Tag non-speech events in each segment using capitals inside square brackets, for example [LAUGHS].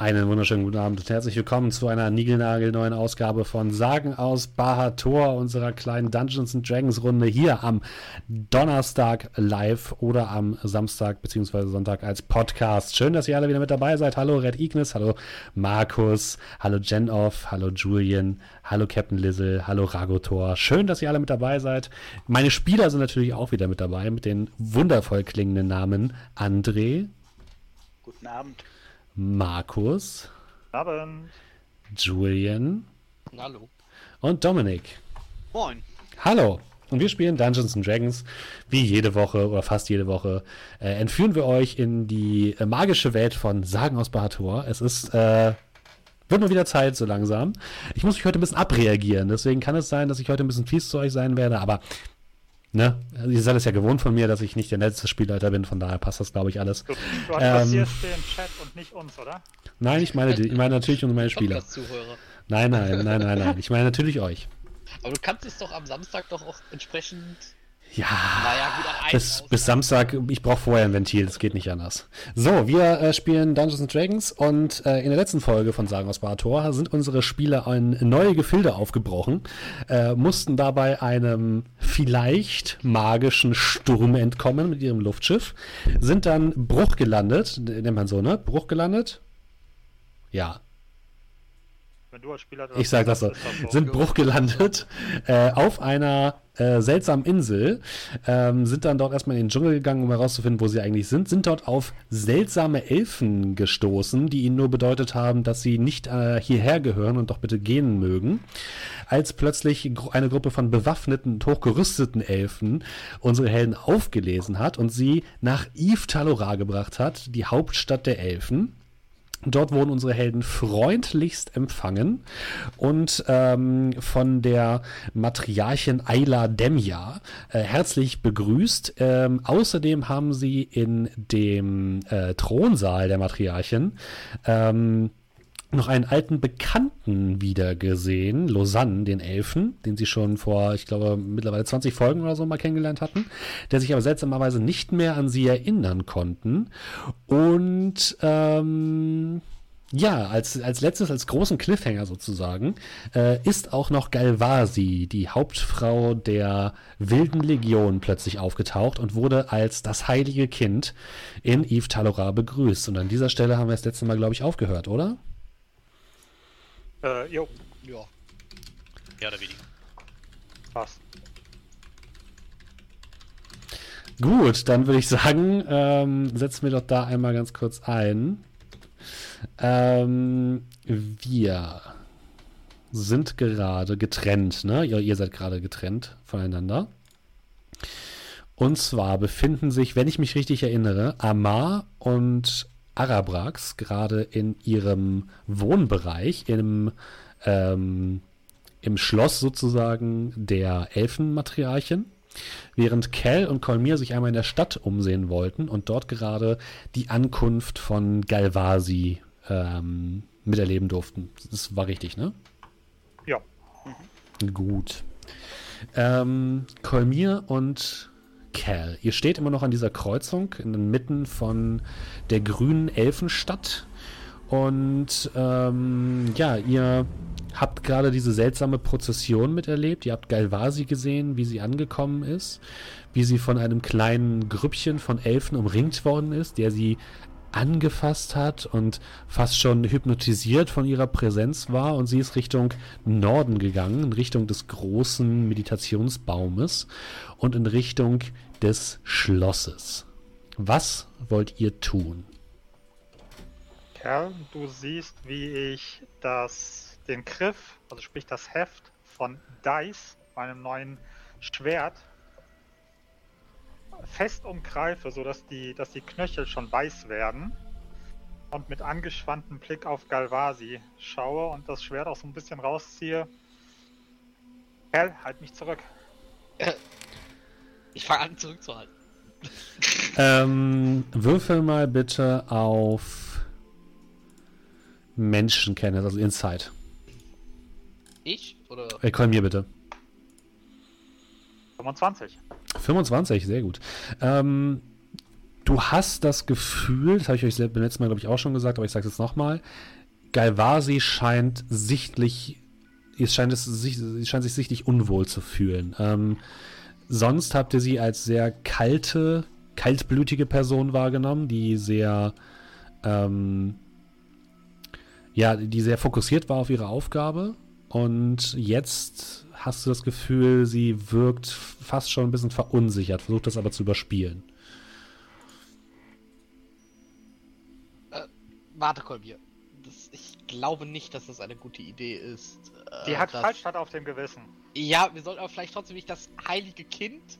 Einen wunderschönen guten Abend und herzlich willkommen zu einer niegelnagelneuen Ausgabe von Sagen aus Bahator, unserer kleinen Dungeons Dragons Runde hier am Donnerstag live oder am Samstag bzw. Sonntag als Podcast. Schön, dass ihr alle wieder mit dabei seid. Hallo Red Ignis, hallo Markus, hallo Genoff, hallo Julian, hallo Captain Lizzle, hallo Ragotor. Schön, dass ihr alle mit dabei seid. Meine Spieler sind natürlich auch wieder mit dabei mit den wundervoll klingenden Namen André. Guten Abend. Markus. Abend. Julian. Hallo. Und Dominik. Moin. Hallo. Und wir spielen Dungeons and Dragons wie jede Woche oder fast jede Woche. Äh, entführen wir euch in die äh, magische Welt von Sagen aus Bahator. Es ist, äh, wird mal wieder Zeit so langsam. Ich muss mich heute ein bisschen abreagieren. Deswegen kann es sein, dass ich heute ein bisschen fies zu euch sein werde. Aber Ne? Ihr seid es ja gewohnt von mir, dass ich nicht der letzte Spielleiter bin, von daher passt das, glaube ich, alles. Du, du adressierst ähm, den Chat und nicht uns, oder? Nein, ich meine, ich meine natürlich und meine Spieler. Nein, nein, nein, nein, nein. Ich meine natürlich euch. Aber du kannst es doch am Samstag doch auch entsprechend ja, naja, bis, bis Samstag, ich brauche vorher ein Ventil, das geht nicht anders. So, wir äh, spielen Dungeons and Dragons und äh, in der letzten Folge von Sagen aus Barator sind unsere Spieler in neue Gefilde aufgebrochen, äh, mussten dabei einem vielleicht magischen Sturm entkommen mit ihrem Luftschiff, sind dann Bruch gelandet, nennt man so, ne? Bruch gelandet? Ja, wenn du als Spieler ich sag das so, sind Bruch gelandet äh, auf einer äh, seltsamen Insel, ähm, sind dann dort erstmal in den Dschungel gegangen, um herauszufinden, wo sie eigentlich sind, sind dort auf seltsame Elfen gestoßen, die ihnen nur bedeutet haben, dass sie nicht äh, hierher gehören und doch bitte gehen mögen. Als plötzlich eine Gruppe von bewaffneten und hochgerüsteten Elfen unsere Helden aufgelesen hat und sie nach Yves Talora gebracht hat, die Hauptstadt der Elfen. Dort wurden unsere Helden freundlichst empfangen und ähm, von der Matriarchin Ayla Demja äh, herzlich begrüßt. Ähm, außerdem haben sie in dem äh, Thronsaal der Matriarchin ähm, noch einen alten Bekannten wieder gesehen, Lausanne, den Elfen, den sie schon vor, ich glaube, mittlerweile 20 Folgen oder so mal kennengelernt hatten, der sich aber seltsamerweise nicht mehr an sie erinnern konnten. Und ähm, ja, als, als letztes, als großen Cliffhanger sozusagen, äh, ist auch noch Galvasi, die Hauptfrau der Wilden Legion, plötzlich aufgetaucht und wurde als das heilige Kind in Yves Talora begrüßt. Und an dieser Stelle haben wir das letzte Mal, glaube ich, aufgehört, oder? Äh, jo. Ja. Ja, oder weniger. Passt. Gut, dann würde ich sagen, ähm, setzen wir doch da einmal ganz kurz ein. Ähm, wir sind gerade getrennt, ne? Ihr, ihr seid gerade getrennt voneinander. Und zwar befinden sich, wenn ich mich richtig erinnere, Amar und Arabrax gerade in ihrem Wohnbereich, im, ähm, im Schloss sozusagen der Elfenmatriarchen, während Cal und Kolmir sich einmal in der Stadt umsehen wollten und dort gerade die Ankunft von Galvasi ähm, miterleben durften. Das war richtig, ne? Ja. Mhm. Gut. Ähm, Kolmir und Cal. Ihr steht immer noch an dieser Kreuzung inmitten von der grünen Elfenstadt. Und ähm, ja, ihr habt gerade diese seltsame Prozession miterlebt. Ihr habt Galvasi gesehen, wie sie angekommen ist, wie sie von einem kleinen Grüppchen von Elfen umringt worden ist, der sie angefasst hat und fast schon hypnotisiert von ihrer Präsenz war und sie ist Richtung Norden gegangen, in Richtung des großen Meditationsbaumes und in Richtung des Schlosses. Was wollt ihr tun? Kerl, du siehst, wie ich das, den Griff, also sprich das Heft von Dice, meinem neuen Schwert, fest umgreife, sodass die, dass die Knöchel schon weiß werden. Und mit angespanntem Blick auf Galvasi schaue und das Schwert auch so ein bisschen rausziehe. Hell, halt mich zurück. Ich fange an zurückzuhalten. ähm, würfel mal bitte auf Menschenkenntnis, also Insight. Ich? Oder? Äh, komm mir bitte. 25. 25, sehr gut. Ähm, du hast das Gefühl, das habe ich euch beim letzten Mal, glaube ich, auch schon gesagt, aber ich sage es jetzt nochmal, Galvasi scheint sichtlich, es scheint, es, sie scheint sich sichtlich unwohl zu fühlen. Ähm, sonst habt ihr sie als sehr kalte, kaltblütige Person wahrgenommen, die sehr, ähm, ja, die sehr fokussiert war auf ihre Aufgabe. Und jetzt hast du das Gefühl, sie wirkt fast schon ein bisschen verunsichert, versucht das aber zu überspielen. Äh, warte, Kolbier. Das, ich glaube nicht, dass das eine gute Idee ist. Äh, Die hat dass... Falschstadt auf dem Gewissen. Ja, wir sollten aber vielleicht trotzdem nicht das heilige Kind.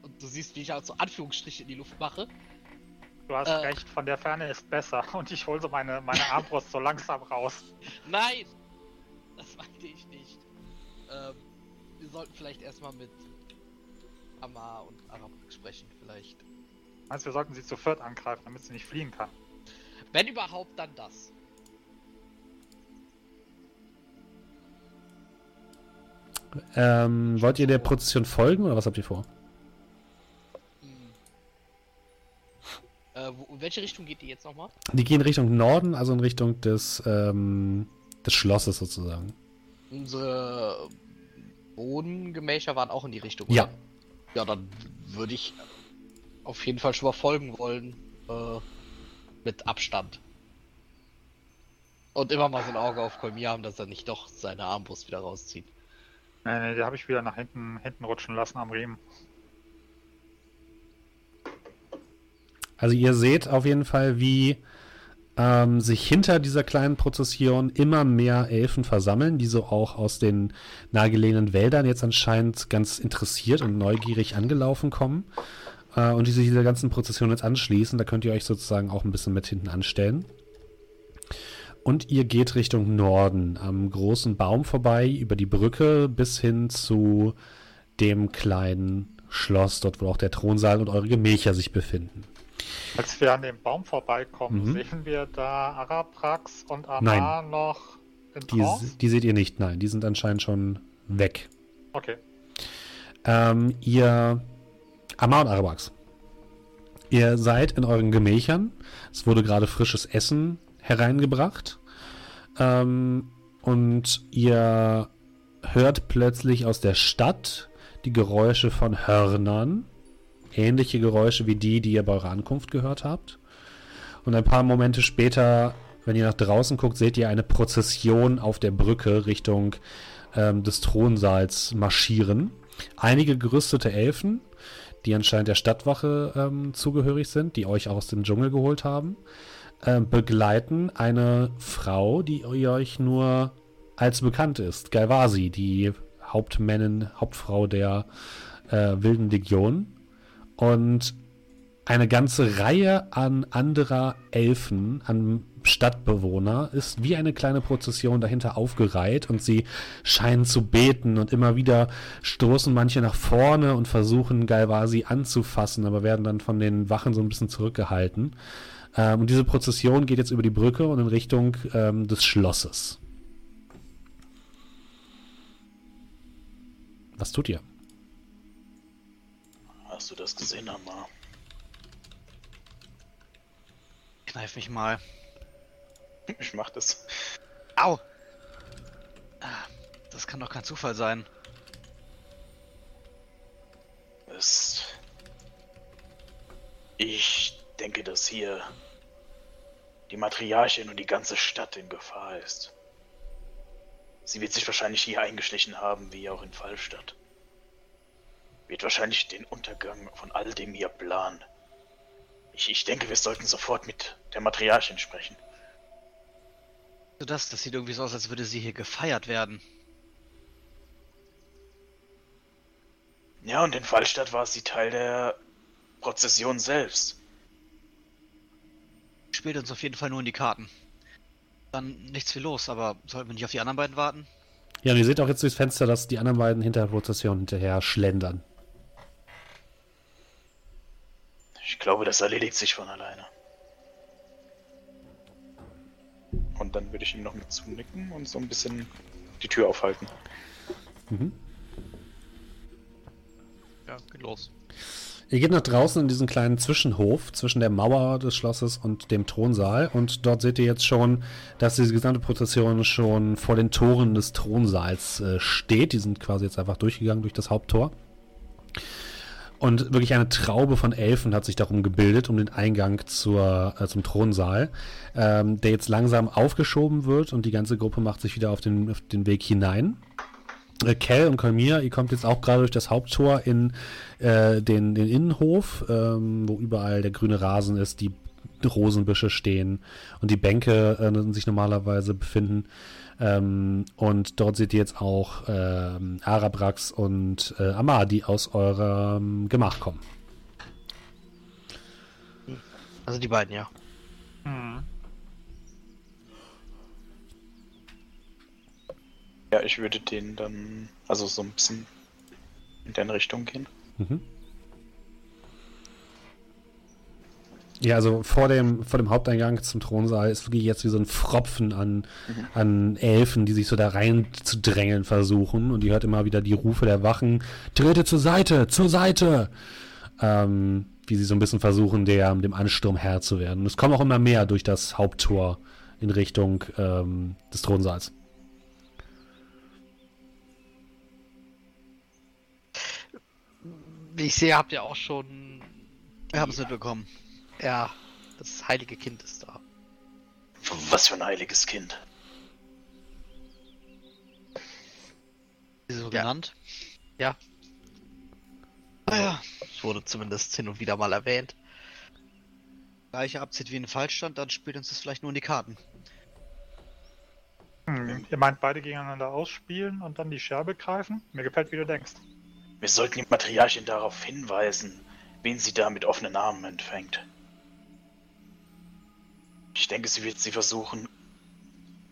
Und du siehst, wie ich auch so Anführungsstriche in die Luft mache. Du hast äh, recht, von der Ferne ist besser. [LAUGHS] Und ich hole so meine, meine [LAUGHS] Armbrust so langsam raus. Nein! Das meinte ich nicht. Ähm, wir sollten vielleicht erstmal mit Amar und Arab sprechen, vielleicht. Meinst wir sollten sie zu viert angreifen, damit sie nicht fliehen kann? Wenn überhaupt, dann das. Ähm, wollt ihr der Prozession folgen oder was habt ihr vor? Hm. Äh, wo, in welche Richtung geht die jetzt nochmal? Die gehen Richtung Norden, also in Richtung des, ähm, des Schlosses sozusagen. Unsere Bodengemächer waren auch in die Richtung. Ja. Ja, dann würde ich auf jeden Fall schon mal folgen wollen. Äh, mit Abstand. Und immer mal so ein Auge auf Kolmir haben, dass er nicht doch seine Armbrust wieder rauszieht. Nee, nee, die habe ich wieder nach hinten, hinten rutschen lassen am Riemen. Also ihr seht auf jeden Fall, wie ähm, sich hinter dieser kleinen Prozession immer mehr Elfen versammeln, die so auch aus den nahegelegenen Wäldern jetzt anscheinend ganz interessiert und neugierig angelaufen kommen äh, und die sich dieser ganzen Prozession jetzt anschließen. Da könnt ihr euch sozusagen auch ein bisschen mit hinten anstellen. Und ihr geht Richtung Norden am großen Baum vorbei, über die Brücke bis hin zu dem kleinen Schloss, dort wo auch der Thronsaal und eure Gemächer sich befinden. Als wir an dem Baum vorbeikommen, mhm. sehen wir da Araprax und Amar nein. noch in die, die seht ihr nicht, nein. Die sind anscheinend schon weg. Okay. Ähm, ihr Amar und Araprax. Ihr seid in euren Gemächern. Es wurde gerade frisches Essen hereingebracht. Ähm, und ihr hört plötzlich aus der Stadt die Geräusche von Hörnern. Ähnliche Geräusche wie die, die ihr bei eurer Ankunft gehört habt. Und ein paar Momente später, wenn ihr nach draußen guckt, seht ihr eine Prozession auf der Brücke Richtung ähm, des Thronsaals marschieren. Einige gerüstete Elfen, die anscheinend der Stadtwache ähm, zugehörig sind, die euch aus dem Dschungel geholt haben äh, begleiten eine Frau, die euch nur als bekannt ist. Galvasi, die Hauptmännin, Hauptfrau der äh, Wilden Legion. Und eine ganze Reihe an anderer Elfen, an Stadtbewohner, ist wie eine kleine Prozession dahinter aufgereiht und sie scheinen zu beten und immer wieder stoßen manche nach vorne und versuchen Galvasi anzufassen, aber werden dann von den Wachen so ein bisschen zurückgehalten. Ähm, und diese Prozession geht jetzt über die Brücke und in Richtung ähm, des Schlosses. Was tut ihr? Hast du das gesehen, Amar? Kneif mich mal. Ich mach das. Au! Ah, das kann doch kein Zufall sein. Es. Ich denke, dass hier die Matriarchin und die ganze Stadt in Gefahr ist. Sie wird sich wahrscheinlich hier eingeschlichen haben, wie auch in Fallstadt. Wird wahrscheinlich den Untergang von all dem hier planen. Ich, ich denke, wir sollten sofort mit der Matriarchin sprechen. Das, das sieht irgendwie so aus, als würde sie hier gefeiert werden. Ja, und in Fallstadt war sie Teil der Prozession selbst spielt uns auf jeden Fall nur in die Karten. Dann nichts viel los, aber sollten wir nicht auf die anderen beiden warten? Ja, und ihr seht auch jetzt durchs Fenster, dass die anderen beiden hinter der Prozession hinterher schlendern. Ich glaube, das erledigt sich von alleine. Und dann würde ich ihm noch mit zunicken und so ein bisschen die Tür aufhalten. Mhm. Ja, geht los. Ihr geht nach draußen in diesen kleinen Zwischenhof zwischen der Mauer des Schlosses und dem Thronsaal und dort seht ihr jetzt schon, dass diese gesamte Prozession schon vor den Toren des Thronsaals äh, steht. Die sind quasi jetzt einfach durchgegangen durch das Haupttor. Und wirklich eine Traube von Elfen hat sich darum gebildet, um den Eingang zur, äh, zum Thronsaal, ähm, der jetzt langsam aufgeschoben wird und die ganze Gruppe macht sich wieder auf den, auf den Weg hinein. Äh, Kel und Kolmir, ihr kommt jetzt auch gerade durch das Haupttor in äh, den, den Innenhof, ähm, wo überall der grüne Rasen ist, die Rosenbüsche stehen und die Bänke äh, sich normalerweise befinden. Ähm, und dort seht ihr jetzt auch ähm, Arabrax und äh, Amar, die aus eurem Gemach kommen. Also die beiden, ja. Ja, ich würde den dann, also so ein bisschen in deine Richtung gehen. Mhm. Ja, also vor dem, vor dem Haupteingang zum Thronsaal ist wirklich jetzt wie so ein Pfropfen an, mhm. an Elfen, die sich so da rein zu drängeln versuchen. Und ihr hört immer wieder die Rufe der Wachen: Trete zur Seite, zur Seite! Ähm, wie sie so ein bisschen versuchen, der, dem Ansturm Herr zu werden. Und es kommen auch immer mehr durch das Haupttor in Richtung ähm, des Thronsaals. Wie ich sehe, habt ihr auch schon. Wir haben es mitbekommen. Ja, das heilige Kind ist da. Was für ein heiliges Kind. Wieso ja. genannt? Ja. Naja, es wurde zumindest hin und wieder mal erwähnt. Gleiche abzieht wie ein Fallstand, dann spielt uns das vielleicht nur in die Karten. Hm, ihr meint beide gegeneinander ausspielen und dann die Scherbe greifen? Mir gefällt, wie du denkst. Wir sollten die Materialien darauf hinweisen, wen sie da mit offenen Armen empfängt. Ich denke, sie wird sie versuchen,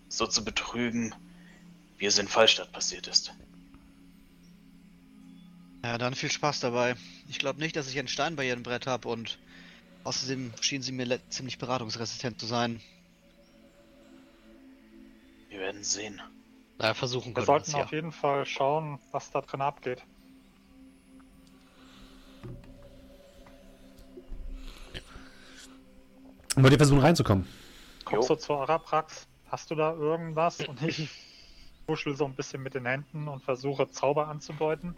so zu betrügen, wie es in Fallstadt passiert ist. Ja, dann viel Spaß dabei. Ich glaube nicht, dass ich einen Stein bei ihrem Brett habe und außerdem schien sie mir ziemlich beratungsresistent zu sein. Wir werden sehen. Naja, versuchen Wir sollten auf jeden Fall schauen, was da drin abgeht. Wollt ihr versuchen reinzukommen? Kommst du zur Araprax? Hast du da irgendwas? Und ich wuschel so ein bisschen mit den Händen und versuche Zauber anzudeuten.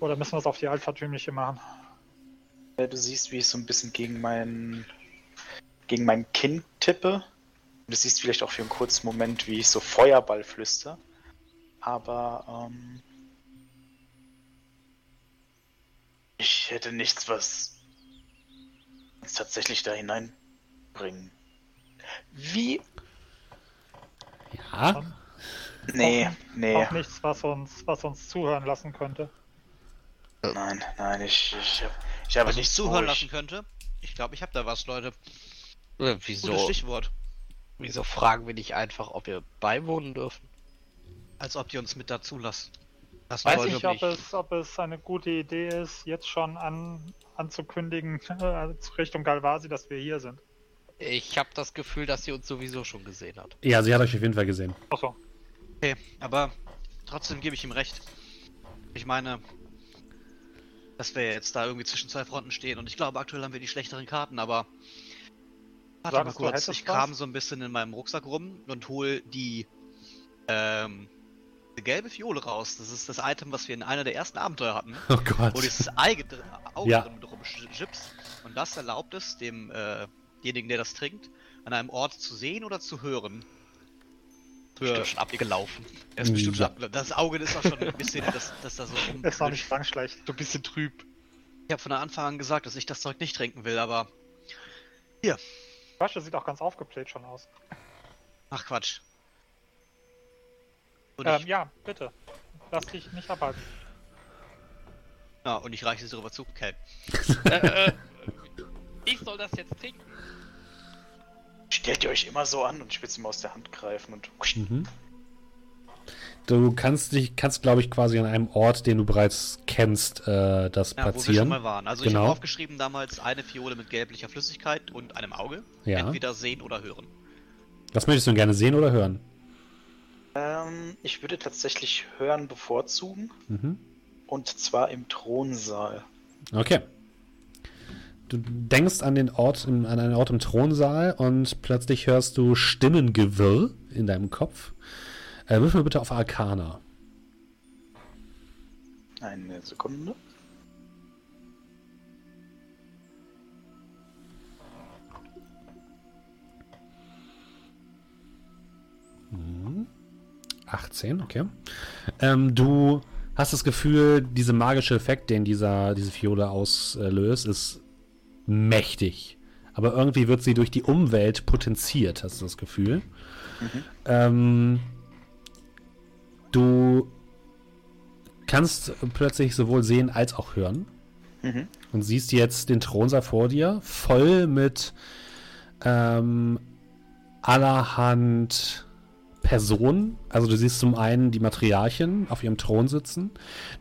Oder müssen wir es auf die Altvertümliche machen? Ja, du siehst, wie ich so ein bisschen gegen mein gegen mein Kinn tippe. Du siehst vielleicht auch für einen kurzen Moment, wie ich so Feuerball flüster. Aber ähm, ich hätte nichts, was uns tatsächlich da hineinbringen wie? Ja. Nee, auch, nee. Auch nichts, was uns, was uns zuhören lassen könnte. Nein, nein, ich, ich, ich habe was nicht zuhören lassen könnte. Ich glaube, ich habe da was, Leute. Äh, wieso? Gutes Stichwort. Wieso fragen wir nicht einfach, ob wir beiwohnen dürfen? Als ob die uns mit dazu lassen. Das weiß nicht, ob es, ob es eine gute Idee ist, jetzt schon an, anzukündigen, [LAUGHS] äh, Richtung Galvasi, dass wir hier sind. Ich habe das Gefühl, dass sie uns sowieso schon gesehen hat. Ja, sie hat euch auf jeden Fall gesehen. Achso. Okay, aber trotzdem gebe ich ihm recht. Ich meine, dass wir jetzt da irgendwie zwischen zwei Fronten stehen und ich glaube, aktuell haben wir die schlechteren Karten, aber. Warte Sagst mal kurz, ich kram so ein bisschen in meinem Rucksack rum und hol die ähm, die gelbe Fiole raus. Das ist das Item, was wir in einer der ersten Abenteuer hatten. [LAUGHS] Oh Gott. Wo dieses Auge, Auge ja. drin rumschipst. Und das erlaubt es dem äh, denjenigen, der das trinkt, an einem Ort zu sehen oder zu hören. Für schon abgelaufen. Er ist bestimmt ja. schon, das Auge ist auch schon ein bisschen, [LAUGHS] dass, dass da so ist auch nicht schlecht. So ein bisschen trüb. Ich habe von Anfang an gesagt, dass ich das Zeug nicht trinken will, aber hier. Quatsch, das sieht auch ganz aufgebläht schon aus. Ach Quatsch. Ähm, ja, bitte. Lass dich nicht abhalten. Ja, und ich reiche es rüber zu, Cal. [LAUGHS] ich soll das jetzt trinken. Stellt ihr euch immer so an und ich will es ihm aus der Hand greifen und. Mhm. Du kannst dich, kannst glaube ich quasi an einem Ort, den du bereits kennst, äh, das ja, platzieren. Wo wir schon mal waren. Also genau. ich habe aufgeschrieben damals eine Fiole mit gelblicher Flüssigkeit und einem Auge. Ja. Entweder sehen oder hören. Was möchtest du denn gerne sehen oder hören? Ähm, ich würde tatsächlich hören bevorzugen. Mhm. Und zwar im Thronsaal. Okay. Du denkst an den Ort, im, an einen Ort im Thronsaal und plötzlich hörst du Stimmengewirr in deinem Kopf. Äh, würfel bitte auf Arcana. Eine Sekunde. Mhm. 18, okay. Ähm, du hast das Gefühl, dieser magische Effekt, den dieser, diese Fiole auslöst, ist mächtig. Aber irgendwie wird sie durch die Umwelt potenziert, hast du das Gefühl. Mhm. Ähm, du kannst plötzlich sowohl sehen als auch hören. Mhm. Und siehst jetzt den Thronsaal vor dir, voll mit ähm, allerhand Personen. Also du siehst zum einen die Matriarchen auf ihrem Thron sitzen.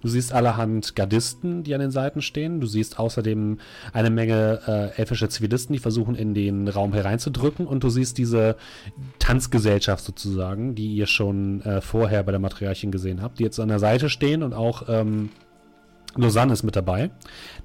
Du siehst allerhand Gardisten, die an den Seiten stehen. Du siehst außerdem eine Menge äh, elfische Zivilisten, die versuchen in den Raum hereinzudrücken. Und du siehst diese Tanzgesellschaft sozusagen, die ihr schon äh, vorher bei der Matriarchin gesehen habt, die jetzt an der Seite stehen und auch ähm, Lausanne ist mit dabei,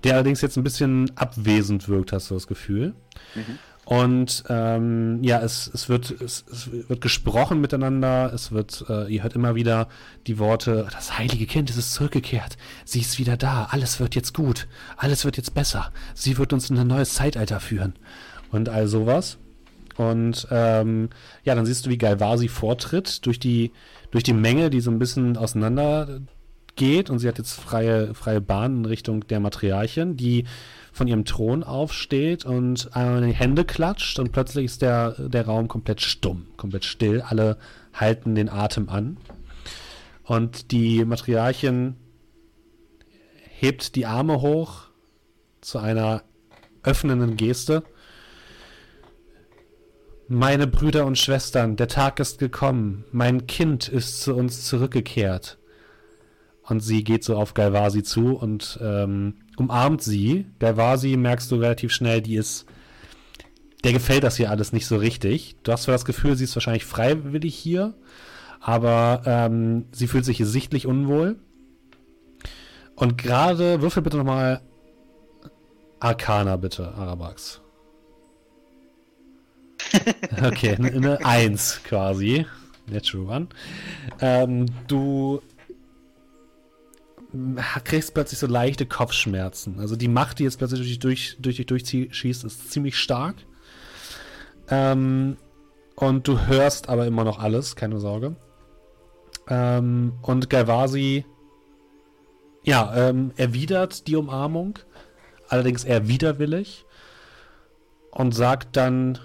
der allerdings jetzt ein bisschen abwesend wirkt, hast du das Gefühl. Mhm. Und ähm, ja, es, es, wird, es, es wird gesprochen miteinander, es wird, äh, ihr hört immer wieder die Worte, das heilige Kind es ist zurückgekehrt, sie ist wieder da, alles wird jetzt gut, alles wird jetzt besser, sie wird uns in ein neues Zeitalter führen. Und all sowas. Und ähm, ja, dann siehst du, wie Galvasi vortritt durch die, durch die Menge, die so ein bisschen auseinander geht. Und sie hat jetzt freie, freie Bahn in Richtung der Matriarchin, die von ihrem Thron aufsteht und einmal in die Hände klatscht und plötzlich ist der, der Raum komplett stumm, komplett still. Alle halten den Atem an. Und die Matriarchin hebt die Arme hoch zu einer öffnenden Geste. Meine Brüder und Schwestern, der Tag ist gekommen. Mein Kind ist zu uns zurückgekehrt. Und sie geht so auf Galvasi zu und ähm, umarmt sie. Galvasi merkst du relativ schnell, die ist. Der gefällt das hier alles nicht so richtig. Du hast zwar das Gefühl, sie ist wahrscheinlich freiwillig hier, aber ähm, sie fühlt sich hier sichtlich unwohl. Und gerade, würfel bitte nochmal Arcana, bitte, Arabax. [LAUGHS] Okay, eine, eine Eins quasi. Natural One. Ähm, du kriegst plötzlich so leichte Kopfschmerzen. Also die Macht, die jetzt plötzlich durch, durch dich durchschießt, ist ziemlich stark. Ähm, und du hörst aber immer noch alles, keine Sorge. Ähm, und Galvasi, ja, ähm, erwidert die Umarmung, allerdings eher widerwillig und sagt dann,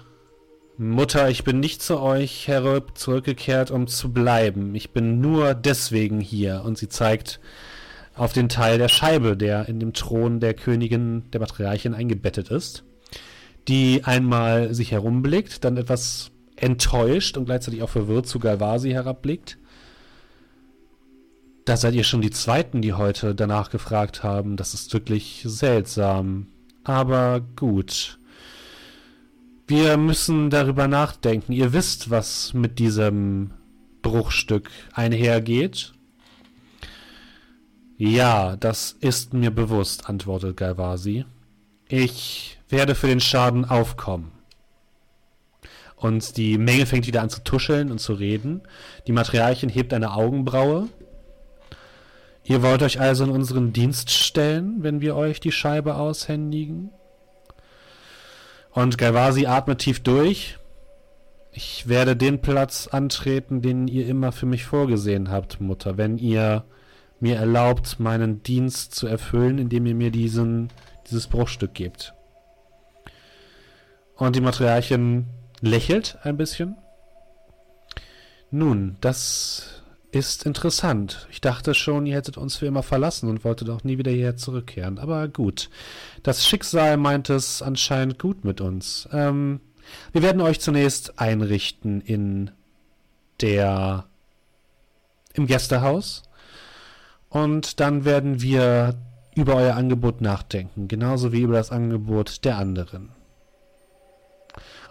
Mutter, ich bin nicht zu euch herab zurückgekehrt, um zu bleiben. Ich bin nur deswegen hier. Und sie zeigt auf den Teil der Scheibe, der in dem Thron der Königin, der Patriarchin eingebettet ist, die einmal sich herumblickt, dann etwas enttäuscht und gleichzeitig auch verwirrt zu Galvasi herabblickt. Da seid ihr schon die Zweiten, die heute danach gefragt haben. Das ist wirklich seltsam. Aber gut. Wir müssen darüber nachdenken. Ihr wisst, was mit diesem Bruchstück einhergeht. Ja, das ist mir bewusst, antwortet Galvasi. Ich werde für den Schaden aufkommen. Und die Menge fängt wieder an zu tuscheln und zu reden. Die Materialchen hebt eine Augenbraue. Ihr wollt euch also in unseren Dienst stellen, wenn wir euch die Scheibe aushändigen? Und Galvasi atmet tief durch. Ich werde den Platz antreten, den ihr immer für mich vorgesehen habt, Mutter, wenn ihr mir erlaubt, meinen Dienst zu erfüllen, indem ihr mir diesen, dieses Bruchstück gebt. Und die Materialchen lächelt ein bisschen. Nun, das ist interessant. Ich dachte schon, ihr hättet uns für immer verlassen und wolltet auch nie wieder hierher zurückkehren. Aber gut. Das Schicksal meint es anscheinend gut mit uns. Ähm, wir werden euch zunächst einrichten in der im Gästehaus. Und dann werden wir über euer Angebot nachdenken, genauso wie über das Angebot der anderen.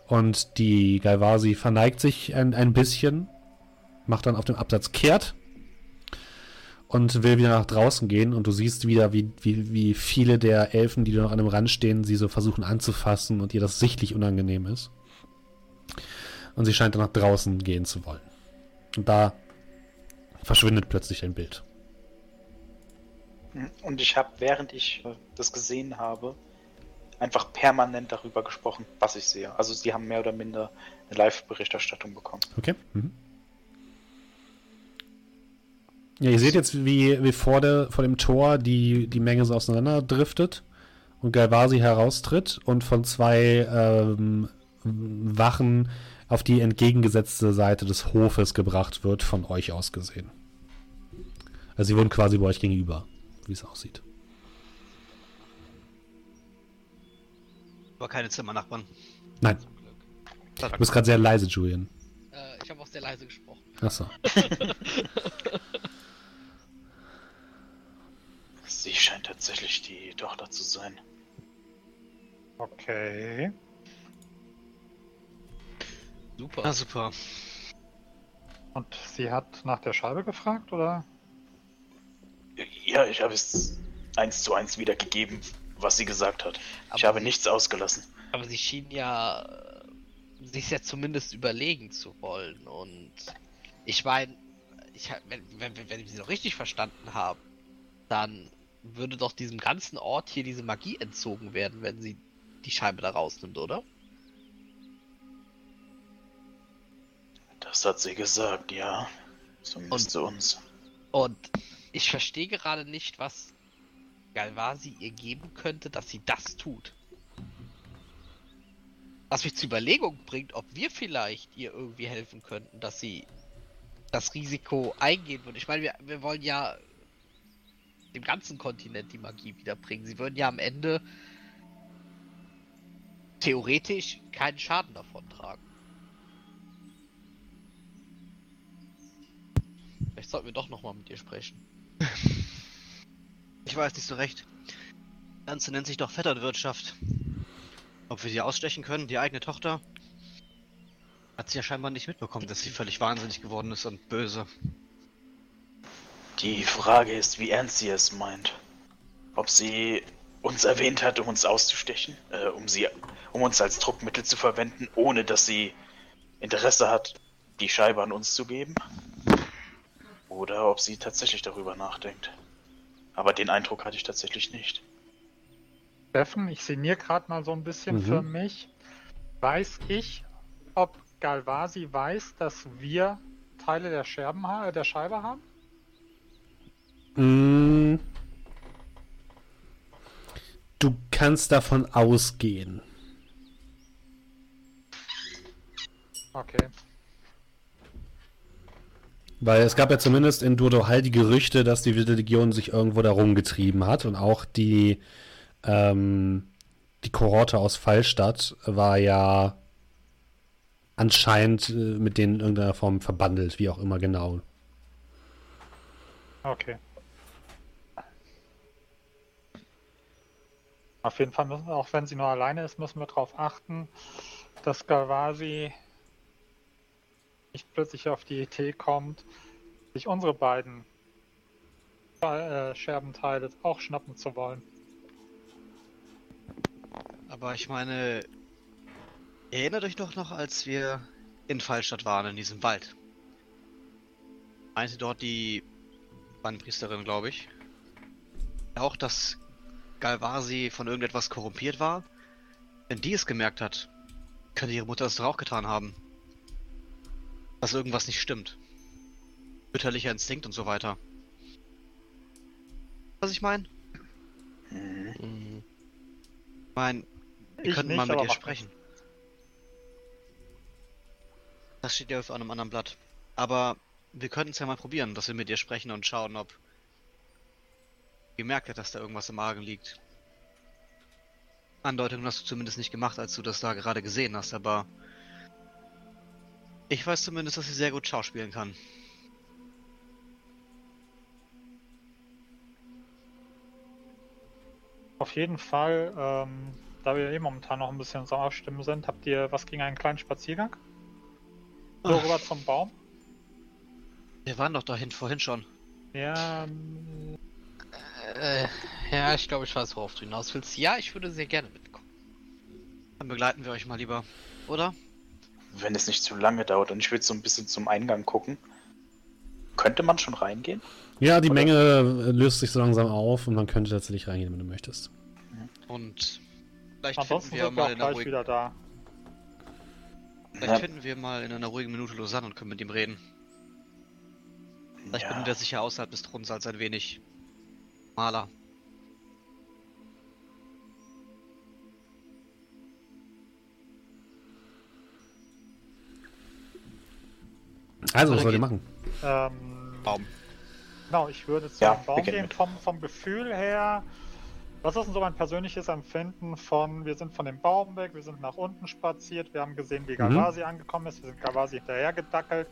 Und die Galvasi verneigt sich ein, ein bisschen, macht dann auf dem Absatz kehrt und will wieder nach draußen gehen und du siehst wieder, wie, wie, wie viele der Elfen, die noch an dem Rand stehen, sie so versuchen anzufassen und ihr das sichtlich unangenehm ist. Und sie scheint dann nach draußen gehen zu wollen. Und da verschwindet plötzlich ein Bild. Und ich habe, während ich das gesehen habe, einfach permanent darüber gesprochen, was ich sehe. Also sie haben mehr oder minder eine Live-Berichterstattung bekommen. Okay. Mhm. Ja, ihr seht jetzt, wie, wie vor, der, vor dem Tor die, die Menge so auseinanderdriftet und Galvasi heraustritt und von zwei ähm, Wachen auf die entgegengesetzte Seite des Hofes gebracht wird, von euch aus gesehen. Also sie wurden quasi bei euch gegenüber, wie es aussieht. Aber keine Zimmernachbarn. Nein. Du bist gerade sehr leise, Julian. Äh, ich habe auch sehr leise gesprochen. Achso. [LAUGHS] Sie scheint tatsächlich die Tochter zu sein. Okay. Super. Na super. Und sie hat nach der Scheibe gefragt, oder? Ja, ich habe es eins zu eins wiedergegeben, was sie gesagt hat. ich Aber habe sie- nichts ausgelassen. Aber sie schien ja äh, sich ja zumindest überlegen zu wollen. Und ich meine, ich, wenn, wenn, wenn ich sie noch richtig verstanden habe, dann würde doch diesem ganzen Ort hier diese Magie entzogen werden, wenn sie die Scheibe da rausnimmt, oder? Das hat sie gesagt, ja. Zumindest Und- zu uns. Und ich verstehe gerade nicht, was Galvasi ihr geben könnte, dass sie das tut. Was mich zur Überlegung bringt, ob wir vielleicht ihr irgendwie helfen könnten, dass sie das Risiko eingehen würde. Ich meine, wir, wir wollen ja dem ganzen Kontinent die Magie wiederbringen. Sie würden ja am Ende theoretisch keinen Schaden davon tragen. Vielleicht sollten wir doch nochmal mit ihr sprechen. Ich weiß nicht so recht. Das Ganze nennt sich doch Vetternwirtschaft. Ob wir sie ausstechen können, die eigene Tochter? Hat sie ja scheinbar nicht mitbekommen, dass sie völlig wahnsinnig geworden ist und böse. Die Frage ist, wie ernst sie es meint. Ob sie uns erwähnt hat, um uns auszustechen, äh, um sie, um uns als Druckmittel zu verwenden, ohne dass sie Interesse hat, die Scheibe an uns zu geben. Oder ob sie tatsächlich darüber nachdenkt. Aber den Eindruck hatte ich tatsächlich nicht. Steffen, ich sinniere gerade mal so ein bisschen Mhm. für mich. Weiß ich, ob Galvasi weiß, dass wir Teile der, Scherben, ha- der Scheibe haben? Mm. Du kannst davon ausgehen. Okay. Weil es gab ja zumindest in Durdohal die Gerüchte, dass die Wilde Legion sich irgendwo da rumgetrieben hat und auch die, ähm, die Kohorte aus Fallstadt war ja anscheinend äh, mit denen in irgendeiner Form verbandelt, wie auch immer genau. Okay. Auf jeden Fall müssen wir, auch wenn sie nur alleine ist, müssen wir darauf achten, dass Galvasi nicht plötzlich auf die Idee kommt, sich unsere beiden äh, Scherbenteile auch schnappen zu wollen. Aber ich meine, erinnert euch doch noch, als wir in Fallstadt waren, in diesem Wald. Meinte dort die Bannpriesterin, glaube ich. Auch, dass Galvasi von irgendetwas korrumpiert war. Wenn die es gemerkt hat, könnte ihre Mutter es doch auch getan haben. Dass irgendwas nicht stimmt. Mütterlicher Instinkt und so weiter. Was ich meine? Mhm. Ich meine, wir Ich könnten nicht, mal mit ihr sprechen. Das steht ja auf einem anderen Blatt. Aber wir könnten es ja mal probieren, dass wir mit ihr sprechen und schauen, ob gemerkt hat, dass da irgendwas im Magen liegt. Andeutung hast du zumindest nicht gemacht, als du das da gerade gesehen hast, aber ich weiß zumindest, dass sie sehr gut schauspielen kann. Auf jeden Fall, ähm, da wir eh momentan noch ein bisschen am Abstimmen sind, habt ihr was gegen einen kleinen Spaziergang? So rüber zum Baum? Wir waren doch dahin vorhin schon. Ja, Äh, ja, ich glaube, ich weiß, worauf du hinaus willst. Ja, ich würde sehr gerne mitkommen. Dann begleiten wir euch mal lieber, oder? Wenn es nicht zu lange dauert und ich würde so ein bisschen zum Eingang gucken. Könnte man schon reingehen? Ja, die Oder- Menge äh, löst sich so langsam auf und man könnte tatsächlich reingehen, wenn du möchtest. Und vielleicht ansonsten finden wir mal in einer ruhigen, wieder da. vielleicht Ja, finden wir mal in einer ruhigen Minute Lausanne und können mit ihm reden. Vielleicht ja. benimmt er sich ja außerhalb des Thronsaals ein wenig Maler. Also, was soll ihr geht- machen? Ähm, Baum. Genau, ich würde zu Ja, Baum gehen. Vom, vom Gefühl her, was ist denn so mein persönliches Empfinden von, wir sind von dem Baum weg, wir sind nach unten spaziert, wir haben gesehen, wie Galvasi angekommen ist, wir sind Galvasi hinterhergedackelt,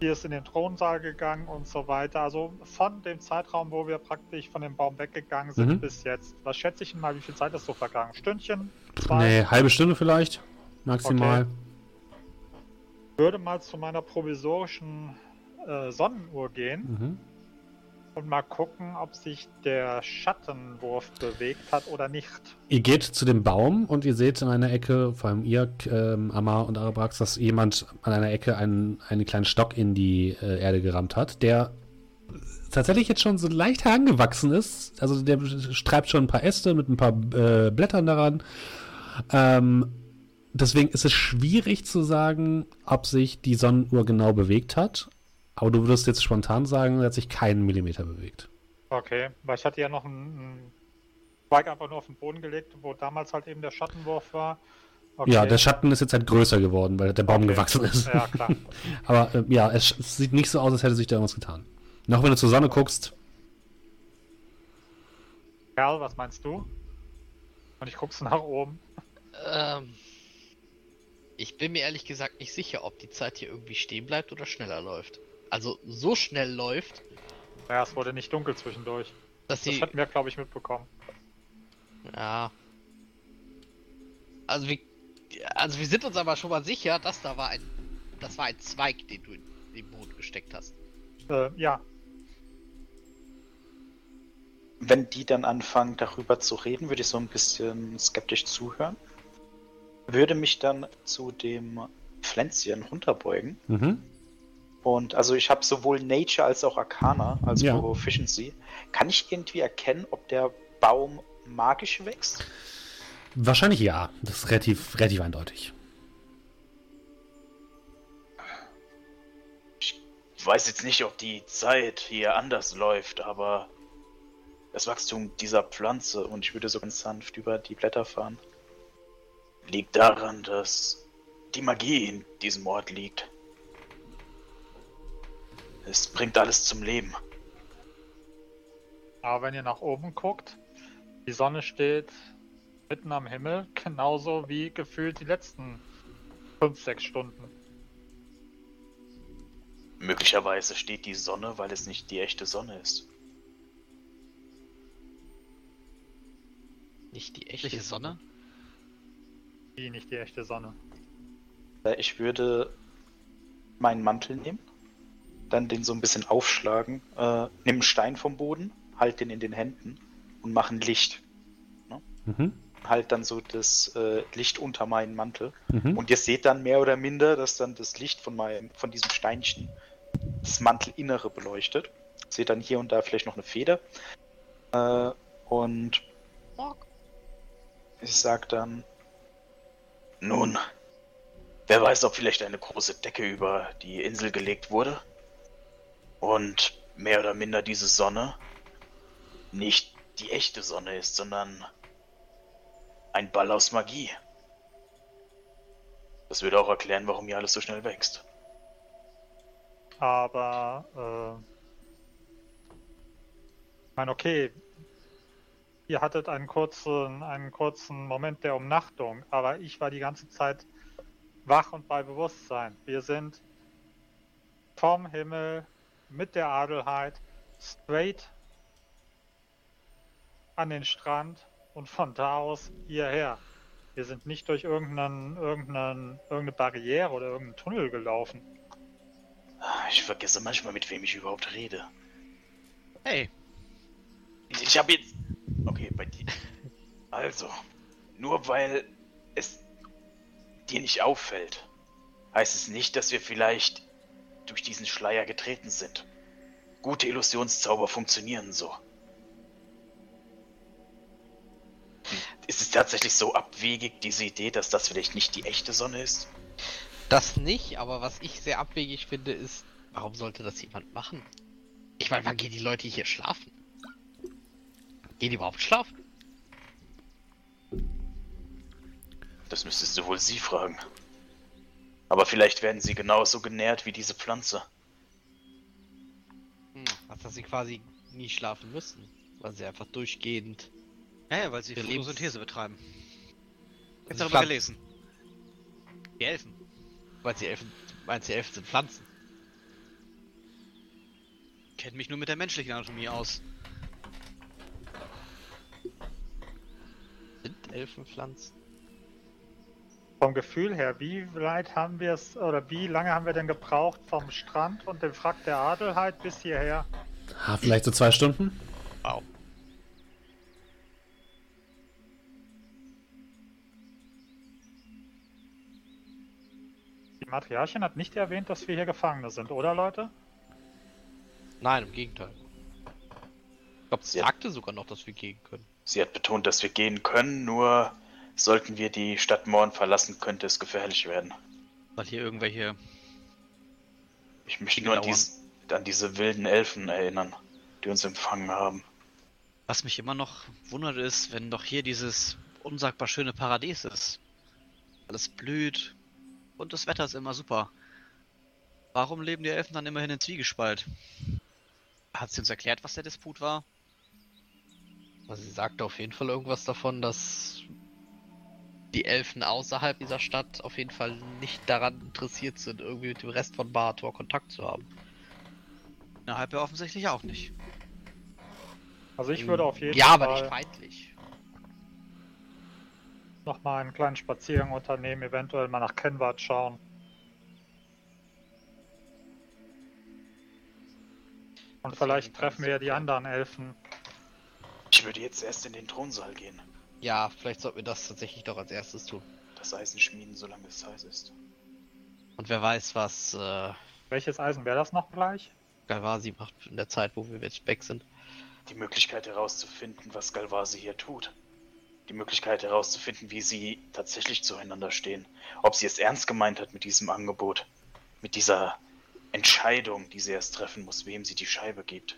hier ist in den Thronsaal gegangen und so weiter. Also von dem Zeitraum, wo wir praktisch von dem Baum weggegangen sind Mhm. bis jetzt. Was schätze ich denn mal, wie viel Zeit ist so vergangen? Stündchen? Zwei? Nee, halbe Stunde vielleicht. Maximal. Würde mal zu meiner provisorischen äh, Sonnenuhr gehen. Mhm. und mal gucken, ob sich der Schattenwurf bewegt hat oder nicht. Ihr geht zu dem Baum und ihr seht in einer Ecke, vor allem ihr, ähm, Amar und Arabrax, dass jemand an einer Ecke einen, einen kleinen Stock in die äh, Erde gerammt hat, der tatsächlich jetzt schon so leicht herangewachsen ist. Also der streibt schon ein paar Äste mit ein paar äh, Blättern daran. Ähm, deswegen ist es schwierig zu sagen, ob sich die Sonnenuhr genau bewegt hat. Aber du würdest jetzt spontan sagen, er hat sich keinen Millimeter bewegt. Okay, weil ich hatte ja noch einen, Zweig einfach nur auf den Boden gelegt, wo damals halt eben der Schattenwurf war. Okay. Ja, der Schatten ist jetzt halt größer geworden, weil der Baum Okay. gewachsen ist. Ja, klar. [LAUGHS] Aber äh, ja, es, es sieht nicht so aus, als hätte sich da irgendwas getan. Noch wenn du zur Sonne guckst, Kerl, was meinst du? Und ich guck's nach oben. Ähm, ich bin mir ehrlich gesagt nicht sicher, ob die Zeit hier irgendwie stehen bleibt oder schneller läuft. Also so schnell läuft, Ja, es wurde nicht dunkel zwischendurch. dass Das sie. hatten wir, glaube ich, mitbekommen. Ja. Also wir, also wir sind uns aber schon mal sicher, dass da war ein, das war ein Zweig, den du in den Boden gesteckt hast. Äh, ja, Wenn die dann anfangen, darüber zu reden, würde ich so ein bisschen skeptisch zuhören. Würde mich dann zu dem Pflänzchen runterbeugen. mhm. Und also ich habe sowohl Nature als auch Arcana, also Ja. Proficiency. Kann ich irgendwie erkennen, ob der Baum magisch wächst? wahrscheinlich ja. Das ist relativ, relativ eindeutig. Ich weiß jetzt nicht, ob die Zeit hier anders läuft, aber das Wachstum dieser Pflanze, und ich würde so ganz sanft über die Blätter fahren, liegt daran, dass die Magie in diesem Ort liegt. Es bringt alles zum Leben. aber wenn ihr nach oben guckt, die Sonne steht mitten am Himmel, genauso wie gefühlt die letzten 5, 6 Stunden. Möglicherweise steht die Sonne, weil es nicht die echte Sonne ist. Nicht die echte Sonne? Die nicht die echte Sonne. Äh, Ich würde meinen Mantel nehmen, dann den so ein bisschen aufschlagen, äh, nimm einen Stein vom Boden, halt den in den Händen und mach ein Licht. Mhm. Halt dann so das äh, Licht unter meinen Mantel. Mhm. Und ihr seht dann mehr oder minder, dass dann das Licht von meinem, von diesem Steinchen das Mantelinnere beleuchtet. Seht dann hier und da vielleicht noch eine Feder. Äh, und ich sag dann, nun, wer weiß, ob vielleicht eine große Decke über die Insel gelegt wurde und mehr oder minder diese Sonne nicht die echte Sonne ist, sondern ein Ball aus Magie. Das würde auch erklären, warum hier alles so schnell wächst. Aber, äh, ich meine, okay, ihr hattet einen kurzen, einen kurzen Moment der Umnachtung, aber ich war die ganze Zeit wach und bei Bewusstsein. Wir sind vom Himmel mit der Adelheid straight an den Strand und von da aus hierher. Wir sind nicht durch irgendeinen, irgendeinen, irgendeine Barriere oder irgendeinen Tunnel gelaufen. Ich vergesse manchmal, mit wem ich überhaupt rede. Hey. Ich habe jetzt. Also, nur weil es dir nicht auffällt, heißt es nicht, dass wir vielleicht durch diesen Schleier getreten sind. Gute Illusionszauber funktionieren so. Ist es tatsächlich so abwegig, diese Idee, dass das vielleicht nicht die echte Sonne ist? Das nicht, aber was ich sehr abwegig finde, ist, warum sollte das jemand machen? Ich meine, wann gehen die Leute hier schlafen? Gehen die überhaupt schlafen? Das müsstest du wohl sie fragen. Aber vielleicht werden sie genauso genährt wie diese Pflanze. Hm, was dass sie quasi nie schlafen müssen, weil sie einfach durchgehend. Ja, ja weil sie Photosynthese betreiben. Jetzt darüber Pflanzen. gelesen. Die Elfen. Weil sie Elfen, meinst du, Elfen sind Pflanzen? Kennt mich nur mit der menschlichen Anatomie aus. Sind Elfen Pflanzen? Vom Gefühl her, wie weit haben wir es, oder wie lange haben wir denn gebraucht vom Strand und dem Frack der Adelheid bis hierher? Ah, vielleicht so zwei Stunden? Wow. Die Matriarchin hat nicht erwähnt, dass wir hier Gefangene sind, oder Leute? Nein, im Gegenteil. Ich glaube, sie Ja. sagte sogar noch, dass wir gehen können. Sie hat betont, dass wir gehen können, nur sollten wir die Stadt Morn verlassen, könnte es gefährlich werden. Weil hier irgendwelche. Ich möchte nur an, dies, an diese wilden Elfen erinnern, die uns empfangen haben. Was mich immer noch wundert ist, wenn doch hier dieses unsagbar schöne Paradies ist. Alles blüht und das Wetter ist immer super. Warum leben die Elfen dann immerhin in Zwiegespalt? Hat sie uns erklärt, was der Disput war? Also sie sagte auf jeden Fall irgendwas davon, dass die Elfen außerhalb dieser Stadt auf jeden Fall nicht daran interessiert sind, irgendwie mit dem Rest von Barator Kontakt zu haben. Innerhalb ja offensichtlich auch nicht. Also ich würde auf jeden Ja, aber Fall nicht feindlich. nochmal einen kleinen Spaziergang unternehmen, eventuell mal nach Kenward schauen. Und vielleicht treffen wir ja die anderen Elfen. Ich würde jetzt erst in den Thronsaal gehen. Ja, vielleicht sollten wir das tatsächlich doch als erstes tun. Das Eisen schmieden, solange es heiß ist. Und wer weiß, was äh, Welches Eisen wäre das noch gleich? Galvasi macht in der Zeit, wo wir jetzt weg sind. Die Möglichkeit herauszufinden, was Galvasi hier tut. Die Möglichkeit herauszufinden, wie sie tatsächlich zueinander stehen. Ob sie es ernst gemeint hat mit diesem Angebot. Mit dieser Entscheidung, die sie erst treffen muss, wem sie die Scheibe gibt.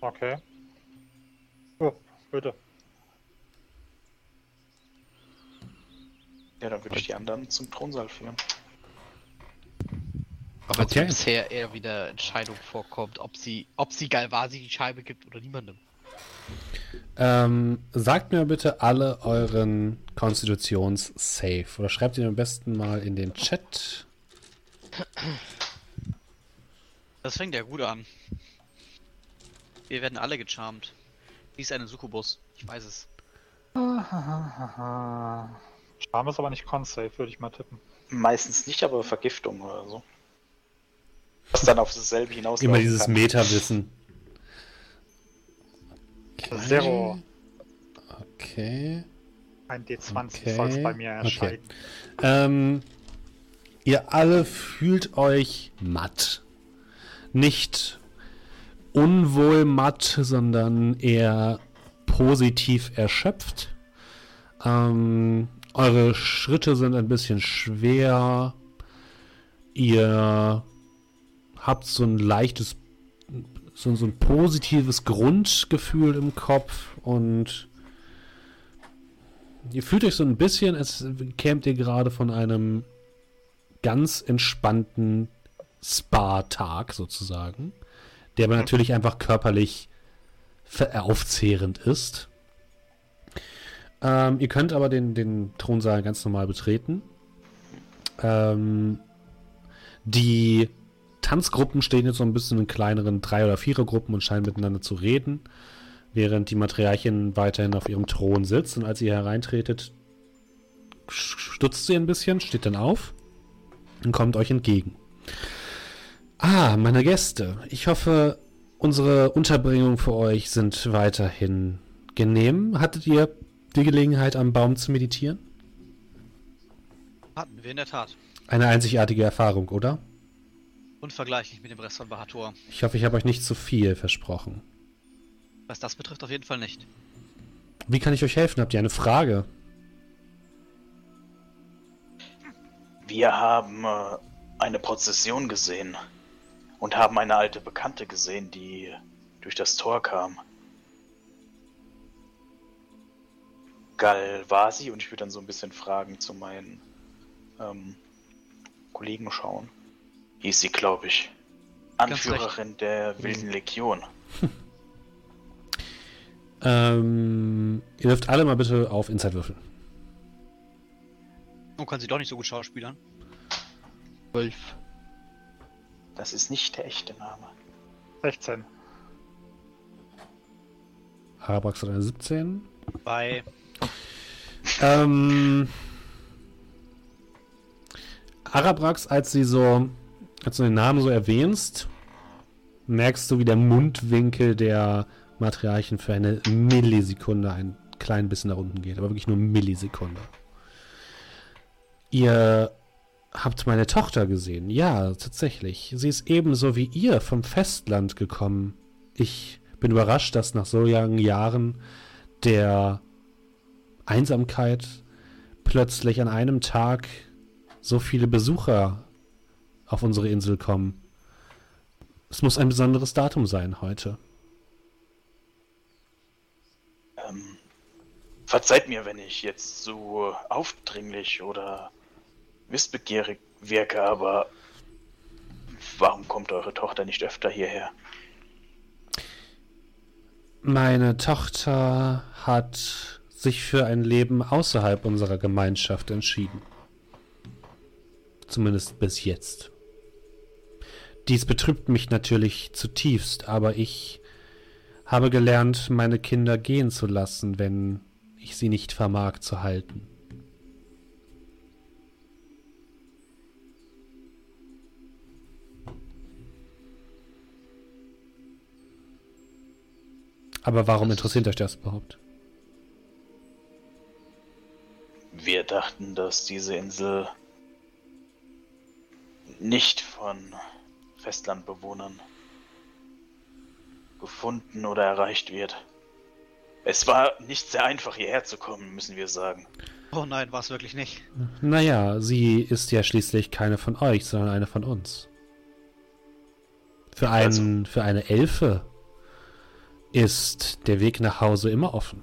Okay. Oh, bitte. Ja, dann würde ich die anderen zum Thronsaal führen. Aber Okay. bisher eher wieder Entscheidung vorkommt, ob sie, ob sie Galvasi die Scheibe gibt oder niemandem. Ähm, sagt mir bitte alle euren Konstitutions-Save. Oder schreibt ihn am besten mal in den Chat. Das fängt ja gut an. Wir werden alle gecharmt. Sie ist eine Succubus. Ich weiß es. Charme ist aber nicht Con-Safe, würde ich mal tippen. Meistens nicht, aber Vergiftung oder so. Was dann auf dasselbe hinaus Immer dieses Meta-Wissen. Zero. Okay. Ein D20 Okay, soll es bei mir okay. erscheinen. Ähm, ihr alle fühlt euch matt. Nicht unwohl matt, sondern eher positiv erschöpft. Ähm, eure Schritte sind ein bisschen schwer. Ihr habt so ein leichtes, so, so ein positives Grundgefühl im Kopf und Ihr fühlt euch so ein bisschen, als kämt ihr gerade von einem ganz entspannten Spa-Tag sozusagen, der aber natürlich einfach körperlich aufzehrend ist. Ähm, ihr könnt aber den, den Thronsaal ganz normal betreten. Ähm, die Tanzgruppen stehen jetzt so ein bisschen in kleineren Drei- oder Vierergruppen und scheinen miteinander zu reden während die Matriarchin weiterhin auf ihrem Thron sitzt. Und als ihr hereintretet, stutzt sie ein bisschen, steht dann auf und kommt euch entgegen. Ah, meine Gäste. Ich hoffe, unsere Unterbringung für euch sind weiterhin genehm. Hattet ihr die Gelegenheit, am Baum zu meditieren? Hatten wir in der Tat. Eine einzigartige Erfahrung, oder? Unvergleichlich mit dem Rest von Bahator. Ich hoffe, ich habe euch nicht zu viel versprochen. Was das betrifft, auf jeden Fall nicht. Wie kann ich euch helfen? Habt ihr eine Frage? Wir haben äh, eine Prozession gesehen und haben eine alte Bekannte gesehen, die durch das Tor kam. Galvasi und ich würde dann so ein bisschen Fragen zu meinen ähm, Kollegen schauen. Hieß sie, glaube ich. Anführerin der Wilden Legion. [LAUGHS] ähm, ihr dürft alle mal bitte auf Inside würfeln. Oh, kann sie doch nicht so gut schauspielern. 12. Das ist nicht der echte Name. 16. Arabrax hat eine 17. Bei Ähm, Arabrax, als sie so, als du den Namen so erwähnst, merkst du, wie der Mundwinkel der Matriarchen für eine Millisekunde ein klein bisschen nach unten geht, aber wirklich nur Millisekunde. Ihr habt meine Tochter gesehen. Ja, tatsächlich. Sie ist ebenso wie ihr vom Festland gekommen. Ich bin überrascht, dass nach so langen Jahren der Einsamkeit plötzlich an einem Tag so viele Besucher auf unsere Insel kommen. Es muss ein besonderes Datum sein heute. Ähm, verzeiht mir, wenn ich jetzt so aufdringlich oder wissbegierig wirke, aber warum kommt eure Tochter nicht öfter hierher? Meine Tochter hat sich für ein Leben außerhalb unserer Gemeinschaft entschieden. Zumindest bis jetzt. Dies betrübt mich natürlich zutiefst, aber ich habe gelernt, meine Kinder gehen zu lassen, wenn ich sie nicht vermag zu halten. Aber warum interessiert euch das überhaupt? Wir dachten, dass diese Insel nicht von Festlandbewohnern gefunden oder erreicht wird. Es war nicht sehr einfach hierher zu kommen, müssen wir sagen. Oh nein, war es wirklich nicht. Naja, sie ist ja schließlich keine von euch, sondern eine von uns. Für, einen, also. für eine Elfe ist der Weg nach Hause immer offen.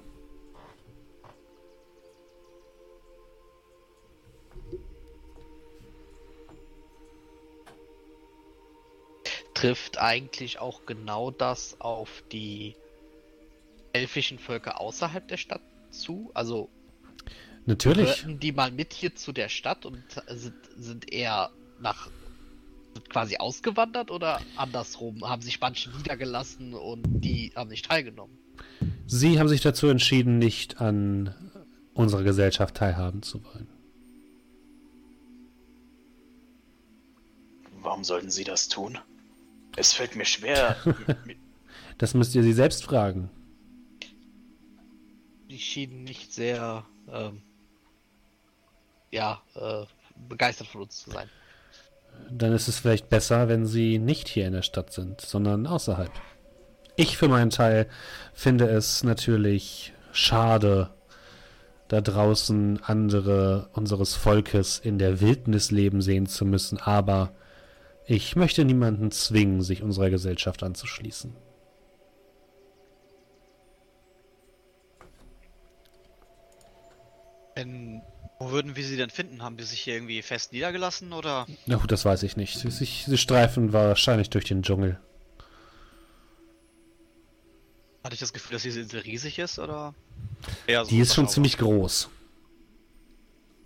Trifft eigentlich auch genau das auf die elfischen Völker außerhalb der Stadt zu? Also Natürlich. Gehörten die mal mit hier zu der Stadt und sind, sind eher nach quasi ausgewandert oder andersrum? Haben sich manche niedergelassen und die haben nicht teilgenommen? Sie haben sich dazu entschieden, nicht an unserer Gesellschaft teilhaben zu wollen. Warum sollten Sie das tun? Es fällt mir schwer. [LAUGHS] das müsst ihr Sie selbst fragen. Die schienen nicht sehr, ähm, ja, äh, begeistert von uns zu sein dann ist es vielleicht besser, wenn sie nicht hier in der Stadt sind, sondern außerhalb. Ich für meinen Teil finde es natürlich schade, da draußen andere unseres Volkes in der Wildnis leben sehen zu müssen, aber ich möchte niemanden zwingen, sich unserer Gesellschaft anzuschließen. Wenn wo würden wir sie denn finden? Haben die sich hier irgendwie fest niedergelassen oder? Na gut, das weiß ich nicht. Sie, sie streifen wahrscheinlich durch den Dschungel. Hatte ich das Gefühl, dass diese Insel riesig ist oder? So die ist schon ziemlich groß.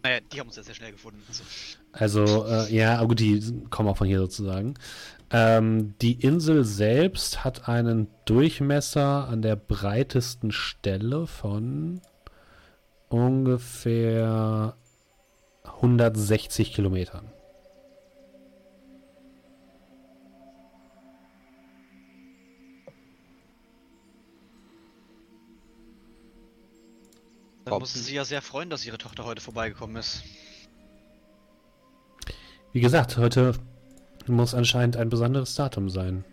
Naja, die haben uns ja sehr schnell gefunden. Also, also, äh, ja, aber gut, die kommen auch von hier sozusagen. Ähm, die Insel selbst hat einen Durchmesser an der breitesten Stelle von ungefähr 160 Kilometern. Da mussten sie ja sehr freuen, dass ihre Tochter heute vorbeigekommen ist. Wie gesagt, heute muss anscheinend ein besonderes Datum sein.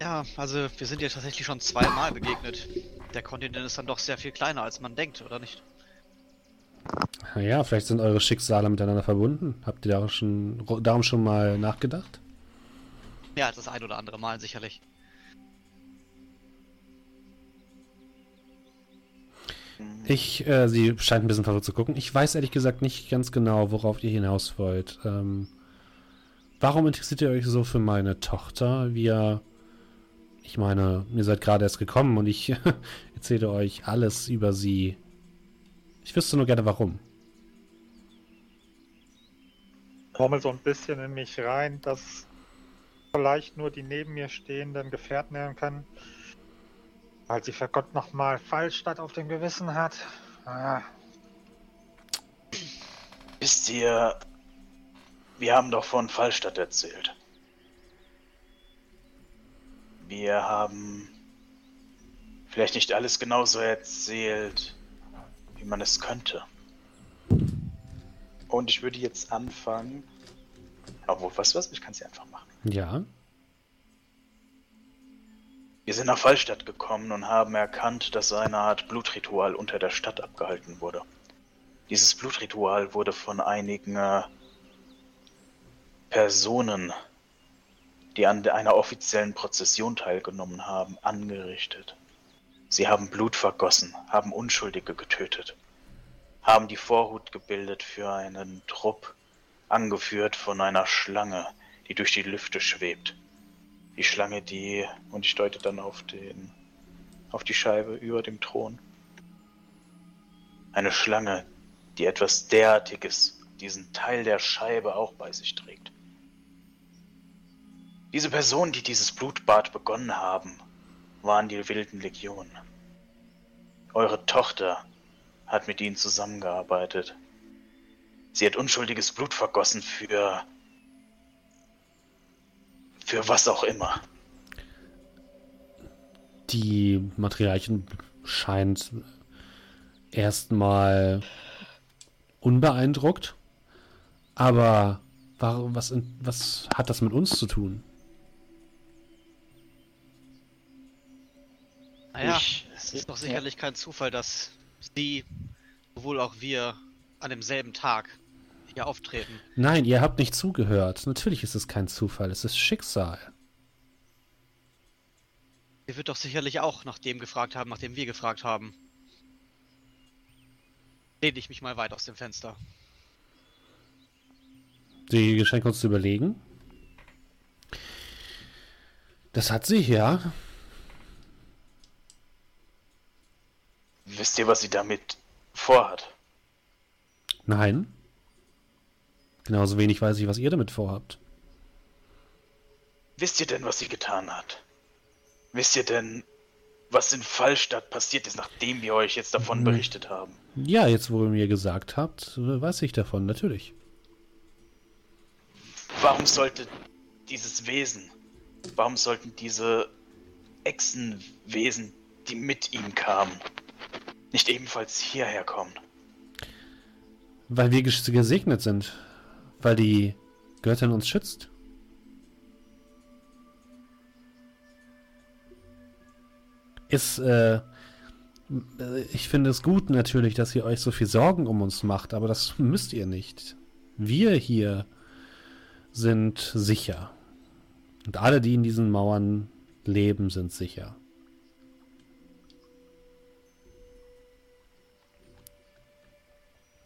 Ja, also wir sind ja tatsächlich schon zweimal begegnet. Der Kontinent ist dann doch sehr viel kleiner, als man denkt, oder nicht? Ja, vielleicht sind eure Schicksale miteinander verbunden. Habt ihr darum schon, darum schon mal nachgedacht? Ja, das ein oder andere Mal sicherlich. Ich, äh, sie scheint ein bisschen verrückt zu gucken. Ich weiß ehrlich gesagt nicht ganz genau, worauf ihr hinaus wollt. Ähm, warum interessiert ihr euch so für meine Tochter? Wir, ich meine, ihr seid gerade erst gekommen und ich [LAUGHS] erzähle euch alles über sie. Ich wüsste nur gerne, warum. Trommel so ein bisschen in mich rein, dass vielleicht nur die neben mir stehenden Gefährten hören können. Weil sie für Gott nochmal Fallstadt auf dem Gewissen hat. Ah. Wisst ihr, wir haben doch von Fallstadt erzählt. Wir haben vielleicht nicht alles genauso erzählt, wie man es könnte. Und ich würde jetzt anfangen. Obwohl, was was? Ich kann sie einfach machen. Ja. Wir sind nach Fallstadt gekommen und haben erkannt, dass eine Art Blutritual unter der Stadt abgehalten wurde. Dieses Blutritual wurde von einigen äh, Personen, die an einer offiziellen Prozession teilgenommen haben, angerichtet. Sie haben Blut vergossen, haben Unschuldige getötet, haben die Vorhut gebildet für einen Trupp, angeführt von einer Schlange, die durch die Lüfte schwebt. Die Schlange, die, und ich deute dann auf den, auf die Scheibe über dem Thron. Eine Schlange, die etwas derartiges, diesen Teil der Scheibe auch bei sich trägt. Diese Personen, die dieses Blutbad begonnen haben, waren die wilden Legionen. Eure Tochter hat mit ihnen zusammengearbeitet. Sie hat unschuldiges Blut vergossen für für was auch immer. Die Materialien scheint erstmal unbeeindruckt. Aber warum, was, was hat das mit uns zu tun? Naja, ich, es ist doch sicherlich kein Zufall, dass sie, sowohl auch wir, an demselben Tag hier auftreten. Nein, ihr habt nicht zugehört. Natürlich ist es kein Zufall, es ist Schicksal. Sie wird doch sicherlich auch nach dem gefragt haben, nach dem wir gefragt haben. Lehne ich mich mal weit aus dem Fenster. Sie geschenkt uns zu überlegen. Das hat sie, ja. Wisst ihr, was sie damit vorhat? Nein. Genauso wenig weiß ich, was ihr damit vorhabt. Wisst ihr denn, was sie getan hat? Wisst ihr denn, was in Fallstadt passiert ist, nachdem wir euch jetzt davon mhm. berichtet haben? Ja, jetzt wo ihr mir gesagt habt, weiß ich davon, natürlich. Warum sollte dieses Wesen, warum sollten diese Echsenwesen, die mit ihm kamen, nicht ebenfalls hierher kommen? Weil wir gesegnet sind. Weil die Göttin uns schützt. Ist, äh, ich finde es gut natürlich, dass ihr euch so viel Sorgen um uns macht, aber das müsst ihr nicht. Wir hier sind sicher. Und alle, die in diesen Mauern leben, sind sicher.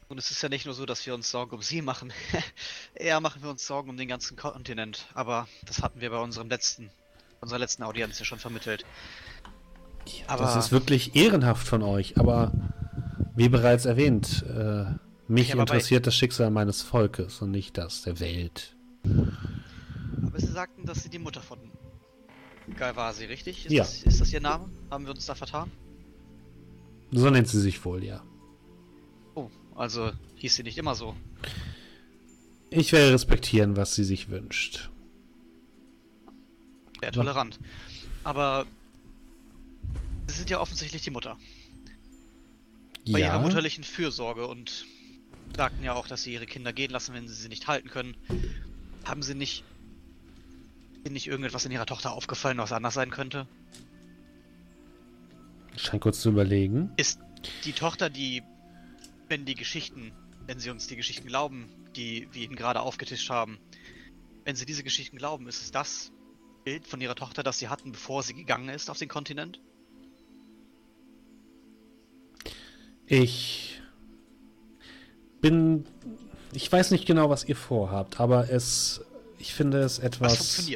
Und es ist ja nicht nur so, dass wir uns Sorgen um sie machen. [LAUGHS] Eher machen wir uns Sorgen um den ganzen Kontinent. Aber das hatten wir bei unserem letzten, unserer letzten Audienz ja schon vermittelt. Ja, aber das ist wirklich ehrenhaft von euch. Aber wie bereits erwähnt, äh, mich ja, interessiert das Schicksal meines Volkes und nicht das der Welt. Aber Sie sagten, dass Sie die Mutter von Galvasi, richtig? Ist ja. Das, ist das Ihr Name? Haben wir uns da vertan? So nennt sie sich wohl, ja. Also hieß sie nicht immer so. Ich werde respektieren, was sie sich wünscht. sehr tolerant. Aber sie sind ja offensichtlich die Mutter. Bei ihrer mutterlichen Fürsorge und sagten ja auch, dass sie ihre Kinder gehen lassen, wenn sie sie nicht halten können. Haben sie nicht, nicht irgendetwas in ihrer Tochter aufgefallen, was anders sein könnte? Ich scheine kurz zu überlegen. Ist die Tochter, die, wenn die Geschichten, wenn sie uns die Geschichten glauben, die wir ihnen gerade aufgetischt haben, wenn sie diese Geschichten glauben, ist es das Bild von ihrer Tochter, das sie hatten, bevor sie gegangen ist auf den Kontinent? Ich bin. Ich weiß nicht genau, was ihr vorhabt, aber es. Ich finde es etwas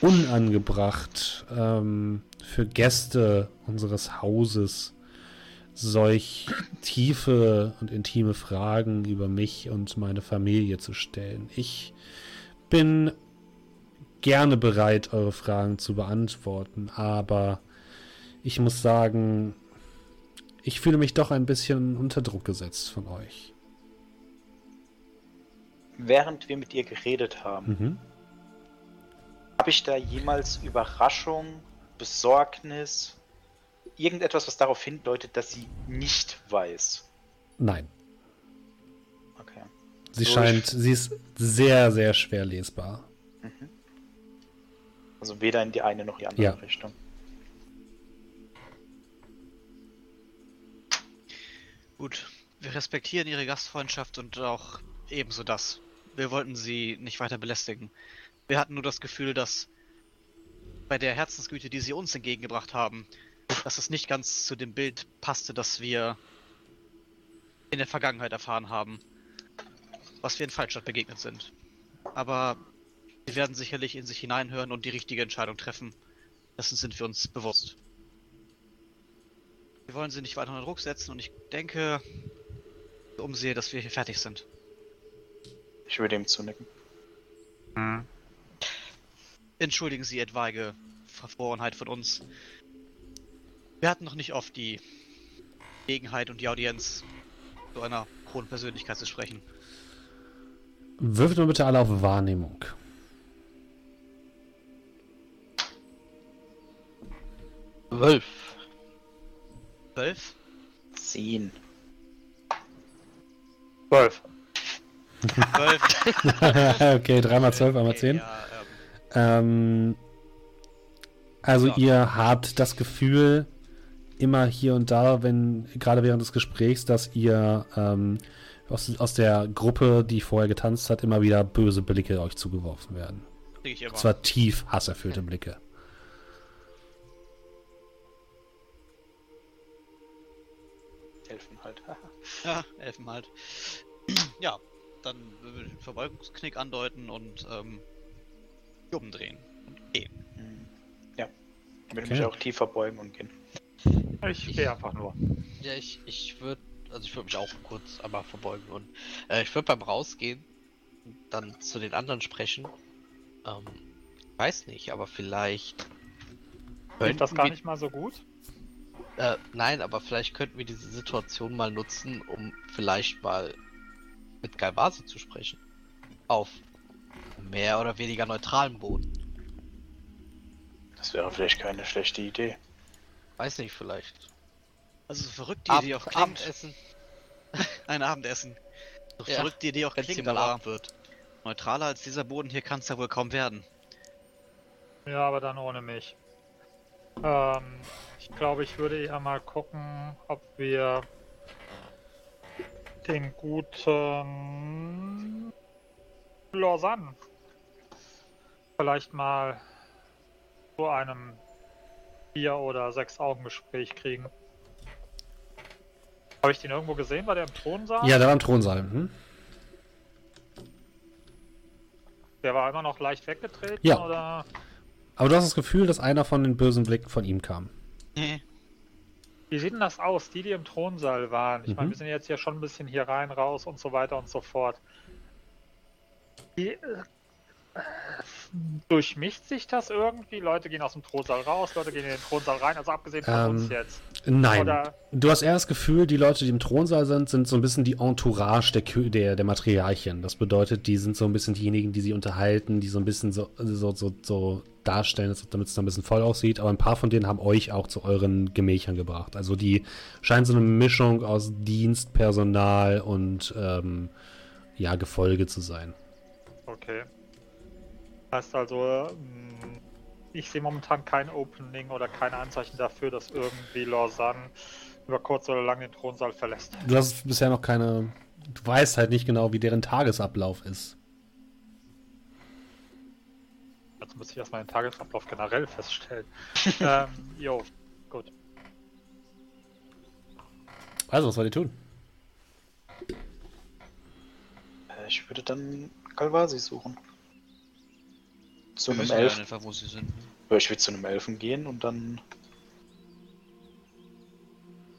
unangebracht ähm, für Gäste unseres Hauses solch tiefe und intime Fragen über mich und meine Familie zu stellen. Ich bin gerne bereit, eure Fragen zu beantworten, aber ich muss sagen, ich fühle mich doch ein bisschen unter Druck gesetzt von euch. Während wir mit ihr geredet haben, mhm. habe ich da jemals Überraschung, Besorgnis, irgendetwas, was darauf hindeutet, dass sie nicht weiß? Nein. Okay. Sie so scheint, sie ist sehr, sehr schwer lesbar. Mhm. Also weder in die eine noch die andere ja. Richtung. Gut, wir respektieren Ihre Gastfreundschaft und auch ebenso das. Wir wollten Sie nicht weiter belästigen. Wir hatten nur das Gefühl, dass bei der Herzensgüte, die Sie uns entgegengebracht haben, dass es nicht ganz zu dem Bild passte, das wir in der Vergangenheit erfahren haben, was wir in Fallstadt begegnet sind. Aber Sie werden sicherlich in sich hineinhören und die richtige Entscheidung treffen. Dessen sind wir uns bewusst. Wir wollen sie nicht weiter unter Druck setzen und ich denke, umsehe, dass wir hier fertig sind. Ich würde ihm zunicken. Hm. Entschuldigen Sie etwaige Verfrorenheit von uns. Wir hatten noch nicht oft die Gelegenheit und die Audienz, zu einer hohen Persönlichkeit zu sprechen. Würfelt mal bitte alle auf Wahrnehmung. Zwölf. Zwölf? Zehn. Zwölf. Zwölf. [LAUGHS] okay, dreimal zwölf, einmal zehn. Ja, ähm, also ja. ihr habt das Gefühl, immer hier und da, wenn, gerade während des Gesprächs, dass ihr ähm, aus, aus der Gruppe, die vorher getanzt hat, immer wieder böse Blicke euch zugeworfen werden. Ich immer. Und zwar tief hasserfüllte Blicke. [LAUGHS] Ja, Elfen halt. ja, dann würde ich den Verbeugungsknick andeuten und ähm, umdrehen und gehen. Mhm. Ja, ich würde okay. mich auch tiefer beugen und gehen. Ich gehe einfach nur. Ja, ich, ich würde, also ich würde mich auch kurz einmal verbeugen und äh, ich würde beim Rausgehen dann zu den anderen sprechen. Ähm, weiß nicht, aber vielleicht. Ist das gar nicht mal so gut? Äh, nein, aber vielleicht könnten wir diese Situation mal nutzen, um vielleicht mal mit Galvasi zu sprechen. Auf mehr oder weniger neutralem Boden. Das wäre vielleicht keine schlechte Idee. Weiß nicht, vielleicht. Also so verrückt die Ab Idee auch klingt. Abendessen. [LAUGHS] Ein Abendessen. So ja, verrückt die Idee auch klingt, aber wird. neutraler als dieser Boden hier kann es ja wohl kaum werden. Ja, aber dann ohne mich. Ähm, ich glaube, ich würde eher mal gucken, ob wir den guten Lausanne vielleicht mal zu einem vier oder sechs Augen Gespräch kriegen. Habe ich den irgendwo gesehen? War der im Thronsaal? Ja, der war im Thronsaal. Hm? Der war immer noch leicht weggetreten? Ja. Oder? Aber du hast das Gefühl, dass einer von den bösen Blicken von ihm kam. Nee. Wie sieht denn das aus? Die, die im Thronsaal waren. Ich mhm. meine, wir sind jetzt ja schon ein bisschen hier rein, raus und so weiter und so fort. Die, äh, durchmischt sich das irgendwie? Leute gehen aus dem Thronsaal raus, Leute gehen in den Thronsaal rein, also abgesehen von Ähm, uns jetzt. Nein. Oder- Du hast eher das Gefühl, die Leute, die im Thronsaal sind, sind so ein bisschen die Entourage der, der, der Matriarchen. Das bedeutet, die sind so ein bisschen diejenigen, die sie unterhalten, die so ein bisschen so, so, so, so darstellen, damit es da ein bisschen voll aussieht. Aber ein paar von denen haben euch auch zu euren Gemächern gebracht. Also die scheinen so eine Mischung aus Dienst, Personal und ähm, ja, Gefolge zu sein. Okay. Heißt also, mh, ich sehe momentan kein Opening oder keine Anzeichen dafür, dass irgendwie Lausanne über kurz oder lang den Thronsaal verlässt. Du hast bisher noch keine. Du weißt halt nicht genau, wie deren Tagesablauf ist. Jetzt muss ich erstmal den Tagesablauf generell feststellen. [LAUGHS] ähm, jo, gut. Also, was wollt ihr tun? Äh, Ich würde dann Galvasi suchen. Zu Wir einem Elfen. nicht, wo sie sind. Ja, ich würde zu einem Elfen gehen und dann.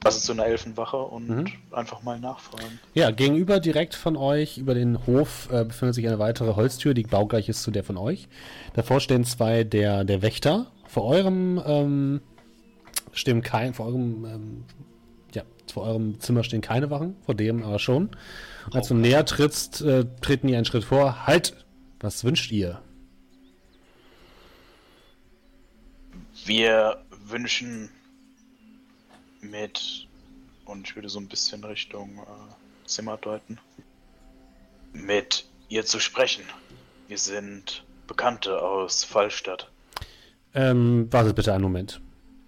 Also zu einer Elfenwache und Mhm. einfach mal nachfragen. Ja, gegenüber direkt von euch, über den Hof, äh, befindet sich eine weitere Holztür, die baugleich ist zu der von euch. Davor stehen zwei der, der Wächter. Vor eurem ähm, stehen kein, vor eurem, ähm, ja, vor eurem Zimmer stehen keine Wachen, vor dem aber schon. Und als du näher trittst, äh, treten die einen Schritt vor. Halt! Was wünscht ihr? Wir wünschen mit, und ich würde so ein bisschen Richtung äh, Zimmer deuten, mit ihr zu sprechen. Wir sind Bekannte aus Fallstadt. Ähm, wartet bitte einen Moment.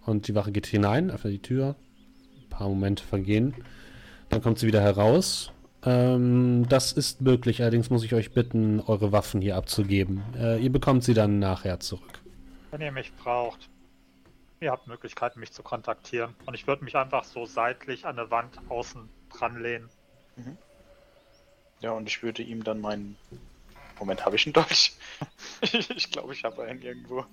Und die Wache geht hinein, öffnet die Tür. Ein paar Momente vergehen. Dann kommt sie wieder heraus. Ähm, das ist möglich, allerdings muss ich euch bitten, eure Waffen hier abzugeben. Äh, ihr bekommt sie dann nachher zurück. Wenn ihr mich braucht, ihr habt Möglichkeiten, mich zu kontaktieren. Und ich würde mich einfach so seitlich an der Wand außen dran lehnen. Ja, und ich würde ihm dann meinen. Moment, habe ich einen Dolch? [LAUGHS] ich glaube, ich habe einen irgendwo.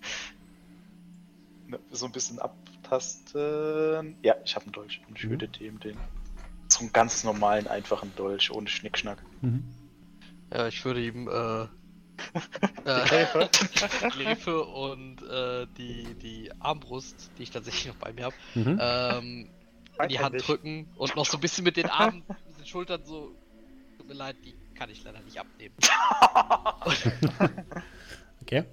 Ne, So ein bisschen abtasten. Ja, ich habe einen Dolch. Und ich Mhm. würde dem den. So einen ganz normalen, einfachen Dolch, ohne Schnickschnack. Ja, ich würde ihm äh, äh, [LAUGHS] Hilfe. Gräfe und äh, die, die Armbrust, die ich tatsächlich noch bei mir habe, Mhm. ähm, in die Hand drücken und noch so ein bisschen mit den Armen, mit den Schultern so. Tut mir leid, die kann ich leider nicht abnehmen. [LAUGHS] Okay.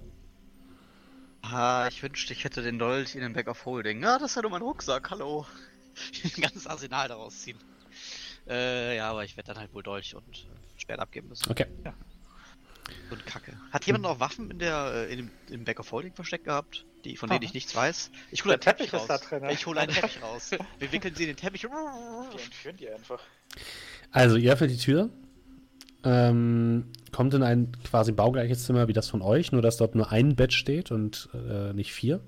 Ah, ich wünschte, ich hätte den Dolch in den Back of Holding. Ah, das ist ja nur mein Rucksack, hallo. [LAUGHS] Ein ganzes Arsenal daraus ziehen. Äh, ja, aber ich werde dann halt wohl Dolch und Schwert abgeben müssen. Okay. So ein Kacke. Hat jemand noch Waffen in der, äh, in dem, im Back of Holding versteckt gehabt? Die, von denen ich nichts weiß? Ich hole einen Teppich, Teppich ist raus. da drin, ne? Ich hole einen [LAUGHS] Teppich raus. Wir wickeln sie in den Teppich. Wir entführen die einfach. Also, ihr öffnet die Tür. Ähm, kommt in ein quasi baugleiches Zimmer wie das von euch, nur dass dort nur ein Bett steht und äh, nicht vier.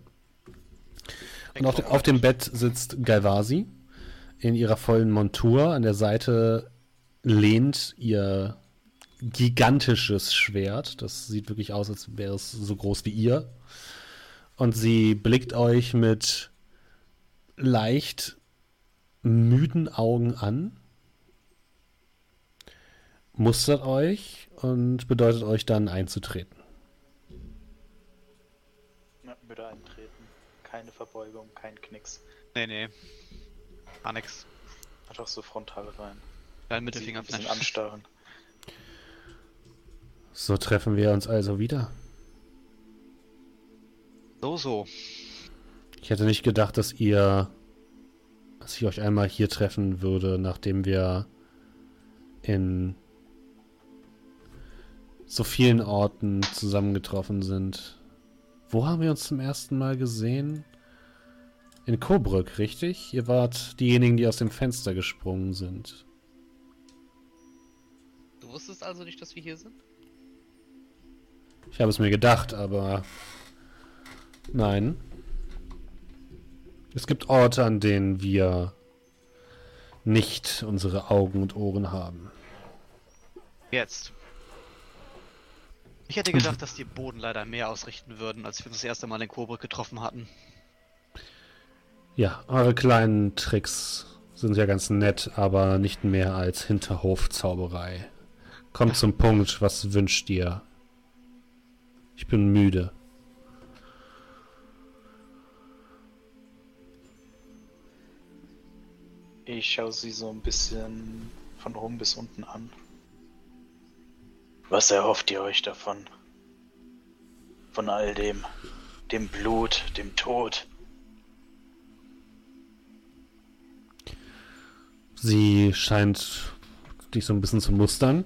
Und auf, de, auf dem Bett sitzt Galvasi in ihrer vollen Montur. An der Seite lehnt ihr gigantisches Schwert. Das sieht wirklich aus, als wäre es so groß wie ihr. Und sie blickt euch mit leicht müden Augen an, mustert euch und bedeutet euch dann einzutreten. Ja, würde eintreten. Keine Verbeugung, kein Knicks. Nee, nee. Gar nix. Einfach so frontal rein. Dein Mittelfinger ein bisschen vielleicht. anstarren. So treffen wir uns also wieder. So, so. Ich hätte nicht gedacht, dass ihr, dass ich euch einmal hier treffen würde, nachdem wir in so vielen Orten zusammengetroffen sind. Wo haben wir uns zum ersten Mal gesehen? In Coburg, richtig? Ihr wart diejenigen, die aus dem Fenster gesprungen sind. Du wusstest also nicht, dass wir hier sind? Ich habe es mir gedacht, aber nein. Es gibt Orte, an denen wir nicht unsere Augen und Ohren haben. Jetzt. Ich hätte gedacht, dass die Boden leider mehr ausrichten würden, als wir uns das erste Mal in Coburg getroffen hatten. Ja, eure kleinen Tricks sind ja ganz nett, aber nicht mehr als Hinterhofzauberei. Kommt zum Punkt, was wünscht ihr? Ich bin müde. Ich schaue sie so ein bisschen von oben bis unten an. Was erhofft ihr euch davon? Von all dem, dem Blut, dem Tod. Sie scheint dich so ein bisschen zu mustern.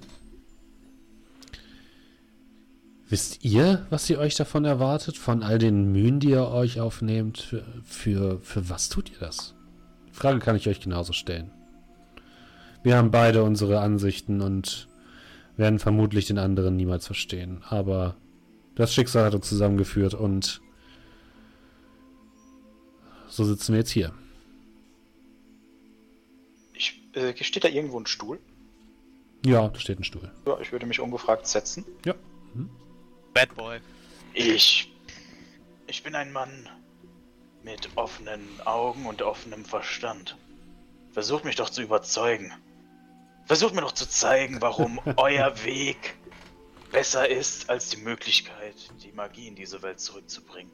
Wisst ihr, was ihr euch davon erwartet? Von all den Mühen, die ihr euch aufnehmt? Für, für, für was tut ihr das? Die Frage kann ich euch genauso stellen. Wir haben beide unsere Ansichten und werden vermutlich den anderen niemals verstehen. Aber das Schicksal hat uns zusammengeführt und so sitzen wir jetzt hier. Ich, äh, steht da irgendwo ein Stuhl? Ja, da steht ein Stuhl. Ja, ich würde mich ungefragt setzen. Ja. Mhm. Bad Boy. Ich. Ich bin ein Mann mit offenen Augen und offenem Verstand. Versucht mich doch zu überzeugen. Versucht mir doch zu zeigen, warum [LAUGHS] euer Weg besser ist als die Möglichkeit, die Magie in diese Welt zurückzubringen.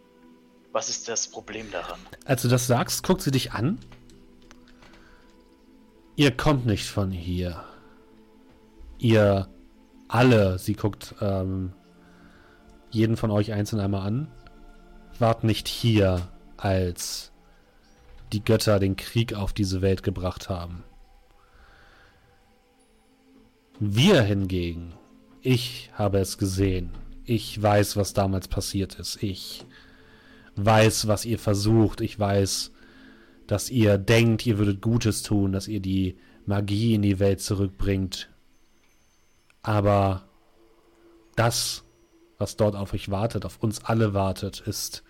Was ist das Problem daran? Als du das sagst, guckt sie dich an. Ihr kommt nicht von hier. Ihr alle, sie guckt ähm, jeden von euch einzeln einmal an, wart nicht hier, als die Götter den Krieg auf diese Welt gebracht haben. Wir hingegen, ich habe es gesehen. Ich weiß, was damals passiert ist. Ich weiß, was ihr versucht. Ich weiß, dass ihr denkt, ihr würdet Gutes tun, dass ihr die Magie in die Welt zurückbringt. Aber das, was dort auf euch wartet, auf uns alle wartet, ist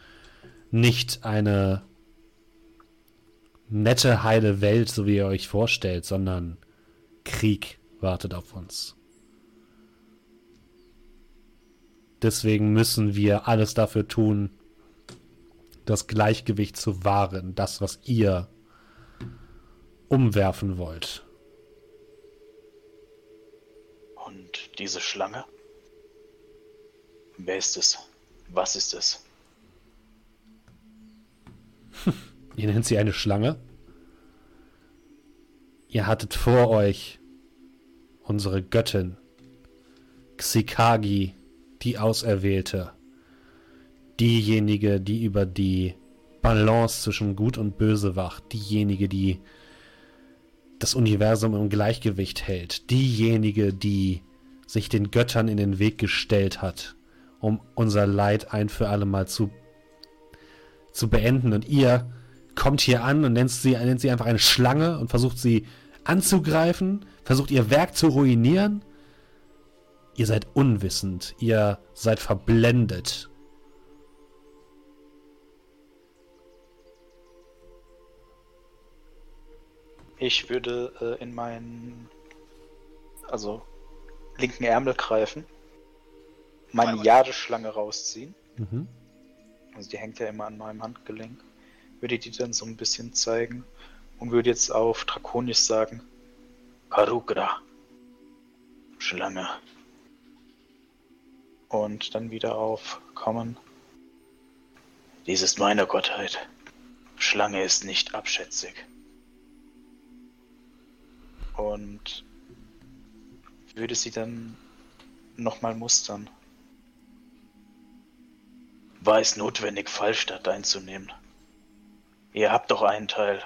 nicht eine nette, heile Welt, so wie ihr euch vorstellt, sondern Krieg wartet auf uns. Deswegen müssen wir alles dafür tun, das Gleichgewicht zu wahren, das, was ihr umwerfen wollt. Und diese Schlange? Wer ist es? Was ist es? [LAUGHS] Ihr nennt sie eine Schlange? Ihr hattet vor euch unsere Göttin, Xikagi, die Auserwählte, diejenige, die über die Balance zwischen Gut und Böse wacht, diejenige, die das Universum im Gleichgewicht hält, diejenige, die sich den Göttern in den Weg gestellt hat, um unser Leid ein für alle Mal zu, zu beenden. Und ihr kommt hier an und nennt sie, nennt sie einfach eine Schlange und versucht sie anzugreifen, versucht ihr Werk zu ruinieren. Ihr seid unwissend, ihr seid verblendet. Ich würde äh, in meinen, also linken Ärmel greifen, meine Jadeschlange rausziehen. Mhm. Also die hängt ja immer an meinem Handgelenk. Würde die dann so ein bisschen zeigen und würde jetzt auf Drakonisch sagen, Karukra, Schlange. Und dann wieder auf Common. Dies ist meine Gottheit. Schlange ist nicht abschätzig. Und würde sie dann nochmal mustern. War es notwendig, Fallstadt einzunehmen? Ihr habt doch einen Teil.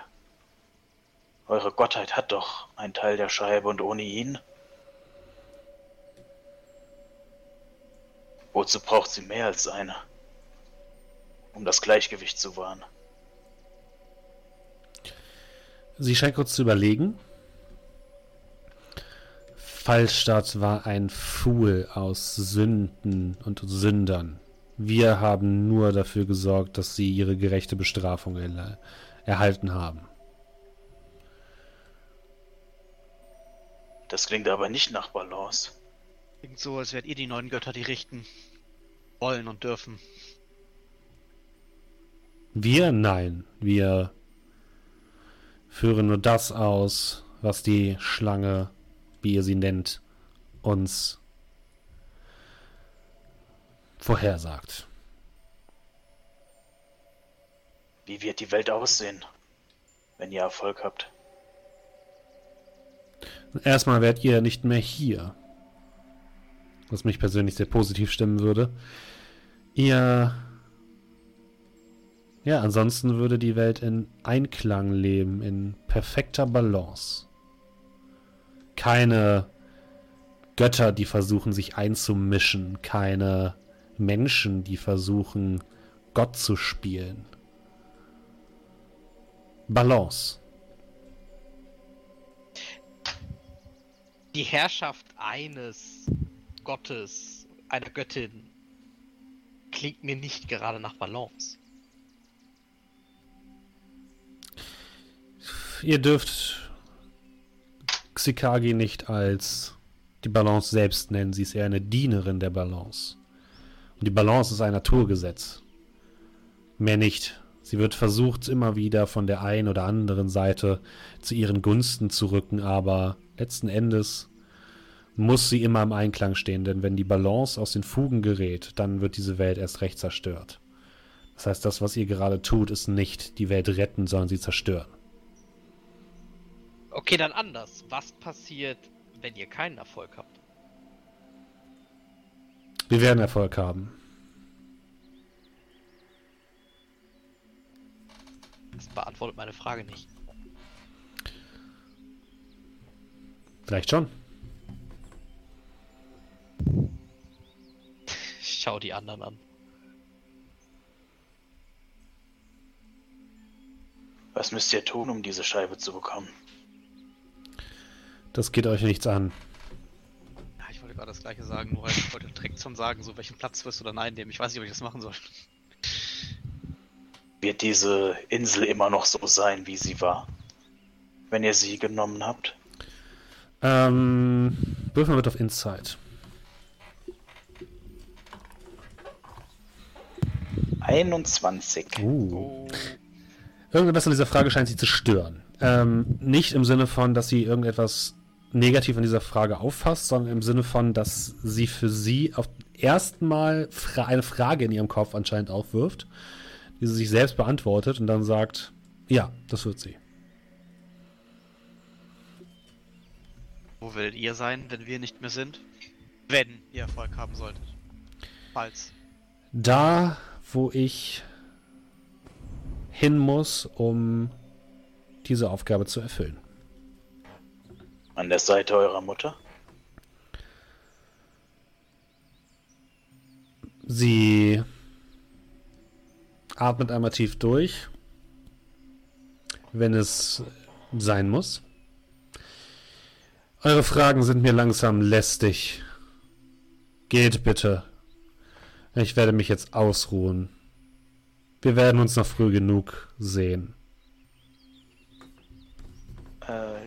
Eure Gottheit hat doch einen Teil der Scheibe und ohne ihn? Wozu braucht sie mehr als eine? Um das Gleichgewicht zu wahren. Sie scheint kurz zu überlegen. Fallstadt war ein Pfuhl aus Sünden und Sündern. Wir haben nur dafür gesorgt, dass sie ihre gerechte Bestrafung erhalten haben. Das klingt aber nicht nach Balance. Klingt so, als wärt ihr die neuen Götter, die richten wollen und dürfen. Wir? Nein. Wir führen nur das aus, was die vorhersagt. Wie wird die Welt aussehen, wenn ihr Erfolg habt? Erstmal wärt ihr nicht mehr hier. Was mich persönlich sehr positiv stimmen würde. Ihr. Ja, ansonsten würde die Welt in Einklang leben, in perfekter Balance. Keine Götter, die versuchen, sich einzumischen, keine Menschen, die versuchen, Gott zu spielen. Balance. Die Herrschaft eines Gottes, einer Göttin, klingt mir nicht gerade nach Balance. Ihr dürft Xikagi nicht als die Balance selbst nennen. Sie ist eher eine Dienerin der Balance. Und die Balance ist ein Naturgesetz. Mehr nicht. Sie wird versucht, immer wieder von der einen oder anderen Seite zu ihren Gunsten zu rücken, aber letzten Endes muss sie immer im Einklang stehen, denn wenn die Balance aus den Fugen gerät, dann wird diese Welt erst recht zerstört. Das heißt, das, was ihr gerade tut, ist nicht die Welt retten, sondern sie zerstören. Okay, dann anders. Was passiert, wenn ihr keinen Erfolg habt? Wir werden Erfolg haben. Das beantwortet meine Frage nicht. Vielleicht schon. Schau die anderen an. Was müsst ihr tun, um diese Scheibe zu bekommen? Das geht euch nichts an. Gerade das gleiche sagen, nur ich wollte direkt schon sagen, so welchen Platz wirst du dann einnehmen. Ich weiß nicht, ob ich das machen soll. Wird diese Insel immer noch so sein, wie sie war? Wenn ihr sie genommen habt? Ähm, Würfel wird auf Insight. 21. Uh. Irgendetwas an dieser Frage scheint sie zu stören. Ähm, nicht im Sinne von, dass sie irgendetwas negativ an dieser Frage auffasst, sondern im Sinne von, dass sie für sie auf erstmal fra eine Frage in ihrem Kopf anscheinend aufwirft, die sie sich selbst beantwortet und dann sagt, ja, das wird sie. Wo werdet ihr sein, wenn wir nicht mehr sind? Wenn ihr Erfolg haben solltet. Falls. Da, wo ich hin muss, um diese Aufgabe zu erfüllen. An der Seite eurer Mutter? Sie atmet einmal tief durch, wenn es sein muss. Eure Fragen sind mir langsam lästig. Geht bitte. Ich werde mich jetzt ausruhen. Wir werden uns noch früh genug sehen.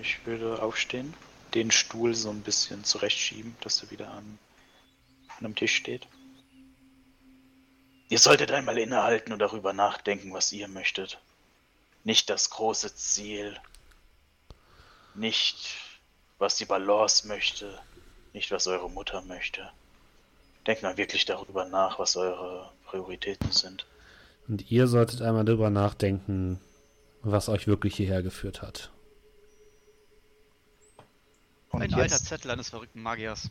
Ich würde aufstehen, den Stuhl so ein bisschen zurechtschieben, dass er wieder an, an einem Tisch steht. Ihr solltet einmal innehalten und darüber nachdenken, was ihr möchtet. Nicht das große Ziel. Nicht, was die Balance möchte. Nicht, was eure Mutter möchte. Denkt mal wirklich darüber nach, was eure Prioritäten sind. Und ihr solltet einmal darüber nachdenken, was euch wirklich hierher geführt hat. Und Ein alter Zettel eines verrückten Magiers.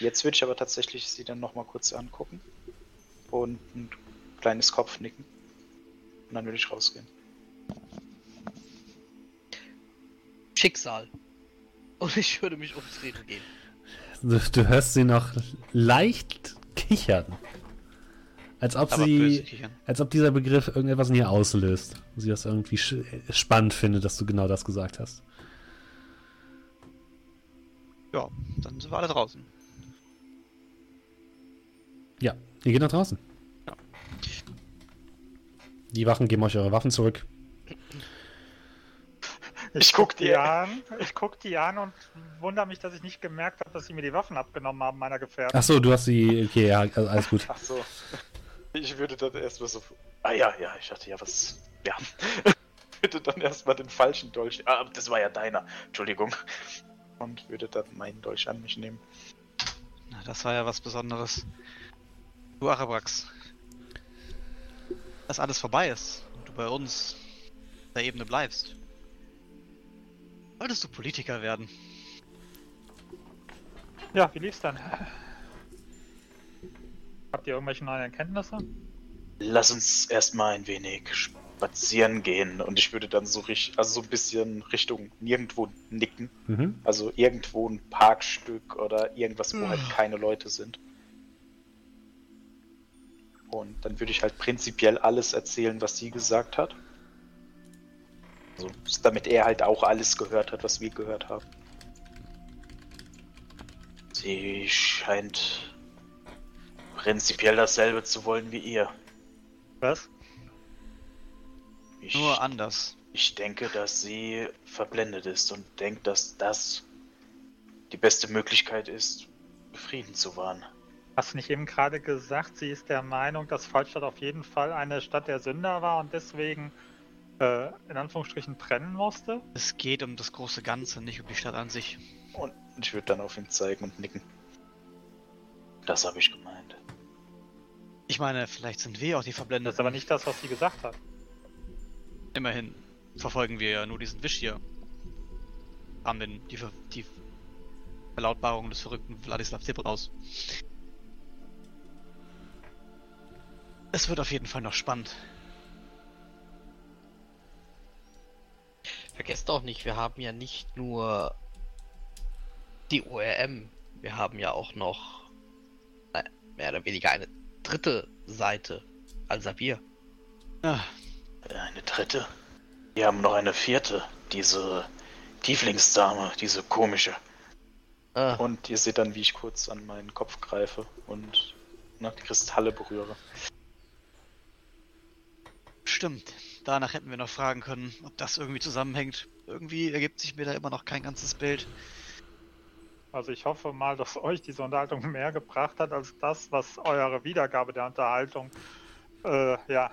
Jetzt würde ich aber tatsächlich sie dann nochmal kurz angucken und ein kleines Kopfnicken. Und dann würde ich rausgehen. Schicksal. Und ich würde mich umdrehen gehen. Du, du hörst sie noch leicht kichern. Als ob Aber sie, als ob dieser Begriff irgendetwas in ihr auslöst. Sie das irgendwie spannend findet, dass du genau das gesagt hast. Ja, dann sind wir alle draußen. Ja, ihr geht nach draußen. Ja. Die Wachen geben euch eure Waffen zurück. Ich guck die an, ich guck die an und wundere mich, dass ich nicht gemerkt habe, dass sie mir die Waffen abgenommen haben, meiner Gefährten. Ach so, du hast sie, okay, ja, alles gut. Ach so. Ich würde dann erstmal so, ah ja, ja, ich hatte ja was, ja. [LAUGHS] ich würde dann erstmal den falschen Dolch, ah, das war ja deiner, Entschuldigung. Und würde dann meinen Dolch an mich nehmen. Na, das war ja was Besonderes. Du Arabrax. Dass alles vorbei ist und du bei uns auf der Ebene bleibst. Solltest du Politiker werden? Ja, wie lief's dann? Habt ihr irgendwelche neuen Erkenntnisse? Lass uns erstmal ein wenig spazieren gehen und ich würde dann so richtig, also so ein bisschen Richtung nirgendwo nicken. Mhm. Also irgendwo ein Parkstück oder irgendwas, wo halt keine Leute sind. Und dann würde ich halt prinzipiell alles erzählen, was sie gesagt hat. Also, damit er halt auch alles gehört hat, was wir gehört haben. Sie scheint prinzipiell dasselbe zu wollen wie ihr. Was? Ich, Nur anders. ich denke, dass sie verblendet ist und denkt, dass das die beste Möglichkeit ist, Frieden zu wahren. Hast du nicht eben gerade gesagt, sie ist der Meinung, dass Fallstadt auf jeden Fall eine Stadt der Sünder war und deswegen äh, in Anführungsstrichen brennen musste? Es geht um das große Ganze, nicht um die Stadt an sich. Und ich würde dann auf ihn zeigen und nicken. Das habe ich gemeint. Ich meine, vielleicht sind wir auch die Das Verblendeten. ist aber nicht das, was sie gesagt hat. Immerhin verfolgen wir ja nur diesen Wisch hier. Haben den, die, Ver die Verlautbarung des verrückten Wladislav Tibor aus. Es wird auf jeden Fall noch spannend. Vergesst auch nicht, wir haben ja nicht nur die ORM, wir haben ja auch noch naja, mehr oder weniger eine dritte Seite, also wir. Ah, Eine dritte. Wir haben noch eine vierte. Diese Tieflingsdame, diese komische. Ah, Und ihr seht dann, wie ich kurz an meinen Kopf greife und nach die Kristalle berühre. stimmt. Danach hätten wir noch fragen können, ob das irgendwie zusammenhängt. Irgendwie ergibt sich mir da immer noch kein ganzes Bild. Also ich hoffe mal, dass euch diese Unterhaltung mehr gebracht hat als das, was eure Wiedergabe der Unterhaltung äh, ja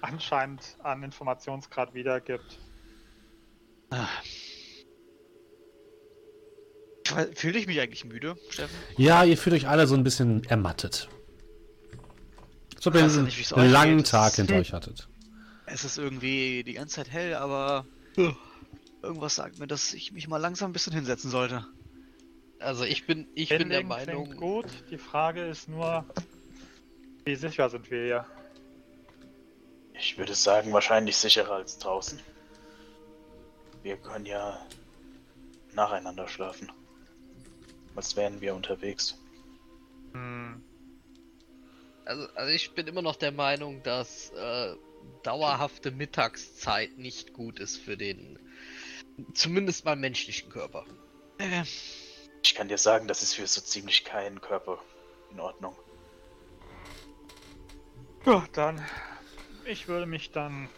anscheinend an Informationsgrad wiedergibt. Fühle ich mich eigentlich müde, Steffen? Ja, ihr fühlt euch alle so ein bisschen ermattet. So, wenn ihr nicht, einen euch langen geht. Tag hinter euch hattet. Es ist irgendwie die ganze Zeit hell, aber irgendwas sagt mir, dass ich mich mal langsam ein bisschen hinsetzen sollte. also ich bin, ich bin der Meinung, gut. Die Frage ist nur, wie sicher sind wir hier? Ich würde sagen, wahrscheinlich sicherer als draußen. Wir können ja nacheinander schlafen. Als wären wir unterwegs. Hm, also, also ich bin immer noch der Meinung, dass äh, dauerhafte Mittagszeit nicht gut ist für den, zumindest mal menschlichen Körper. Äh, Ich kann dir sagen, das ist für so ziemlich keinen Körper in Ordnung. Ja, dann. Ich würde mich dann.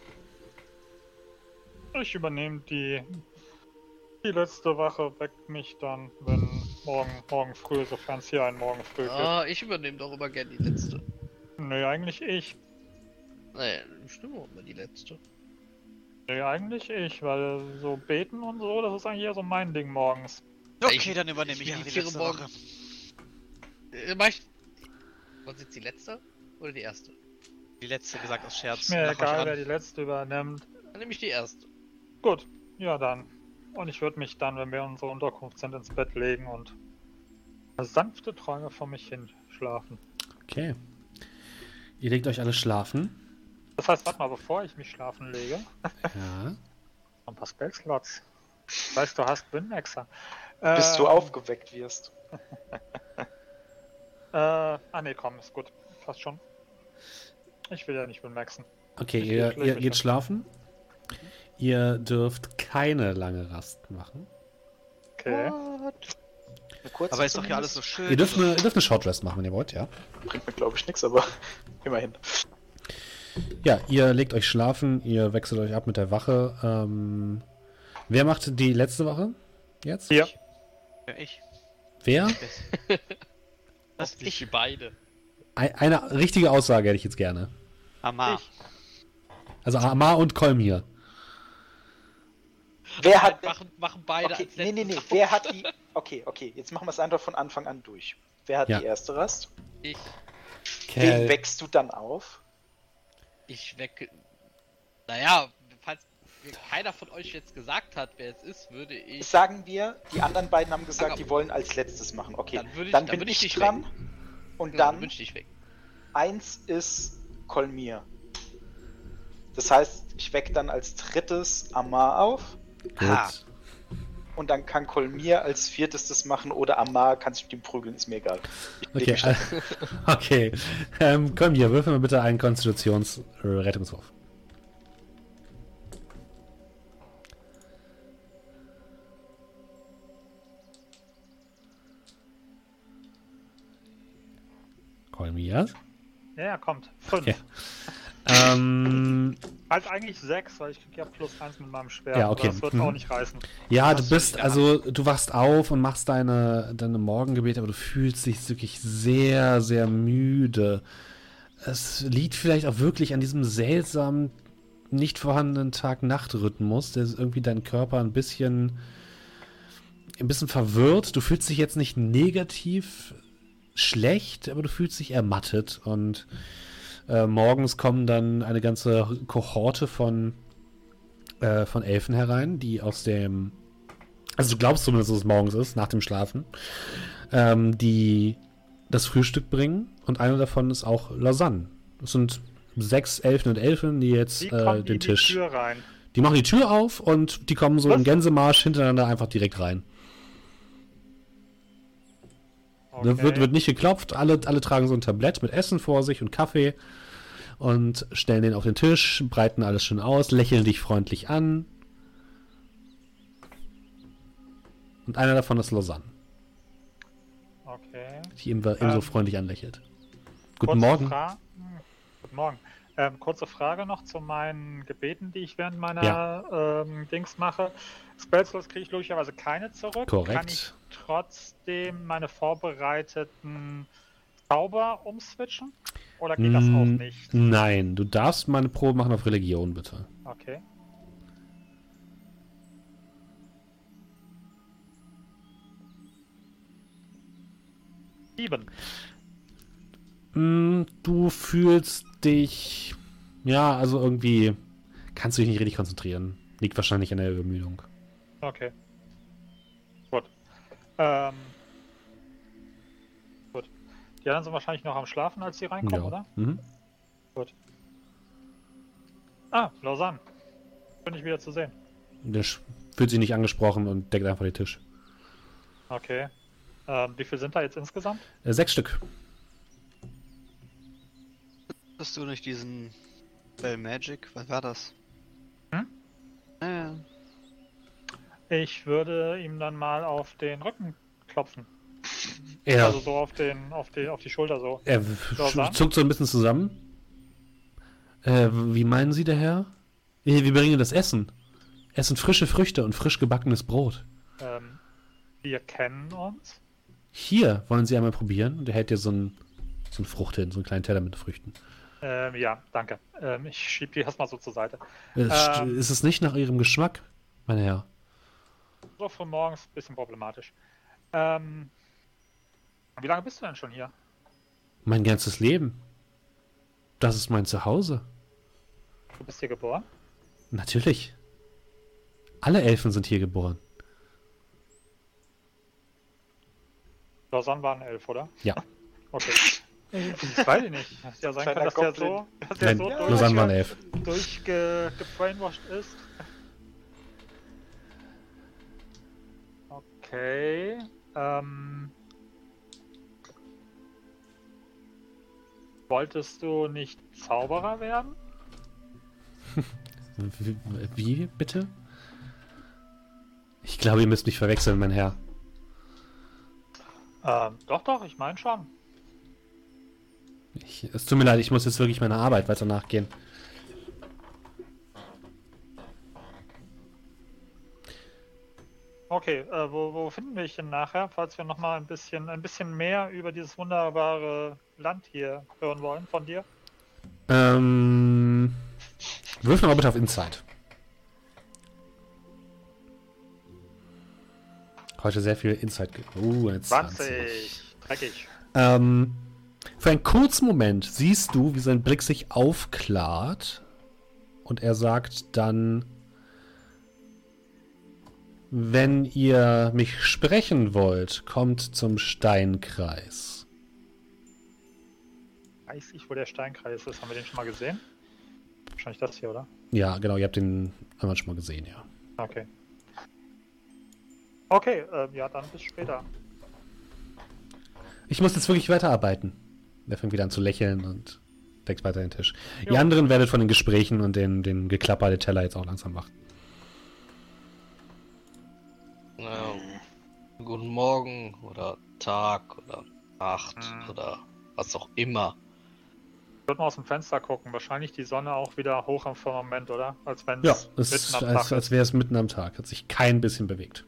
Ich übernehme die. Die letzte Wache weckt mich dann, wenn morgen, morgen früh, sofern es hier einen Morgen früh gibt. Ah, ich übernehme doch immer gern die letzte. Nee, eigentlich ich. Nee, stimmt auch immer die letzte. Nee, eigentlich ich, weil so beten und so, das ist eigentlich eher so mein Ding morgens. okay, Ich- dann übernehme ich, ich die letzte morgen. Woche. Äh, mach ich... Was ist die letzte? Oder die erste? Die letzte gesagt aus Scherz. Mir Mach euch egal, wer die letzte übernimmt. Dann nehme ich die erste. Gut, ja dann. Und ich würde mich dann, wenn wir in unserer Unterkunft sind, ins Bett legen und sanfte Träume vor mich hin schlafen. Okay. Ihr legt euch alle schlafen. Das heißt, warte mal, bevor ich mich schlafen lege, Ja. [LAUGHS] ein paar Spellslots. Weißt du, hast Winmaxer. Bis du Ähm, aufgeweckt wirst. [LAUGHS] Äh, ah ne, komm, ist gut. Passt schon. Ich will ja nicht Winmaxen. Okay, Ich ihr, ihr geht schlafen. Ihr dürft keine lange Rast machen. Okay. Aber ist doch hier alles so schön. Ihr dürft eine, ihr dürft eine Short Rest machen, wenn ihr wollt, ja. Bringt mir, glaube ich, nichts, aber [LAUGHS] immerhin. Ja, ihr legt euch schlafen, ihr wechselt euch ab mit der Wache. Ähm, wer macht die letzte Wache jetzt? Ja. Ja, ich. Wer? [LAUGHS] Das Ich beide. Ei- Eine richtige Aussage hätte ich jetzt gerne. Amar. Also Amar und Kolm hier. Wer hat. Machen, machen beide Okay, als nee, nee, nee. Wer hat die. Okay, okay. Jetzt machen wir es einfach von Anfang an durch. Wer hat Ja. die erste Rast? Ich. Wen wächst du dann auf? Ich wecke. Naja, falls mir keiner von euch jetzt gesagt hat, wer es ist, würde ich. Sagen wir, die anderen beiden haben gesagt, die wollen als letztes machen. Okay, Dann würde ich- dann dann bin würde ich ich dich dran. wecken. Und Ja, dann wünsch dich weg. eins ist Kolmir. Das heißt, ich weck dann als drittes Amar auf. Gut. Und dann kann Kolmir als viertes das machen oder Amar kann sich mit ihm prügeln, ist mir egal. Okay, äh, [LAUGHS] okay. Ähm, komm hier, würfel mal bitte einen Konstitutions-Rettungswurf. Kolmir. Ja, ja, kommt. Fünf. Okay. Ähm, Halt eigentlich sechs, weil ich krieg ja plus eins mit meinem Schwert. Ja, okay. Das wird Mhm. auch nicht reißen. ja, du bist, also du wachst auf und machst deine, deine Morgengebete, aber du fühlst dich wirklich sehr, sehr müde. Es liegt vielleicht auch wirklich an diesem seltsamen, nicht vorhandenen Tag-Nacht-Rhythmus, der irgendwie deinen Körper ein bisschen, ein bisschen verwirrt. Du fühlst dich jetzt nicht negativ schlecht, aber du fühlst dich ermattet und äh, morgens kommen dann eine ganze Kohorte von, äh, von Elfen herein, die aus dem, also du glaubst zumindest, dass es morgens ist, nach dem Schlafen, ähm, die das Frühstück bringen und einer davon ist auch Lausanne. Das sind sechs Elfen und Elfen, die jetzt Die äh, den die Tisch. Tür rein. Die machen die Tür auf und die kommen so Was? im Gänsemarsch hintereinander einfach direkt rein. Okay. Wird, wird nicht geklopft, alle, alle tragen so ein Tablett mit Essen vor sich und Kaffee und stellen den auf den Tisch, breiten alles schön aus, lächeln dich freundlich an. Und einer davon ist Lausanne, okay. die ihm ebenso Ähm, freundlich anlächelt. Guten Morgen. Fra hm, Guten Morgen. Ähm, kurze Frage noch zu meinen Gebeten, die ich während meiner Ja. ähm, Dings mache. Spellslots kriege ich logischerweise keine zurück. Korrekt. Kann ich trotzdem meine vorbereiteten Zauber umswitchen? Oder geht das auch Mm, nicht? Nein, du darfst mal eine Probe machen auf Religion, bitte. Okay. Sieben. Mm, Du fühlst dich. Ja, also irgendwie kannst du dich nicht richtig konzentrieren. Liegt wahrscheinlich an der Übermüdung. Okay. Gut. Ähm. Gut. Die anderen sind wahrscheinlich noch am Schlafen, als sie reinkommen, oder? Mhm. Ah, Lausanne. Bin ich wieder zu sehen. Der fühlt sich nicht angesprochen und deckt einfach den Tisch. Okay. Ähm, wie viel sind da jetzt insgesamt? Äh, sechs Stück. Hast du nicht diesen Bell Magic? Was war das? Hm? Äh, Ich würde ihm dann mal auf den Rücken klopfen. Er, Also so auf den, auf die, auf die Schulter so. er zuckt so ein bisschen zusammen. Äh, wie meinen Sie, der Herr? Wir bringen das Essen. Es sind frische Früchte und frisch gebackenes Brot. Ähm, wir kennen uns. Hier, wollen Sie einmal probieren? Und er hält dir so ein, so ein Frucht hin, so einen kleinen Teller mit Früchten. Ähm, ja, danke. Ähm, ich schieb die erstmal so zur Seite. Äh, Ähm. Ist es nicht nach Ihrem Geschmack, mein Herr? So früh morgens, bisschen problematisch. Ähm, wie lange bist du denn schon hier? Mein ganzes Leben. Das ist mein Zuhause. Du bist hier geboren? Natürlich. Alle Elfen sind hier geboren. Lausanne war ein Elf, oder? Ja. [LAUGHS] Okay. Ich weiß ich nicht. Hätte ja sein können, dass der so, dass der Nein, so durch, Lausanne war ein Elf. durchgebrainwashed ist. Okay. Ähm, wolltest du nicht Zauberer werden? [LAUGHS] Wie, bitte? Ich glaube, ihr müsst mich verwechseln, mein Herr. Ähm, doch, doch, ich meine schon. Ich, es tut mir leid, ich muss jetzt wirklich meiner Arbeit weiter nachgehen. Okay, äh, wo, wo finden wir dich denn nachher, falls wir nochmal ein bisschen, ein bisschen mehr über dieses wunderbare Land hier hören wollen von dir? Ähm. Wirf mal bitte auf Insight. Heute sehr viel Insight. Uh, eine 20. 20. Dreckig. Ähm, Für einen kurzen Moment siehst du, wie sein Blick sich aufklart und er sagt dann, wenn ihr mich sprechen wollt, kommt zum Steinkreis. Weiß ich, wo der Steinkreis ist. Haben wir den schon mal gesehen? Wahrscheinlich das hier, oder? Ja, genau, ihr habt den einmal schon mal gesehen, ja. Okay. Okay, äh, ja, dann bis später. Ich muss jetzt wirklich weiterarbeiten. Er fängt wieder an zu lächeln und deckt weiter den Tisch. Jo. Ihr anderen werdet von den Gesprächen und den, den Geklapper der Teller jetzt auch langsam wach. Ja, guten Morgen oder Tag oder Nacht Mhm. oder was auch immer. Ich würde mal aus dem Fenster gucken. Wahrscheinlich die Sonne auch wieder hoch am Firmament, oder? Als wenn Ja, es mitten ist, am als, Tag als ist. wäre es mitten am Tag. Hat sich kein bisschen bewegt.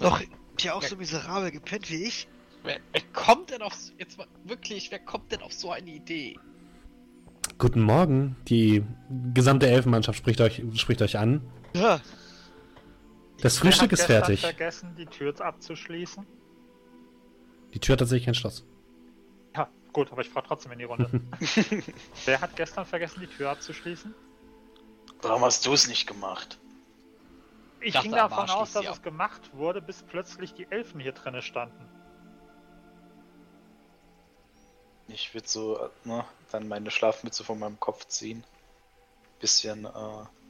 Noch hier auch so miserabel gepennt wie ich? Wer, wer kommt denn auf jetzt mal wirklich, wer kommt denn auf so eine Idee? Guten Morgen. Die gesamte Elfenmannschaft spricht euch, spricht euch an. Ja. Das Wer Frühstück hat ist gestern fertig. vergessen, die Tür abzuschließen? Die Tür hat tatsächlich kein Schloss. Ja, gut, aber ich frage trotzdem in die Runde. [LAUGHS] Wer hat gestern vergessen, die Tür abzuschließen? Warum hast du es nicht gemacht? Ich dachte, ging davon aus, dass es gemacht wurde, bis plötzlich die Elfen hier drinnen standen. Ich würde so, äh, ne, dann meine Schlafmütze von meinem Kopf ziehen. Bisschen äh,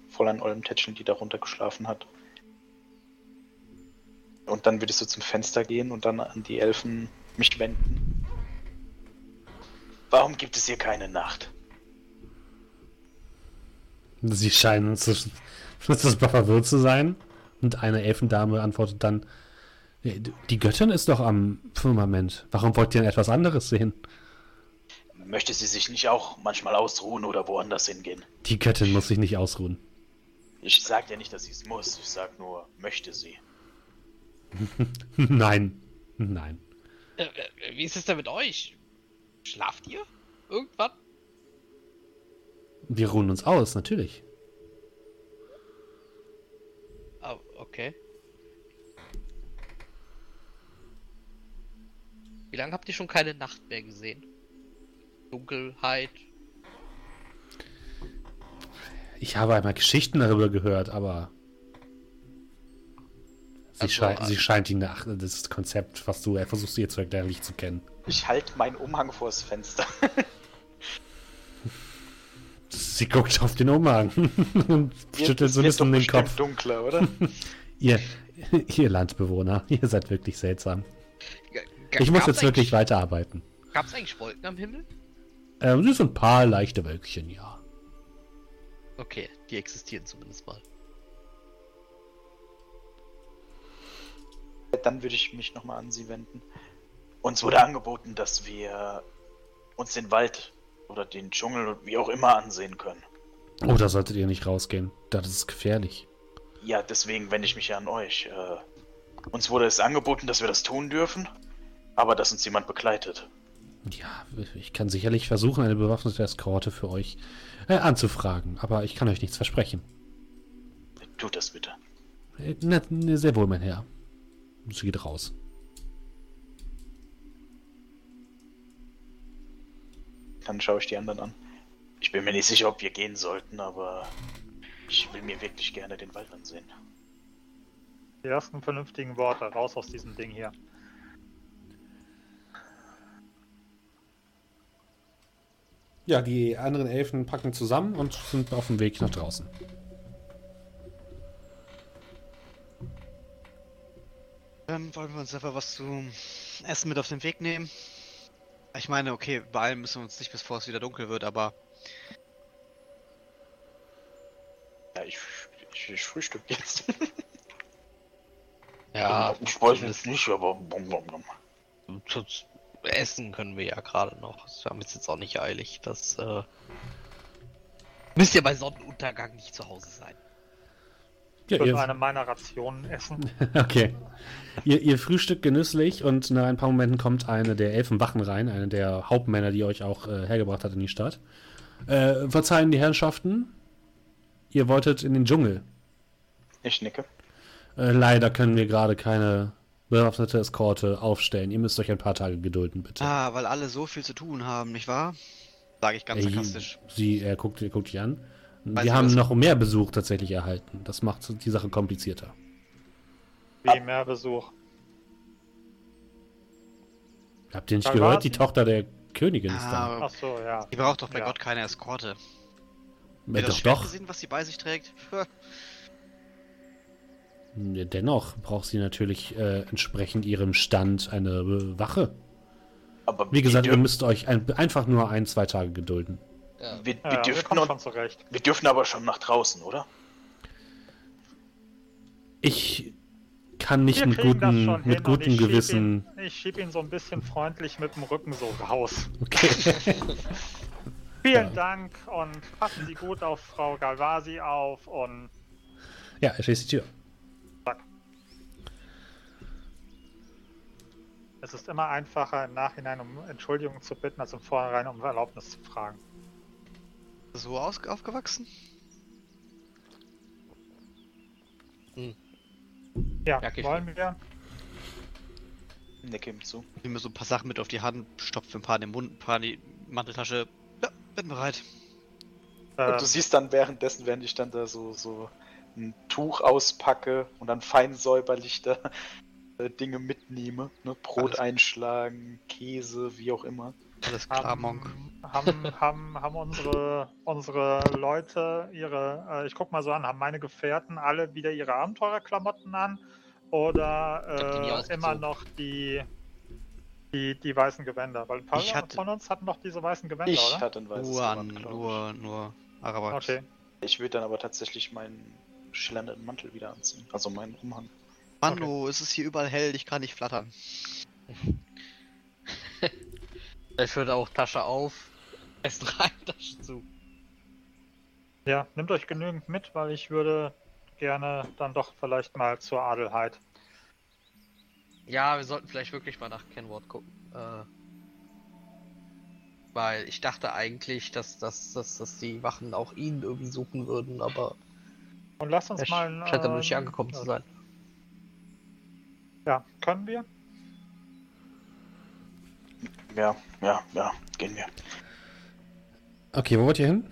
voll an Olm tätscheln, die darunter geschlafen hat. Und dann würde ich so zum Fenster gehen und dann an die Elfen mich wenden. Warum gibt es hier keine Nacht? Sie scheinen zu, [LAUGHS] etwas verwirrt zu sein. Und eine Elfendame antwortet dann: Die Göttin ist doch am Firmament. Warum wollt ihr denn etwas anderes sehen? Möchte sie sich nicht auch manchmal ausruhen oder woanders hingehen? Die Göttin muss sich nicht ausruhen. Ich sag ja nicht, dass sie es muss. Ich sag nur, möchte sie. [LAUGHS] Nein. Nein. Äh, äh, wie ist es denn mit euch? Schlaft ihr? Irgendwann? Wir ruhen uns aus, natürlich. Ah, okay. Wie lange habt ihr schon keine Nacht mehr gesehen? Dunkelheit. Ich habe einmal Geschichten darüber gehört, aber. Sie, Also, schei sie scheint die Nacht, das Konzept, was du versuchst ihr zu erklären, nicht zu kennen. Ich halte meinen Umhang vors Fenster. Sie guckt auf den Umhang [LAUGHS] und schüttelt Es so ein bisschen den Kopf. dunkler, oder? [LAUGHS] Ihr, ihr Landbewohner, [LAUGHS] ihr seid wirklich seltsam. G- Ich muss jetzt wirklich weiterarbeiten. Gab's eigentlich Wolken am Himmel? Ähm, es sind ein paar leichte Wölkchen, ja. Okay, die existieren zumindest mal. Dann würde ich mich nochmal an sie wenden. Uns wurde angeboten, dass wir uns den Wald oder den Dschungel und wie auch immer ansehen können. Oh, da solltet ihr nicht rausgehen. Das ist gefährlich. Ja, deswegen wende ich mich ja an euch. Äh, uns wurde es angeboten, dass wir das tun dürfen, aber dass uns jemand begleitet. Ja, ich kann sicherlich versuchen, eine bewaffnete Eskorte für euch äh, anzufragen, aber ich kann euch nichts versprechen. Tut das bitte. Äh, na, na, sehr wohl, mein Herr. Sie geht raus. Dann schaue ich die anderen an. Ich bin mir nicht sicher, ob wir gehen sollten, aber ich will mir wirklich gerne den Wald ansehen. Die ersten vernünftigen Worte, raus aus diesem Ding hier. Ja, die anderen Elfen packen zusammen und sind auf dem Weg nach draußen. Dann wollen wir uns einfach was zu essen mit auf den Weg nehmen. Ich meine, okay, beeilen müssen wir uns nicht, bevor es wieder dunkel wird, aber Ja, ich, ich, ich frühstück jetzt. Ja, ich weiß jetzt nicht, aber. Bum, bum, bum. Essen können wir ja gerade noch. Wir haben es jetzt auch nicht eilig. Das äh, müsst ihr bei Sonnenuntergang nicht zu Hause sein. Ja, Ich würde ihr, eine meiner Rationen essen. [LAUGHS] okay. Ihr, ihr frühstückt genüsslich und nach ein paar Momenten kommt eine der Elfenwachen rein, eine der Hauptmänner, die euch auch äh, hergebracht hat in die Stadt. Äh, verzeihen die Herrschaften, ihr wolltet in den Dschungel. Ich nicke. Äh, leider können wir gerade keine bewaffnete Eskorte aufstellen. Ihr müsst euch ein paar Tage gedulden, bitte. Ah, weil alle so viel zu tun haben, nicht wahr? Sage ich ganz Ey, sarkastisch. Sie, er guckt, er guckt dich an. Weiß wir haben noch mehr Besuch tatsächlich erhalten. Das macht die Sache komplizierter. Wie mehr Besuch. Habt ihr nicht Dann gehört? Die Tochter der Königin ist da. Ah, Ach so, ja. die braucht doch bei Ja. Gott keine Eskorte. Äh, Habt ihr das doch, doch. gesehen, was sie bei sich trägt? [LAUGHS] Dennoch braucht sie natürlich äh, entsprechend ihrem Stand eine äh, Wache. Aber Wie gesagt, wir, ihr müsst euch ein, einfach nur ein, zwei Tage gedulden. Ja. wir, wir, Ja, wir dürfen kommen noch, wir dürfen aber schon nach draußen, oder? Ich kann nicht Wir mit schon mit hin gutem ich schieb Gewissen. Ihn, ich schieb ihn so ein bisschen freundlich mit dem Rücken so raus. Okay. [LAUGHS] Vielen Ja. Dank und passen Sie gut auf Frau Galvasi auf und ja, er schließt die Tür. Es ist immer einfacher im Nachhinein um Entschuldigung zu bitten, als im Vorhinein um Erlaubnis zu fragen. So aus aufgewachsen? Ja, Merk ich wollen wir? Nick ihm zu. Ich nehme mir so ein paar Sachen mit auf die Hand, stopfe ein paar in den Mund, ein paar in die Manteltasche. Ja, bin bereit. Äh, Und du siehst dann währenddessen, während ich dann da so, so ein Tuch auspacke und dann fein säuberlich da äh, Dinge mitnehme. Ne? Brot Alles- einschlagen, Käse, wie auch immer. Alles klar, Monk. haben, haben, haben, haben unsere, unsere Leute ihre, äh, ich guck mal so an, haben meine Gefährten alle wieder ihre Abenteurerklamotten an oder äh, immer noch die, die, die weißen Gewänder? Weil ein paar Ich hatte- von uns hatten noch diese weißen Gewänder, Ich oder? hatte ein weißes Nur an, Gewand, nur, nur Araber. Okay. Ich würde dann aber tatsächlich meinen schillernden Mantel wieder anziehen. Also meinen Umhang. Mano, es ist hier überall hell, ich kann nicht flattern. [LAUGHS] Ich würde auch Tasche auf, erst rein, Tasche zu. Ja, nehmt euch genügend mit, weil ich würde gerne dann doch vielleicht mal zur Adelheid. Ja, wir sollten vielleicht wirklich mal nach Kenward gucken. Äh, weil ich dachte eigentlich, dass, dass, dass, dass die Wachen auch ihn irgendwie suchen würden, aber Und lasst uns er mal. scheint aber nicht ähm, angekommen zu sein. Ja, können wir? Ja, ja, ja, gehen wir. Okay, wo wollt ihr hin?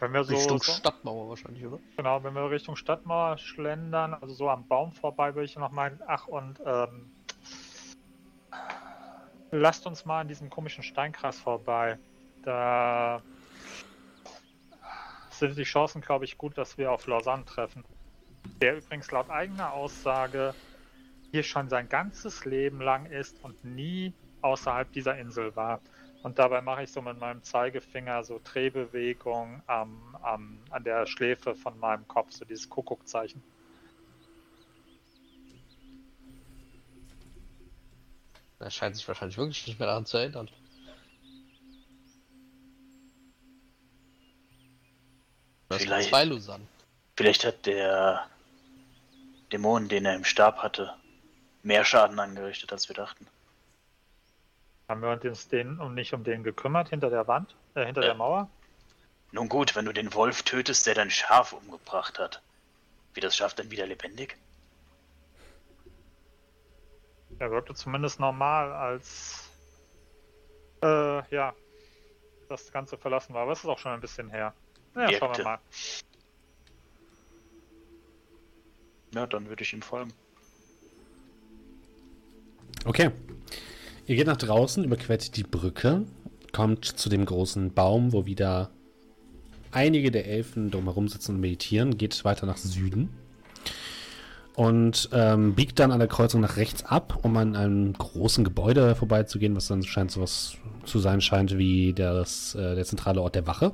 Wenn wir so, Richtung so Stadtmauer wahrscheinlich, oder? Genau, wenn wir Richtung Stadtmauer schlendern, also so am Baum vorbei, würde ich noch meinen, ach und ähm, lasst uns mal an diesem komischen Steinkreis vorbei. Da sind die Chancen, glaube ich, gut, dass wir auf Lausanne treffen. Der übrigens laut eigener Aussage hier schon sein ganzes Leben lang ist und nie außerhalb dieser Insel war. Und dabei mache ich so mit meinem Zeigefinger so Drehbewegung am, am, an der Schläfe von meinem Kopf, so dieses Kuckuckzeichen. Er scheint sich wahrscheinlich wirklich nicht mehr daran zu erinnern. Vielleicht. Vielleicht hat der Dämon, den er im Stab hatte, mehr Schaden angerichtet, als wir dachten. Haben wir uns den um nicht um den gekümmert hinter der Wand, äh, hinter der Ja. Mauer? Nun gut, wenn du den Wolf tötest, der dein Schaf umgebracht hat, wird das Schaf dann wieder lebendig? Er wirkte zumindest normal, als äh, ja das Ganze verlassen war. Aber es ist auch schon ein bisschen her. Ja, schauen wir mal. Ja, dann würde ich ihm folgen. Okay. Ihr geht nach draußen, überquert die Brücke, kommt zu dem großen Baum, wo wieder einige der Elfen drumherum sitzen und meditieren, geht weiter nach Süden und ähm, biegt dann an der Kreuzung nach rechts ab, um an einem großen Gebäude vorbeizugehen, was dann scheint sowas zu sein scheint wie das, äh, der zentrale Ort der Wache.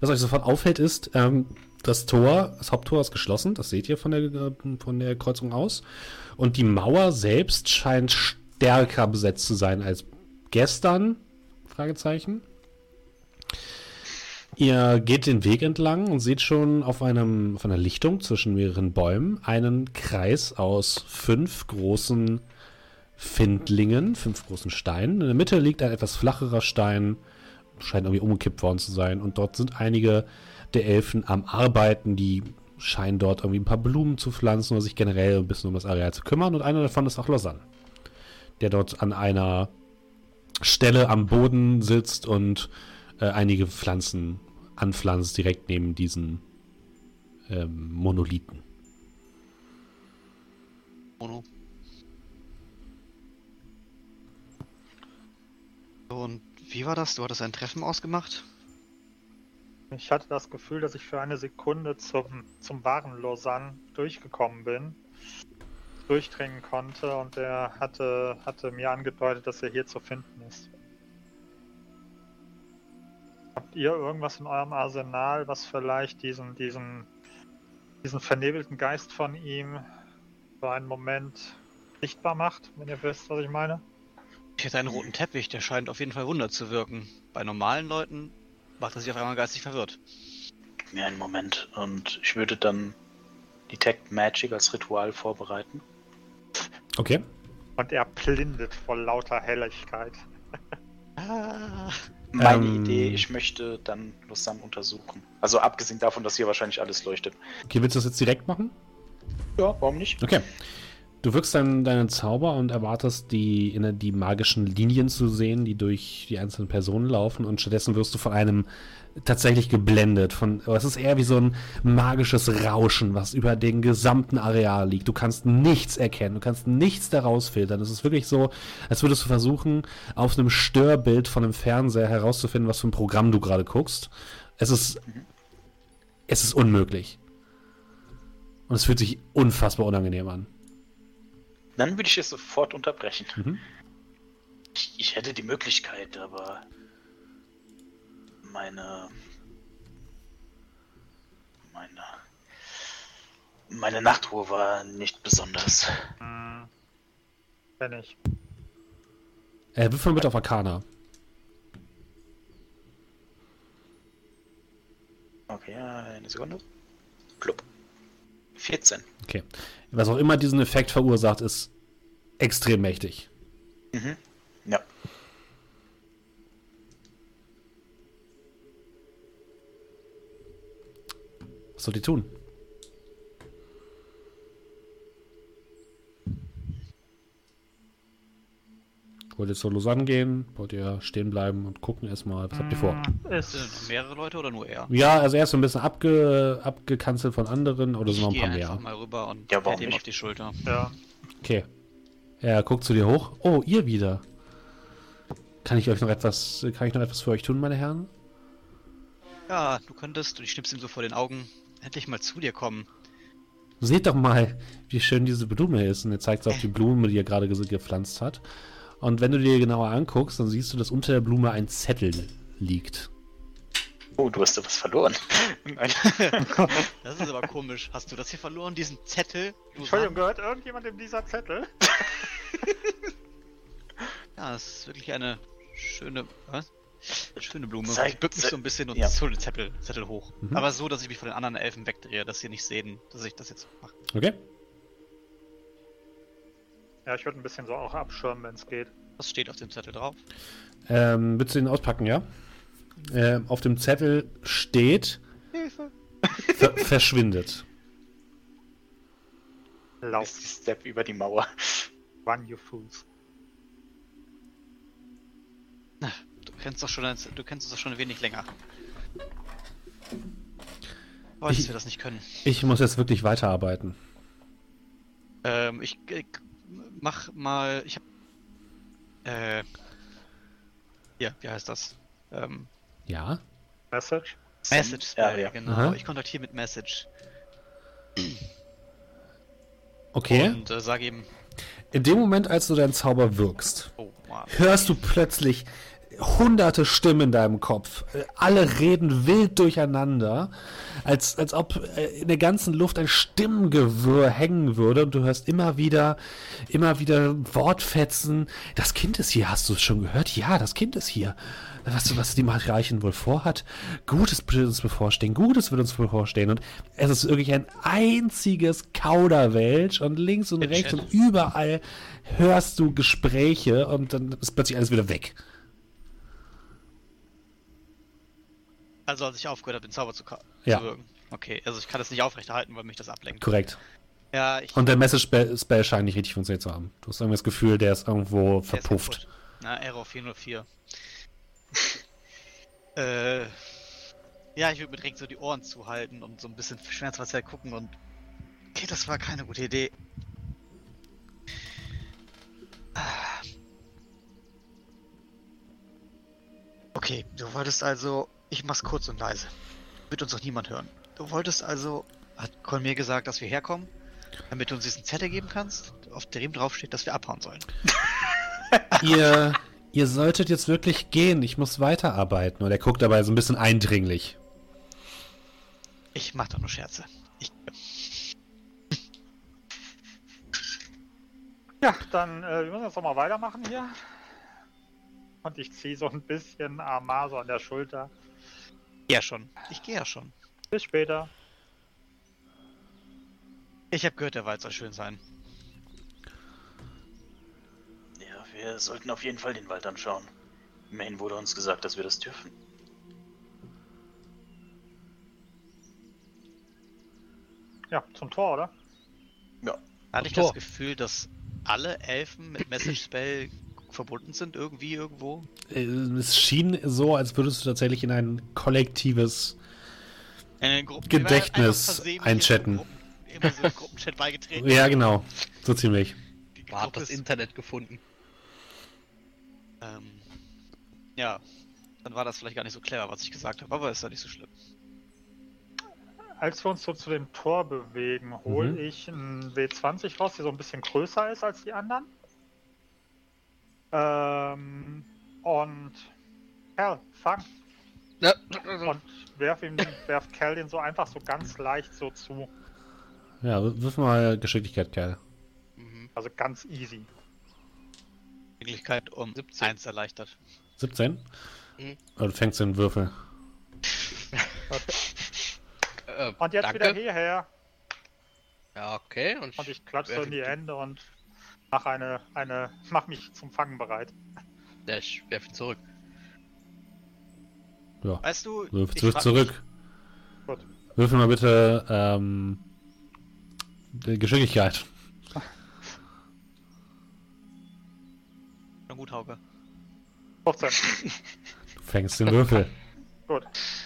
Was euch sofort auffällt, ist, ähm, das Tor, das Haupttor ist geschlossen, das seht ihr von der, äh, von der Kreuzung aus. Und die Mauer selbst scheint stärker besetzt zu sein als gestern. Fragezeichen. Ihr geht den Weg entlang und seht schon auf, einem, auf einer Lichtung zwischen mehreren Bäumen einen Kreis aus fünf großen Findlingen, fünf großen Steinen. In der Mitte liegt ein etwas flacherer Stein, scheint irgendwie umgekippt worden zu sein. Und dort sind einige der Elfen am Arbeiten, die scheinen dort irgendwie ein paar Blumen zu pflanzen oder sich generell ein bisschen um das Areal zu kümmern. Und einer davon ist auch Lausanne, der dort an einer Stelle am Boden sitzt und äh, einige Pflanzen anpflanzt, direkt neben diesen ähm, Monolithen. Mono. Und wie war das? Du hattest ein Treffen ausgemacht? Ich hatte das Gefühl, dass ich für eine Sekunde zum, zum wahren Lausanne durchgekommen bin, durchdringen konnte und er hatte, hatte mir angedeutet, dass er hier zu finden ist. Habt ihr irgendwas in eurem Arsenal, was vielleicht diesen, diesen, diesen vernebelten Geist von ihm für einen Moment sichtbar macht, wenn ihr wisst, was ich meine? Ich hätte einen roten Teppich, der scheint auf jeden Fall Wunder zu wirken. Bei normalen Leuten macht er sich auf einmal geistig verwirrt. Gib mir einen Moment und ich würde dann Detect Magic als Ritual vorbereiten. Okay. Und er blindet vor lauter Helligkeit. Ah. [LAUGHS] Meine Ähm. Idee, ich möchte dann Lausanne untersuchen. Also abgesehen davon, dass hier wahrscheinlich alles leuchtet. Okay, willst du das jetzt direkt machen? Ja, warum nicht? Okay. Du wirkst deinen, deinen Zauber und erwartest, die, die magischen Linien zu sehen, die durch die einzelnen Personen laufen. Und stattdessen wirst du von einem tatsächlich geblendet. Von, es ist eher wie so ein magisches Rauschen, was über den gesamten Areal liegt. Du kannst nichts erkennen, du kannst nichts daraus filtern. Es ist wirklich so, als würdest du versuchen, auf einem Störbild von einem Fernseher herauszufinden, was für ein Programm du gerade guckst. Es ist, es ist unmöglich. Und es fühlt sich unfassbar unangenehm an. Dann würde ich es sofort unterbrechen. Mhm. Ich, ich hätte die Möglichkeit, aber meine meine meine Nachtruhe war nicht besonders. Hm. Wenn ich. Äh, wirf mal bitte auf Arcana. Okay, eine Sekunde. Club. 14. Okay. Was auch immer diesen Effekt verursacht, ist extrem mächtig. Mhm. Ja. Was soll die tun? Wollt ihr zur Lausanne gehen? Wollt ihr stehen bleiben und gucken erstmal? Was habt ihr vor? Hm, Ist, Sind mehrere Leute oder nur er? Ja, also er ist so ein bisschen abge, abgekanzelt von anderen oder sind noch ein ich paar mehr. einfach mal rüber und Ja, auf die Schulter. ja. Okay. Er guckt zu dir hoch. Oh, ihr wieder. Kann ich euch noch etwas, kann ich noch etwas für euch tun, meine Herren? Ja, du könntest, und ich schnipp's ihm so vor den Augen, endlich mal zu dir kommen. Seht doch mal, wie schön diese Blume ist. Und er zeigt auf die Blume, die er gerade ge- gepflanzt hat. Und wenn du dir genauer anguckst, dann siehst du, dass unter der Blume ein Zettel liegt. Oh, du hast da was verloren. Nein. [LAUGHS] Das ist aber komisch. Hast du das hier verloren, diesen Zettel? Du Entschuldigung, gehört irgendjemandem dieser Zettel? [LAUGHS] Ja, das ist wirklich eine schöne. Was? Schöne Blume. Zeig- ich bück mich so ein bisschen und ja. hole den Zettel, Zettel hoch. Mhm. Aber so, dass ich mich von den anderen Elfen wegdrehe, dass sie nicht sehen, dass ich das jetzt mache. Okay? Ja, ich würde ein bisschen so auch abschirmen, wenn es geht. Was steht auf dem Zettel drauf? Ähm, willst du ihn auspacken, ja? Ähm, auf dem Zettel steht Hilfe! ver [LAUGHS] verschwindet. Lauf, die Step über die Mauer. run you fools. Du kennst doch schon, ein- du kennst es doch schon ein wenig länger. Weiß, Ich- dass wir das nicht können. Ich muss jetzt wirklich weiterarbeiten. Ähm, ich, ich mach mal. Ich hab. Äh. Hier, wie heißt das? Ähm, Ja? Message? Message Ja, Spell, ja. genau. Aha. Ich kontaktiere mit Message. Okay. Und äh, sage ihm. In dem Moment, als du deinen Zauber wirkst, Oh, hörst du plötzlich hunderte Stimmen in deinem Kopf. Alle reden wild durcheinander, als, als ob äh, in der ganzen Luft ein Stimmengewirr hängen würde und du hörst immer wieder, immer wieder Wortfetzen. Das Kind ist hier, hast du es schon gehört? Ja, das Kind ist hier. Was, was die Matriarchin wohl vorhat? Gutes wird uns bevorstehen, Gutes wird uns bevorstehen. Und es ist wirklich ein einziges Kauderwelsch und links und rechts und überall hörst du Gespräche und dann ist plötzlich alles wieder weg. Also, als ich aufgehört habe, den Zauber zu, Ja. zu wirken. Okay, also ich kann das nicht aufrechterhalten, weil mich das ablenkt. Korrekt. Ja, ich. Und der Message-Spell scheint nicht richtig funktioniert zu haben. Du hast irgendwie das Gefühl, der ist irgendwo der ist verpufft. kaputt. Na, Error 404. [LAUGHS] äh. Ja, ich würde mir direkt so die Ohren zuhalten und so ein bisschen schmerzverzerrt gucken und. Okay, das war keine gute Idee. Ah. Okay, du wolltest also. Ich mach's kurz und leise. Wird uns doch niemand hören. Du wolltest also. Hat Col mir gesagt, dass wir herkommen? Damit du uns diesen Zettel geben kannst, auf dem drauf steht, dass wir abhauen sollen. ihr, ihr solltet jetzt wirklich gehen. Ich muss weiterarbeiten. Und er guckt dabei so ein bisschen eindringlich. Ich mach doch nur Scherze. Ich, Ja, dann äh, wir müssen jetzt noch mal weitermachen hier. Und ich ziehe so ein bisschen Amar so an der Schulter. geh ja schon. Ich gehe ja schon. Bis später. Ich habe gehört, der Wald soll schön sein. Wir sollten auf jeden Fall den Wald anschauen. Immerhin wurde uns gesagt, dass wir das dürfen. Ja, zum Tor, oder? Ja, Hatte ich Tor. das Gefühl, dass alle Elfen mit Message Spell verbunden sind, irgendwie, irgendwo? Äh, Es schien so, als würdest du tatsächlich in ein kollektives. Gruppen, Gedächtnis einchatten. Immer so Gruppenchat beigetreten. Ja, genau. So ziemlich. Die Man hat das ist- Internet gefunden. Ähm, ja, dann war das vielleicht gar nicht so clever, was ich gesagt habe, aber ist ja nicht so schlimm. Als wir uns so zu dem Tor bewegen, hole Mhm. ich einen W20 raus, der so ein bisschen größer ist als die anderen. Ähm, und Kerl, fang. Ja. Und werf ihm, werf Kerl den so einfach so ganz leicht so zu. Ja, wirf mal Geschicklichkeit, Kerl. Mhm. Also ganz easy. Möglichkeit um 17. 1 erleichtert. 17? Mhm. Du fängst den Würfel. Äh, [LAUGHS] Und jetzt danke. wieder hierher. Ja, okay. Und, Und ich klatsche so in die Hände und mach eine, eine, mach mich zum Fangen bereit. Ja, ich werf ihn zurück. Ja. Weißt du, Wirf, ich wirf zurück. Gut. Würfel mal bitte ähm, die Geschicklichkeit. Gut, Hauke. 15. Du [LAUGHS] fängst den Würfel. [LAUGHS] Gut.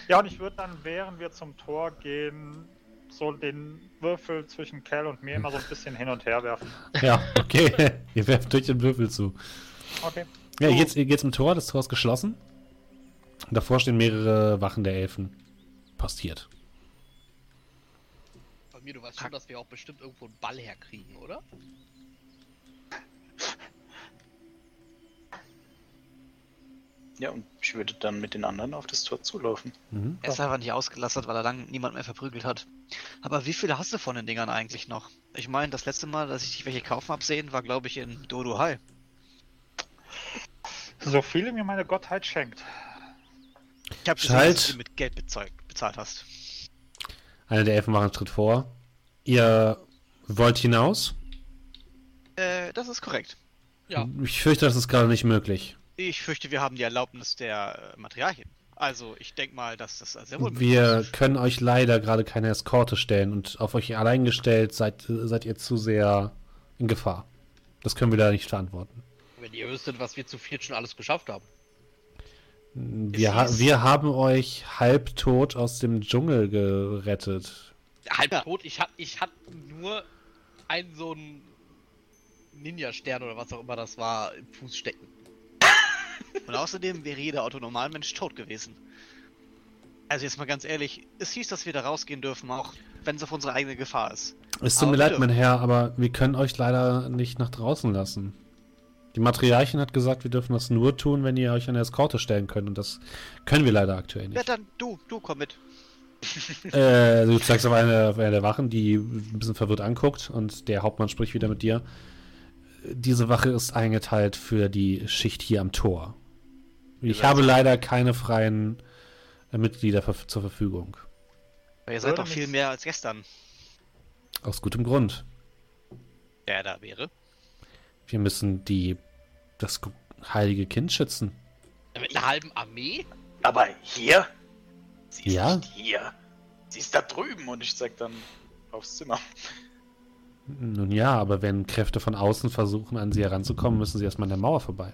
Ja, und ich würde dann, während wir zum Tor gehen, so den Würfel zwischen Cal und mir immer so ein bisschen hin und her werfen. ja, okay. [LAUGHS] ihr werft durch den Würfel zu. Okay. Ja, ihr geht's, ihr geht's zum Tor. Das Tor ist geschlossen. Davor stehen mehrere Wachen der Elfen. Postiert. Bei mir, du weißt schon, dass wir auch bestimmt irgendwo einen Ball herkriegen, oder? Ja, und ich würde dann mit den anderen auf das Tor zulaufen. Mhm. Er ist einfach nicht ausgelastet, weil er lang niemand mehr verprügelt hat. Aber wie viele hast du von den Dingern eigentlich noch? Ich meine, das letzte Mal, dass ich dich welche kaufen hab sehen, war glaube ich in Dodo High. So viele mir meine Gottheit schenkt. Ich habe gesehen, Schalt. dass du mit Geld bezahlt, bezahlt hast. Einer der Elfen macht einen Schritt vor. Ihr wollt hinaus? Äh, das ist korrekt. Ja. Ich fürchte, das ist gerade nicht möglich. Ich fürchte, wir haben die Erlaubnis der äh, Materialien. Also, ich denke mal, dass das sehr wohl möglich Wir ist. können euch leider gerade keine Eskorte stellen und auf euch allein gestellt seid, seid ihr zu sehr in Gefahr. Das können wir da nicht verantworten. Wenn ihr wüsstet, was wir zu viert schon alles geschafft haben. Wir, ha wir haben euch halbtot aus dem Dschungel gerettet. Halb Ja. tot, ich hatte ich hat nur einen so einen Ninja-Stern oder was auch immer das war im Fuß stecken. Und außerdem wäre jeder Autonormalmensch tot gewesen. Also jetzt mal ganz ehrlich, es hieß, dass wir da rausgehen dürfen, auch wenn es auf unsere eigene Gefahr ist. Es tut mir leid, mein Herr, aber wir können euch leider nicht nach draußen lassen. Die Matriarchin hat gesagt, wir dürfen das nur tun, wenn ihr euch eine Eskorte stellen könnt. Und das können wir leider aktuell Ja, nicht. dann du, du komm mit. äh, du zeigst auf eine, auf eine der Wachen, die ein bisschen verwirrt anguckt. Und der Hauptmann spricht wieder mit dir. Diese Wache ist eingeteilt für die Schicht hier am Tor. Ich habe leider keine freien äh, Mitglieder ver zur Verfügung. Weil ihr seid doch viel mehr als gestern. Aus gutem Grund. Der da wäre. Wir müssen die das heilige Kind schützen. Mit einer halben Armee? Aber hier? Sie ist Ja? nicht hier. Sie ist da drüben und ich zeig dann aufs Zimmer. Nun ja, aber wenn Kräfte von außen versuchen, an sie heranzukommen, müssen sie erstmal an der Mauer vorbei.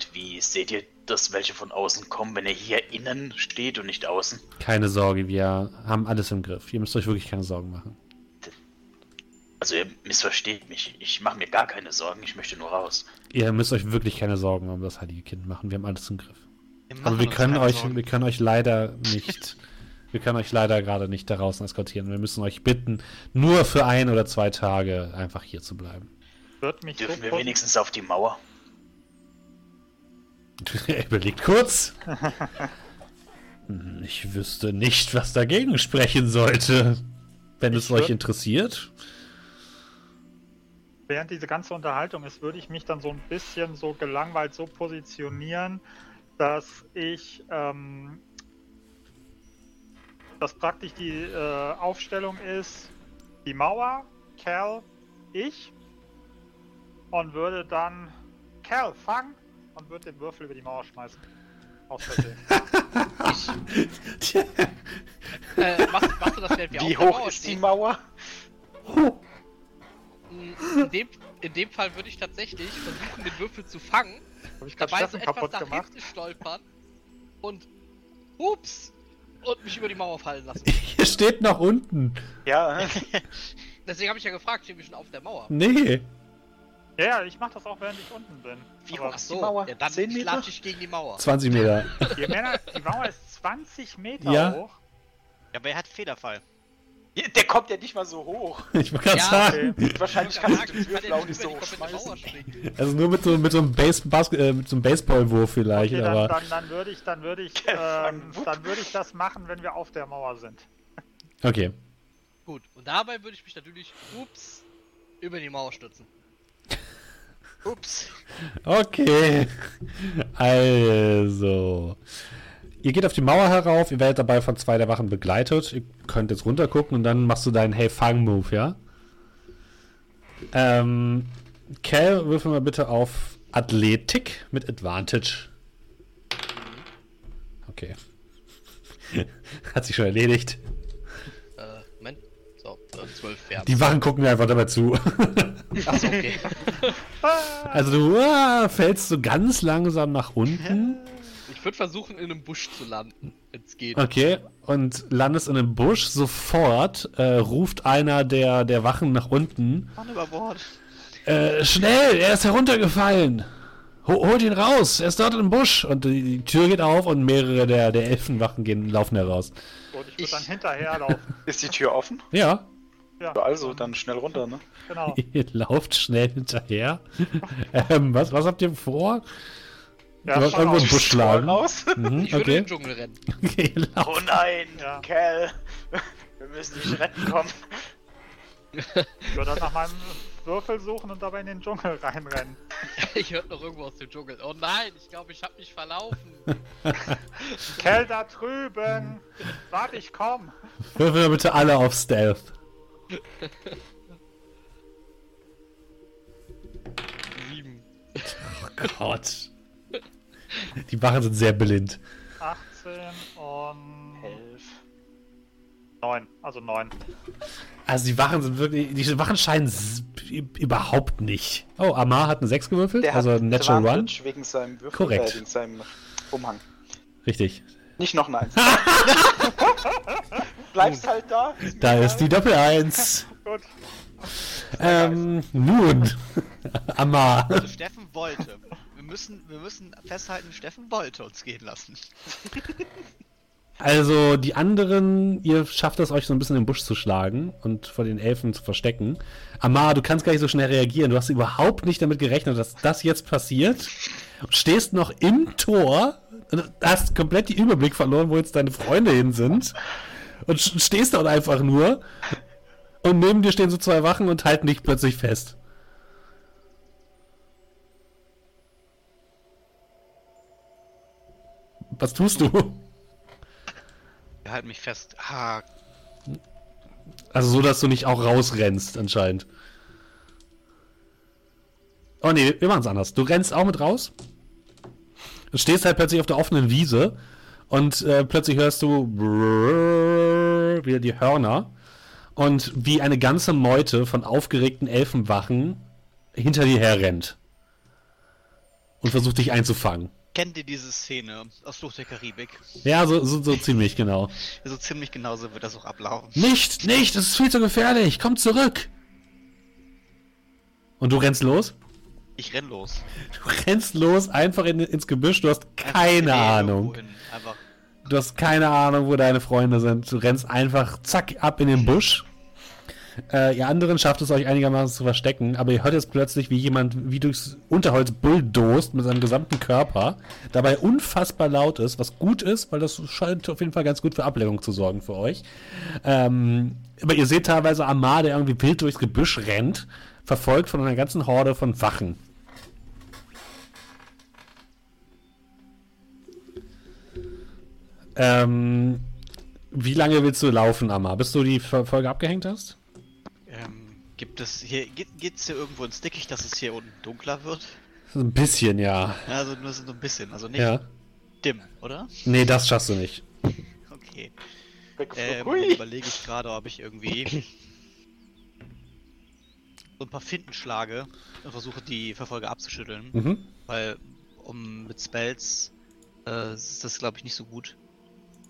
Und wie seht ihr, dass welche von außen kommen, wenn er hier innen steht und nicht außen? Keine Sorge, wir haben alles im Griff. Ihr müsst euch wirklich keine Sorgen machen. Also ihr missversteht mich. Ich mache mir gar keine Sorgen, ich möchte nur raus. Ihr müsst euch wirklich keine Sorgen um das heilige Kind machen. Wir haben alles im Griff. Wir Aber wir können euch, Sorgen. wir können euch leider [LAUGHS] nicht, wir können euch leider gerade nicht da draußen eskortieren. Wir müssen euch bitten, nur für ein oder zwei Tage einfach hier zu bleiben. Dürfen so wir wenigstens auf die Mauer? [LAUGHS] Er überlegt kurz. [LAUGHS] Ich wüsste nicht, was dagegen sprechen sollte. Wenn es Ich euch würd- interessiert. während diese ganze Unterhaltung ist, würde ich mich dann so ein bisschen so gelangweilt so positionieren, dass ich, ähm, dass praktisch die äh, Aufstellung ist, die Mauer, Cal, ich und würde dann Cal fangen und würde den Würfel über die Mauer schmeißen. Aus Versehen. [LAUGHS] Äh, machst, machst du das, während wir Wie hoch Mauer ist die stehen? Mauer? Mm, In dem, in dem Fall würde ich tatsächlich versuchen, den Würfel zu fangen, Habe ich gerade dabei so Steffen etwas kaputt nach gemacht? hinten stolpern und ups und mich über die Mauer fallen lassen. [LAUGHS] Ihr steht noch unten. Ja, Deswegen habe ich ja gefragt, stehen wir schon auf der Mauer? Nee. Ja, ja, ich mache das auch, während ich unten bin. Wie hoch ist so, die Mauer? ja dann 10 Meter? ich gegen die Mauer. 20 Meter. je mehr, die Mauer ist 20 Meter Ja. hoch. Ja, aber er hat Federfall. Der kommt ja nicht mal so hoch. [LAUGHS] Ich wollte gerade Ja, sagen. Wahrscheinlich Ich kannst kann du den Würfel nicht so die hoch schmeißen. springen. Also nur mit so, mit so einem, Base, Bas äh, mit so einem Baseballwurf vielleicht, Okay, dann, aber. dann, dann würde ich, dann würde ich, [LAUGHS] ähm, dann würde ich das machen, wenn wir auf der Mauer sind. Okay. Gut, und dabei würde ich mich natürlich, ups, über die Mauer stürzen. Ups. Okay. Also. Ihr geht auf die Mauer herauf, ihr werdet dabei von zwei der Wachen begleitet. Ihr könnt jetzt runtergucken und dann machst du deinen Hey Fang Move, ja? Ähm, Cal, würfel mal bitte auf Athletik mit Advantage. Okay. [LAUGHS] Hat sich schon erledigt. 12 werden. Die Wachen gucken mir einfach dabei zu. Achso, okay. [LAUGHS] Also du ah, fällst so ganz langsam nach unten. Ich würde versuchen, in einem Busch zu landen, wenn es geht. Okay, und landest in einem Busch. Sofort äh, ruft einer der, der Wachen nach unten. Mann über Bord. Äh, schnell, er ist heruntergefallen. Ho holt ihn raus, er ist dort im Busch. Und die, die Tür geht auf und mehrere der, der Elfenwachen gehen, laufen heraus. Und ich würde dann hinterherlaufen. Ist die Tür offen? Ja, Ja, also, dann schnell runter, ne? genau. [LAUGHS] ihr lauft schnell hinterher. ähm, was, was habt ihr vor? Ja, du hast irgendwo aus. im Busch schlagen. raus. Mhm, Ich würde in okay. den Dschungel rennen. [LAUGHS] okay. Oh nein, Ja. Cal. Wir müssen dich retten kommen. Ich würde dann nach meinem Würfel suchen und dabei in den Dschungel reinrennen. [LAUGHS] Ich hörte noch irgendwo aus dem Dschungel. Oh nein, ich glaube, ich habe mich verlaufen. Kell da drüben! Warte, ich komm! Würfel bitte alle auf Stealth. Sieben. Gott. Die Wachen sind sehr blind. 18 und Elf. 9. Also 9. Also die Wachen sind wirklich, die Wachen scheinen überhaupt nicht. Oh, Amar hat eine 6 gewürfelt, Der also hat Natural One. Advantage wegen seinem Würfel, Korrekt. Äh, wegen seinem Umhang. Richtig. Nicht noch ein Eins. Bleibst halt da. mir Da ist die Doppel 1. Gut. ähm, nun. [LAUGHS] Amar. Also Steffen wollte. Wir müssen, wir müssen festhalten, Steffen wollte uns gehen lassen. [LAUGHS] Also die anderen, ihr schafft es euch so ein bisschen im Busch zu schlagen und vor den Elfen zu verstecken. Amar, du kannst gar nicht so schnell reagieren. Du hast überhaupt nicht damit gerechnet, dass das jetzt passiert. Stehst noch im Tor und hast komplett den Überblick verloren, wo jetzt deine Freunde hin sind. Und stehst dort einfach nur. Und neben dir stehen so zwei Wachen und halten dich plötzlich fest. Was tust du? Halten mich fest. Ah, Also so, dass du nicht auch rausrennst, anscheinend. Oh nee, wir machen es anders. Du rennst auch mit raus. Du stehst halt plötzlich auf der offenen Wiese und äh, plötzlich hörst du wieder die Hörner und wie eine ganze Meute von aufgeregten Elfenwachen hinter dir herrennt und versucht dich einzufangen. Kennt ihr diese Szene aus Fluch der Karibik? Ja, so, so, so ziemlich genau. [LAUGHS] So ziemlich genauso wird das auch ablaufen. Nicht, nicht, das ist viel zu gefährlich. Komm zurück. Und du rennst los? Ich renn los. Du rennst los, einfach in, ins Gebüsch. Du hast keine Nee, Ahnung. Einfach. Du hast keine Ahnung, wo deine Freunde sind. Du rennst einfach zack ab in den Busch. Äh, ihr anderen schafft es euch einigermaßen zu verstecken, aber ihr hört jetzt plötzlich, wie jemand wie durchs Unterholz bulldost mit seinem gesamten Körper, dabei unfassbar laut ist, was gut ist, weil das scheint auf jeden Fall ganz gut für Ablenkung zu sorgen für euch. Ähm, aber ihr seht teilweise Amar, der irgendwie wild durchs Gebüsch rennt, verfolgt von einer ganzen Horde von Wachen. Ähm, wie lange willst du laufen, Amar? Bis du die Folge abgehängt hast? Ähm, gibt es hier. Geht, geht's hier irgendwo ins Dickicht, dass es hier unten dunkler wird? So ein bisschen, ja. Ja, Also nur so ein bisschen. Also nicht Ja. dimm, oder? Nee, das schaffst du nicht. Okay. Ähm, überlege ich gerade, ob ich irgendwie so ein paar Finden schlage und versuche die Verfolger abzuschütteln. Mhm. Weil um mit Spells äh, ist das glaube ich nicht so gut.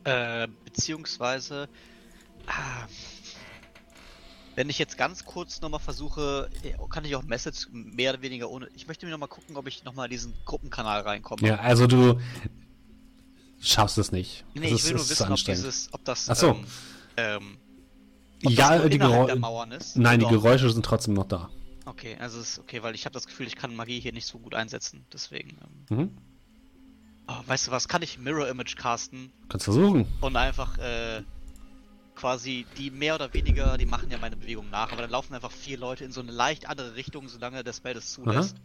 Äh, beziehungsweise ah, wenn ich jetzt ganz kurz nochmal versuche, eh, kann ich auch Message mehr oder weniger ohne. Ich möchte mir nochmal gucken, ob ich nochmal diesen Gruppenkanal reinkomme. Ja, also du schaffst es nicht. Nee, das ich will nur ist wissen, ob dieses, ob das Ach so. ähm, ähm, ob Ja, das die ist. Nein, die Geräusche sind trotzdem noch da. Okay, also es ist okay, weil ich habe das Gefühl, ich kann Magie hier nicht so gut einsetzen. Deswegen. Ähm, Mhm. Oh, weißt du was? Kann ich Mirror Image casten Kannst versuchen. und einfach äh, quasi die mehr oder weniger, die machen ja meine Bewegung nach, aber dann laufen einfach vier Leute in so eine leicht andere Richtung, solange der Spell das zulässt.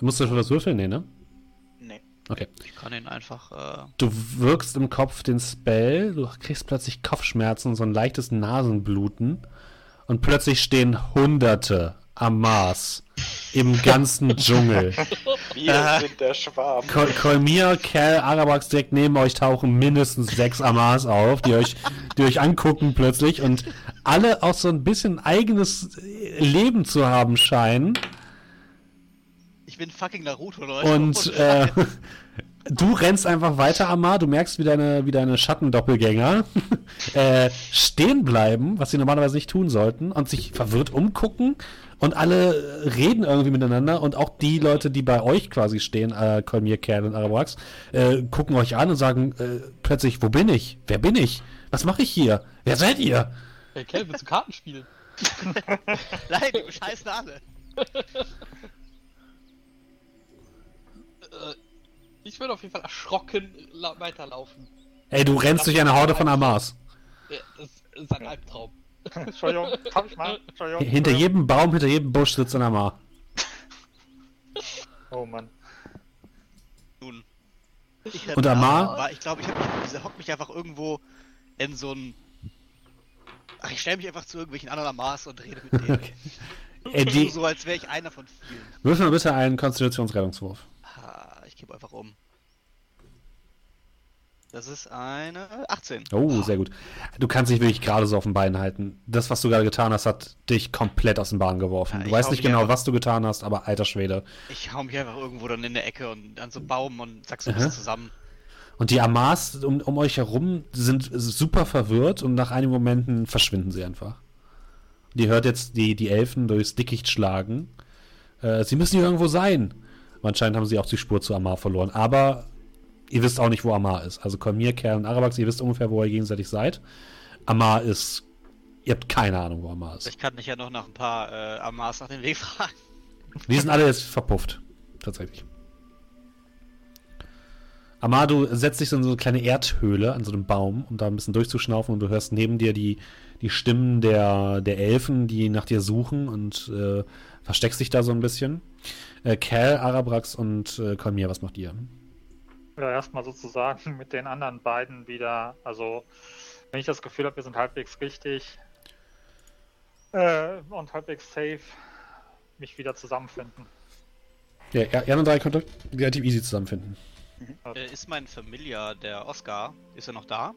Musst du schon was würfeln? Nee, ne? Nee. Okay. Ich kann ihn einfach. Äh, Du wirkst im Kopf den Spell, du kriegst plötzlich Kopfschmerzen, so ein leichtes Nasenbluten und plötzlich stehen Hunderte am Mars im ganzen [LAUGHS] Dschungel. Wir Ah. sind der Schwarm. Kol Kolmir, Cal, Arabax direkt neben euch tauchen mindestens sechs Amars auf, die euch, die euch angucken plötzlich und alle auch so ein bisschen eigenes Leben zu haben scheinen. ich bin fucking Naruto, Leute. Und äh, [LAUGHS] du rennst einfach weiter, Amar. Du merkst, wie deine, wie deine Schattendoppelgänger [LAUGHS] äh, stehen bleiben, was sie normalerweise nicht tun sollten, und sich verwirrt umgucken. Und alle reden irgendwie miteinander. Und auch die Leute, die bei euch quasi stehen, äh, Kerl und Arabrax, äh, gucken euch an und sagen äh, plötzlich, wo bin ich? Wer bin ich? Was mache ich hier? Wer seid ihr? Hey, Kel, willst du Karten spielen? [LAUGHS] Nein, die bescheißen alle. Äh, ich würde auf jeden Fall erschrocken la weiterlaufen. Ey, du rennst durch eine Horde von Amars. Ja, Das ist ein Albtraum. Entschuldigung, komm ich mal. Entschuldigung. Hinter jedem Baum, hinter jedem Busch sitzt ein Amar. [LAUGHS] Oh Mann. Nun. Ich Und Amar? Ich glaube, ich, ich hock mich einfach irgendwo in so ein. Ach, ich stelle mich einfach zu irgendwelchen anderen Amars und rede mit denen. [LAUGHS] Ey, die, so, als wäre ich einer von vielen. Würfel mal bitte einen Konstitutionsrettungswurf. Ah, ich gebe einfach um. Das ist eine 18. Oh, sehr gut. Du kannst dich wirklich gerade so auf den Beinen halten. Das, was du gerade getan hast, hat dich komplett aus den Bahn geworfen. Ja, du weißt nicht genau, einfach- was du getan hast, aber alter Schwede. Ich hau mich einfach irgendwo dann in der Ecke und an so einen Baum und sag so ein bisschen zusammen. Und die Amars um, um euch herum sind super verwirrt und nach einigen Momenten verschwinden sie einfach. Die hört jetzt die, die Elfen durchs Dickicht schlagen. Äh, sie müssen hier irgendwo sein. Anscheinend haben sie auch die Spur zu Amar verloren. Aber ihr wisst auch nicht, wo Amar ist. Also Kolmir, Kerl und Arabax, ihr wisst ungefähr, wo ihr gegenseitig seid. Amar ist. Ihr habt keine Ahnung, wo Amar ist. Ich kann dich ja noch nach ein paar äh, Amars nach dem Weg fragen. Die sind alle jetzt verpufft. Tatsächlich. Amar, du setzt dich so in so eine kleine Erdhöhle an so einem Baum, um da ein bisschen durchzuschnaufen und du hörst neben dir die, die Stimmen der, der Elfen, die nach dir suchen und äh, versteckst dich da so ein bisschen. Äh, Cal, Arabrax und äh, Kolmir, was macht ihr? Ja, erstmal sozusagen [LAUGHS] mit den anderen beiden wieder, also wenn ich das Gefühl habe, wir sind halbwegs richtig äh, und halbwegs safe, mich wieder zusammenfinden. Ja, ihr anderen drei könnt ihr relativ easy zusammenfinden. Äh, ist mein Familiar, der Oscar, ist er noch da?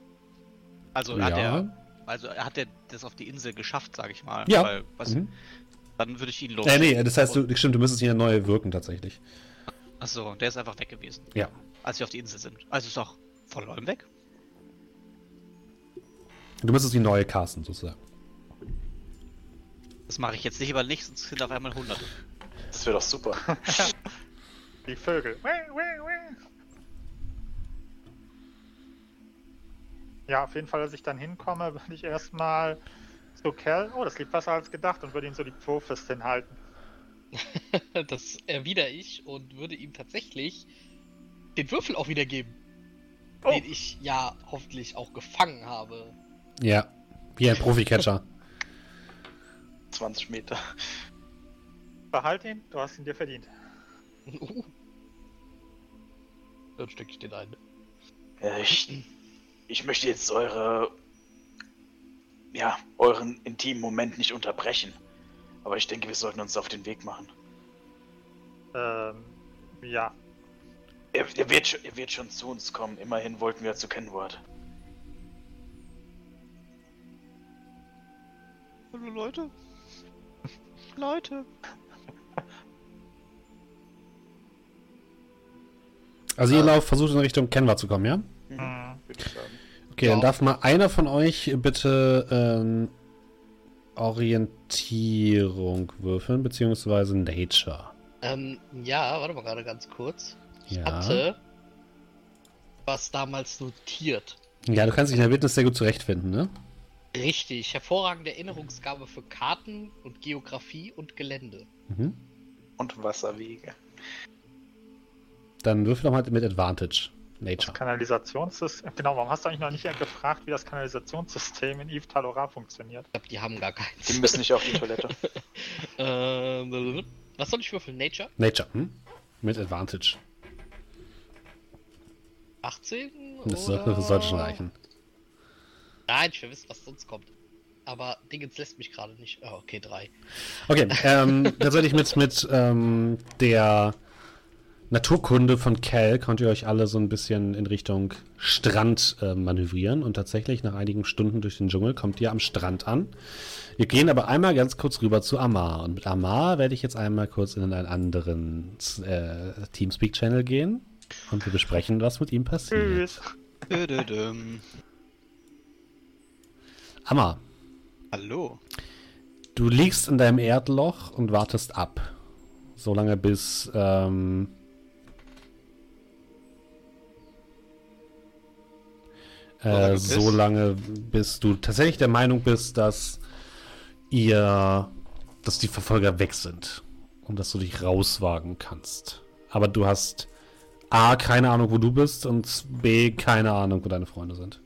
Also Ja. hat er, also hat er das auf die Insel geschafft, sag ich mal. Ja. Weil, was, Mhm. Dann würde ich ihn los. Äh, nee, das heißt, du, stimmt, du müsstest ihn neu wirken tatsächlich. Achso, der ist einfach weg gewesen, Ja. Als wir auf die Insel sind. Also ist doch voll Leum weg. Du müsstest ihn neu casten, sozusagen. Das mache ich jetzt nicht, aber nicht, sonst sind auf einmal hunderte. Das wäre doch super. [LAUGHS] Die Vögel. Weh, weh, weh. Ja, auf jeden Fall, als ich dann hinkomme, würde ich erstmal zu Cal. Oh, das liegt besser als gedacht und würde ihm so die Pfofist hinhalten. [LAUGHS] das erwidere ich und würde ihm tatsächlich den Würfel auch wiedergeben. Oh. Den ich ja hoffentlich auch gefangen habe. Ja. Wie ein Profi-Catcher. [LAUGHS] 20 Meter. Behalt ihn, du hast ihn dir verdient. Uh. Dann stecke ich den ein. Ja, ich, ich möchte jetzt eure. Ja, euren intimen Moment nicht unterbrechen. Aber ich denke, wir sollten uns auf den Weg machen. Ähm, ja. Er, er, wird, schon- er wird schon zu uns kommen. Immerhin wollten wir zu Kenward. Hallo Leute. Leute. Also ihr lauft, versucht in Richtung Kenwa zu kommen, ja? Mhm. Sagen. Okay, Ja. dann darf mal einer von euch bitte ähm, Orientierung würfeln, beziehungsweise Nature. Ähm, ja, warte mal gerade ganz kurz. Ich Ja. hatte was damals notiert. Ja, du kannst dich in der Wildnis sehr gut zurechtfinden, ne? Richtig, hervorragende Erinnerungsgabe für Karten und Geografie und Gelände. Mhm. Und Wasserwege. Dann würfel doch mal mit Advantage. Das Nature. Kanalisationssystem. Genau, warum hast du eigentlich noch nicht gefragt, wie das Kanalisationssystem in Eve Talora funktioniert? Ich glaube, die haben gar keins. Die müssen nicht auf die [LAUGHS] Toilette. ähm, was soll ich würfeln? Nature? Nature, hm? Mit Advantage. 18? Das, oder... sollte schon reichen. Nein, ich will wissen, was sonst kommt. Aber Dingens lässt mich gerade nicht. Oh, okay, drei. Okay, [LAUGHS] ähm, tatsächlich mit, mit ähm, der Naturkunde von Cal könnt ihr euch alle so ein bisschen in Richtung Strand äh, manövrieren und tatsächlich nach einigen Stunden durch den Dschungel kommt ihr am Strand an. Wir gehen aber einmal ganz kurz rüber zu Amar und mit Amar werde ich jetzt einmal kurz in einen anderen äh, Teamspeak-Channel gehen und wir besprechen, was mit ihm passiert. Amar, Hallo. Du liegst in deinem Erdloch und wartest ab. Solange bis. Ähm, Solange äh, bis? so lange, bis du tatsächlich der Meinung bist, dass ihr. dass die Verfolger weg sind. Und dass du dich rauswagen kannst. Aber du hast A, keine Ahnung, wo du bist und B, keine Ahnung, wo deine Freunde sind.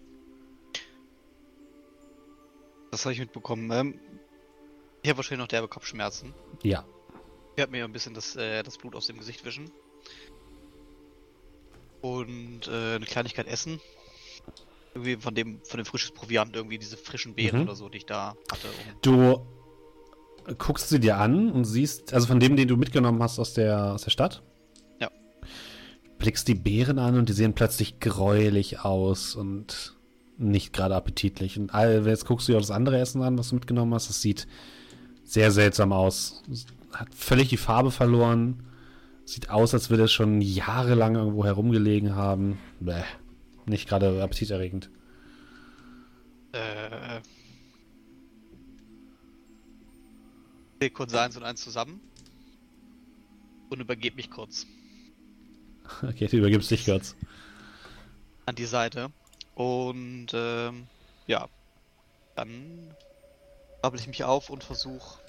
Das habe ich mitbekommen. Ähm, ich habe wahrscheinlich noch derbe Kopfschmerzen. Ja. Ich werde mir ein bisschen das, äh, das Blut aus dem Gesicht wischen. Und äh, eine Kleinigkeit essen. Irgendwie von dem, von dem frisches Proviant, irgendwie diese frischen Beeren Mhm. oder so, die ich da hatte. Du guckst sie dir an und siehst, also von dem, den du mitgenommen hast aus der, aus der Stadt. Blickst die Beeren an und die sehen plötzlich gräulich aus und nicht gerade appetitlich. Und jetzt guckst du dir auch das andere Essen an, was du mitgenommen hast. Das sieht sehr seltsam aus. Hat völlig die Farbe verloren. Sieht aus, als würde es schon jahrelang irgendwo herumgelegen haben. Bäh. Nicht gerade appetiterregend. äh, ich kurz eins und eins zusammen. Und übergebe mich kurz [LAUGHS] Okay, du übergibst dich kurz. an die Seite. Und ähm, ja, dann rabbel ich mich auf und versuche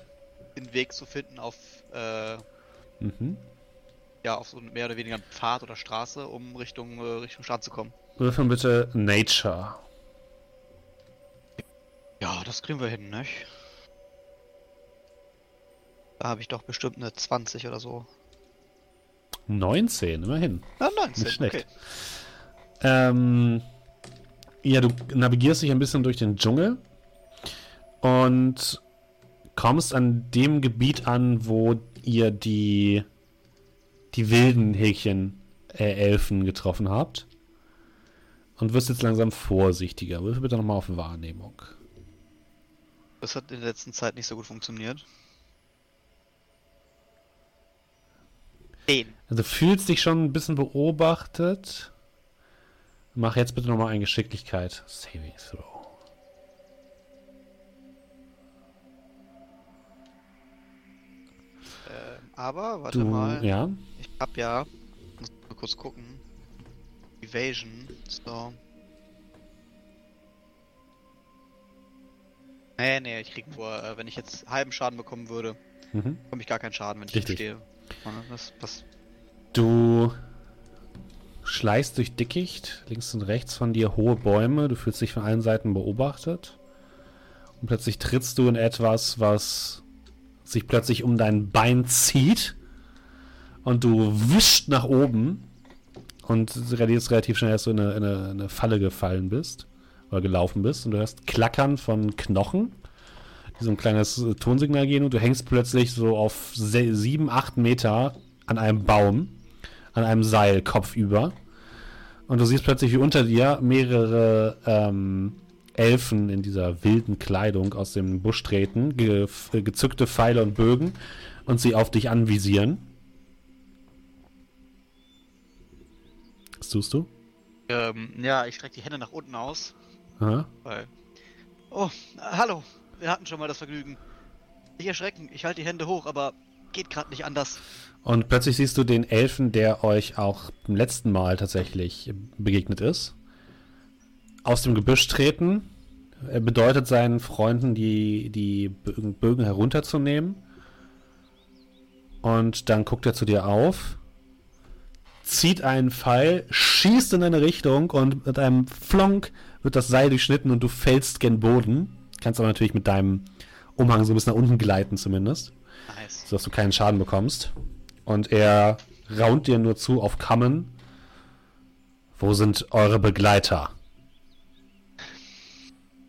den Weg zu finden auf äh, Mhm. ja, auf so mehr oder weniger einen Pfad oder Straße, um Richtung, äh, Richtung Stadt zu kommen. Würfeln bitte Nature. Ja, das kriegen wir hin, nicht? Da habe ich doch bestimmt eine 20 oder so. 19, immerhin. Ja, 19, Nicht schlecht. okay. Ähm, ja, du navigierst dich ein bisschen durch den Dschungel und kommst an dem Gebiet an, wo ihr die, die wilden Häkchen äh, Elfen getroffen habt. Und wirst jetzt langsam vorsichtiger. Würfel bitte nochmal auf Wahrnehmung. Das hat in der letzten Zeit nicht so gut funktioniert. Den. Also du fühlst dich schon ein bisschen beobachtet. Mach jetzt bitte nochmal eine Geschicklichkeit. Saving Throw. Ähm, aber, warte Du, mal. ja. Ich hab ja. Muss mal kurz gucken. Evasion. So. Nee, nee, ich krieg nur, äh, wenn ich jetzt halben Schaden bekommen würde, Mhm. bekomme ich gar keinen Schaden, wenn ich Richtig. stehe. Das, das, Du schleichst durch Dickicht, links und rechts von dir hohe Bäume, du fühlst dich von allen Seiten beobachtet und plötzlich trittst du in etwas, was sich plötzlich um dein Bein zieht und du wischst nach oben und realisierst relativ schnell, dass du in eine, in eine, Falle gefallen bist oder gelaufen bist und du hörst Klackern von Knochen, so ein kleines äh, Tonsignal gehen und du hängst plötzlich so auf sieben, acht Meter an einem Baum, an einem Seil kopfüber und du siehst plötzlich, wie unter dir mehrere ähm, Elfen in dieser wilden Kleidung aus dem Busch treten, ge äh, gezückte Pfeile und Bögen und sie auf dich anvisieren. Was tust du? ähm, ja, ich strecke die Hände nach unten aus, Aha. weil. Oh, hallo, wir hatten schon mal das Vergnügen. Nicht erschrecken, ich halte die Hände hoch, aber geht gerade nicht anders. Und plötzlich siehst du den Elfen, der euch auch beim letzten Mal tatsächlich begegnet ist, aus dem Gebüsch treten. Er bedeutet seinen Freunden, die, die Bögen herunterzunehmen. Und dann guckt er zu dir auf, zieht einen Pfeil, schießt in eine Richtung und mit einem Flonk wird das Seil durchschnitten und du fällst gen Boden. Kannst aber natürlich mit deinem Umhang so ein bisschen nach unten gleiten zumindest Nice. sodass du keinen Schaden bekommst. Und er raunt dir nur zu auf Kammen. Wo sind eure Begleiter?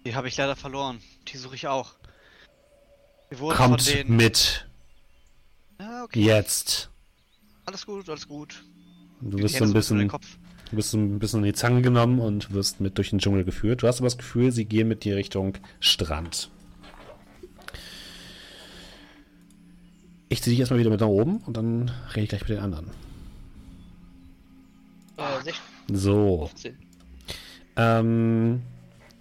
Die habe ich leider verloren. Die suche ich auch. Kommt denen. mit. Ja, okay. Jetzt. Alles gut, alles gut. Du wirst so ein bisschen, Kopf. Du wirst so ein bisschen in die Zange genommen und wirst mit durch den Dschungel geführt. Du hast aber das Gefühl, sie gehen mit dir Richtung Strand. Ich ziehe dich erstmal wieder mit nach oben und dann rede ich gleich mit den anderen. Äh, 16, So. 15. Ähm,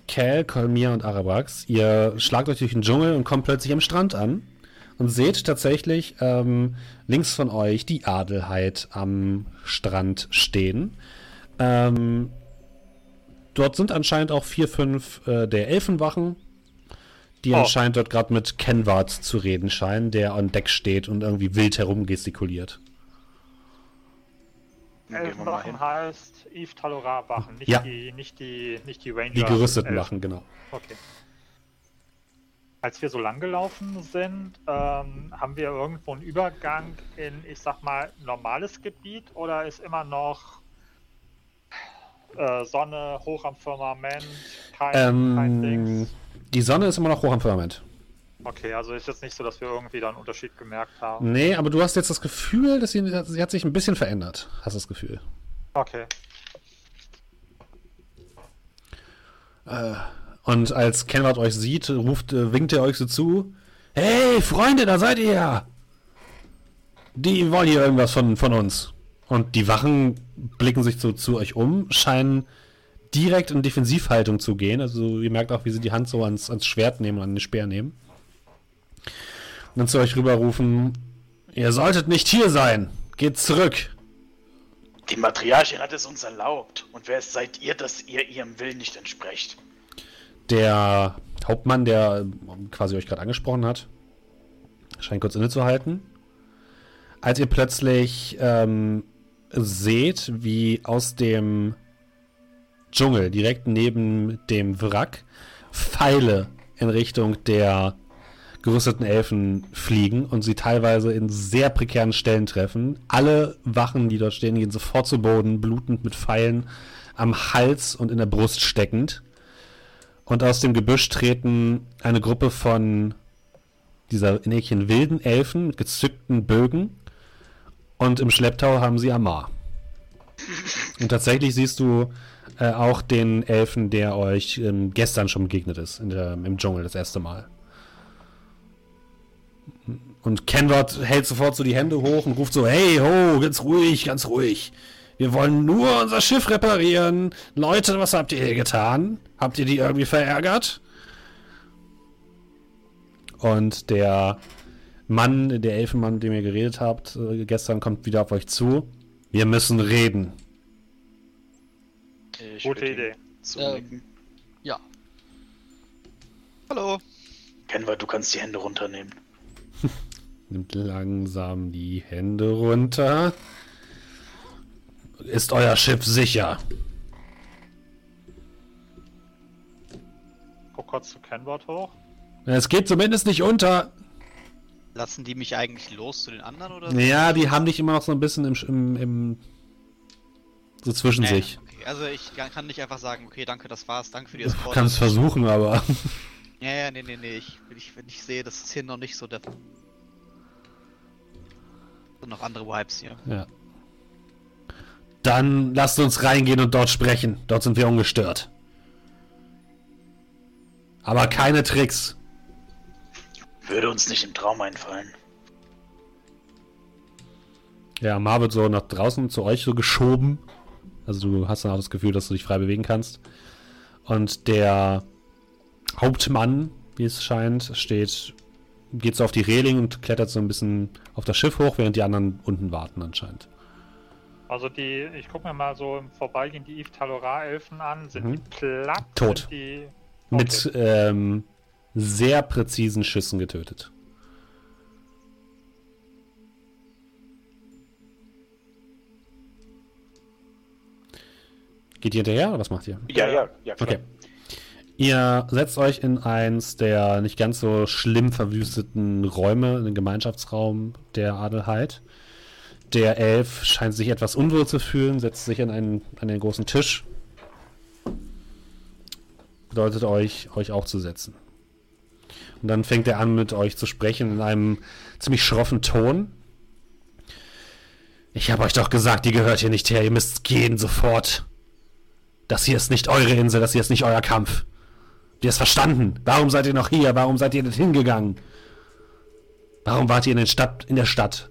Cal, Kolmir und Arabax, ihr schlagt euch durch den Dschungel und kommt plötzlich am Strand an und seht tatsächlich ähm, links von euch die Adelheid am Strand stehen. Ähm, dort sind anscheinend auch vier, fünf äh, der Elfenwachen, die Oh. anscheinend dort gerade mit Kenward zu reden scheinen, der an Deck steht und irgendwie wild herumgestikuliert. Elfenwachen heißt Eve Talora Wachen, nicht Ja. die, nicht die, nicht die Ranger. Die gerüsteten Elfen. Wachen, genau. Okay. Als wir so lang gelaufen sind, ähm, haben wir irgendwo einen Übergang in, ich sag mal, normales Gebiet oder ist immer noch äh, Sonne hoch am Firmament, kein, kein Ähm, Dings? die Sonne ist immer noch hoch am Firmament. Okay, also ist jetzt nicht so, dass wir irgendwie da einen Unterschied gemerkt haben. Nee, aber du hast jetzt das Gefühl, dass sie, sie hat sich ein bisschen verändert. Hast du das Gefühl? Okay. Und als Kenward euch sieht, ruft, äh, winkt er euch so zu. Hey, Freunde, da seid ihr ja! Die wollen hier irgendwas von, von uns. Und die Wachen blicken sich so zu euch um, scheinen direkt in Defensivhaltung zu gehen. Also ihr merkt auch, wie sie die Hand so ans, ans Schwert nehmen, an den Speer nehmen. Und dann zu euch rüberrufen, ihr solltet nicht hier sein. Geht zurück. Die Matriarchin hat es uns erlaubt. Und wer seid ihr, dass ihr ihrem Willen nicht entsprecht? Der Hauptmann, der ähm, quasi euch gerade angesprochen hat, scheint kurz innezuhalten. Als ihr plötzlich ähm, seht, wie aus dem Dschungel direkt neben dem Wrack Pfeile in Richtung der gerüsteten Elfen fliegen und sie teilweise in sehr prekären Stellen treffen. Alle Wachen, die dort stehen, gehen sofort zu Boden, blutend mit Pfeilen am Hals und in der Brust steckend. Und aus dem Gebüsch treten eine Gruppe von dieser in Häkchen wilden Elfen mit gezückten Bögen. Und im Schlepptau haben sie Amar. Und tatsächlich siehst du äh, auch den Elfen, der euch ähm, gestern schon begegnet ist, der, im Dschungel das erste Mal. Und Kenward hält sofort so die Hände hoch und ruft so, hey, ho, ganz ruhig, ganz ruhig. Wir wollen nur unser Schiff reparieren. Leute, was habt ihr hier getan? Habt ihr die irgendwie verärgert? Und der Mann, der Elfenmann, mit dem ihr geredet habt, äh, gestern kommt wieder auf euch zu. Wir müssen reden. Ich Gute Idee. Zunicken. Ja. Hallo. Kenwa, du kannst die Hände runternehmen. [LAUGHS] Nimmt langsam die Hände runter. Ist euer Schiff sicher? Guck kurz zu Kenward hoch. Es geht zumindest nicht unter. Lassen die mich eigentlich los zu den anderen oder? Ja, die haben dich immer noch so ein bisschen im, im, im so zwischen Nee, sich. Okay. Also ich kann nicht einfach sagen, okay, danke, das war's, danke für die Du Escort. kannst es versuchen, aber [LAUGHS] Ja, ja, nee, nee, nee, ich, ich, wenn ich sehe, das ist hier noch nicht so der... Sind noch andere Vibes hier. ja. Dann lasst uns reingehen und dort sprechen. Dort sind wir ungestört. Aber keine Tricks. Würde uns nicht im Traum einfallen. Ja, Mar wird so nach draußen zu euch so geschoben. Also du hast dann auch das Gefühl, dass du dich frei bewegen kannst. Und der Hauptmann, wie es scheint, steht, geht so auf die Reling und klettert so ein bisschen auf das Schiff hoch, während die anderen unten warten anscheinend. Also die, ich gucke mir mal so im Vorbeigehen die Yves Talora-Elfen an. Sind Mhm. die platt? Tot. Sind die... Mit ähm, sehr präzisen Schüssen getötet. Geht ihr hinterher oder was macht ihr? Ja, ja, ja, klar. Okay. Ihr setzt euch in eins der nicht ganz so schlimm verwüsteten Räume, in den Gemeinschaftsraum der Adelheid. Der Elf scheint sich etwas unwohl zu fühlen, setzt sich an einen, an den großen Tisch. Bedeutet euch, euch auch zu setzen. Und dann fängt er an, mit euch zu sprechen in einem ziemlich schroffen Ton. Ich habe euch doch gesagt, ihr gehört hier nicht her, ihr müsst gehen sofort. Das hier ist nicht eure Insel, das hier ist nicht euer Kampf. Habt ihr es verstanden? Warum seid ihr noch hier? Warum seid ihr nicht hingegangen? Warum wart ihr in, den Stadt, in der Stadt?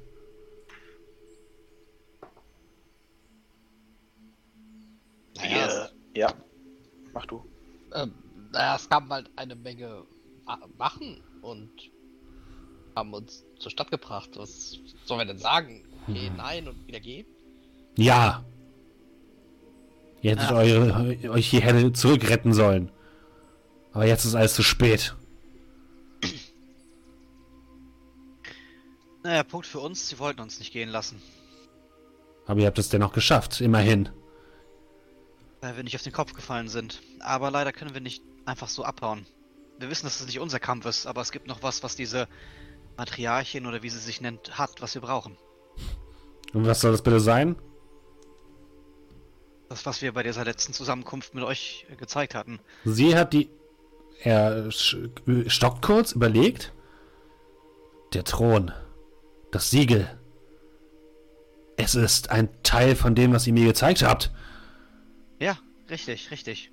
Naja, es, Wir, ja, mach du. Ähm, naja, es kamen halt eine Menge Ma- Wachen und haben uns zur Stadt gebracht. Was sollen wir denn sagen? Okay, nein und wieder gehen? Ja. Ihr hättet Ja. eure, euch hierher zurückretten sollen. Aber jetzt ist alles zu spät. Naja, Punkt für uns, sie wollten uns nicht gehen lassen. Aber ihr habt es dennoch geschafft, immerhin. Weil wir nicht auf den Kopf gefallen sind. Aber leider können wir nicht einfach so abhauen. Wir wissen, dass es nicht unser Kampf ist, aber es gibt noch was, was diese Matriarchin oder wie sie sich nennt, hat, was wir brauchen. Und was soll das bitte sein? Das, was wir bei dieser letzten Zusammenkunft mit euch äh, gezeigt hatten. Sie hat die. Er sch- stockt kurz, überlegt. Der Thron. Das Siegel. Es ist ein Teil von dem, was ihr mir gezeigt habt. Ja, richtig, richtig.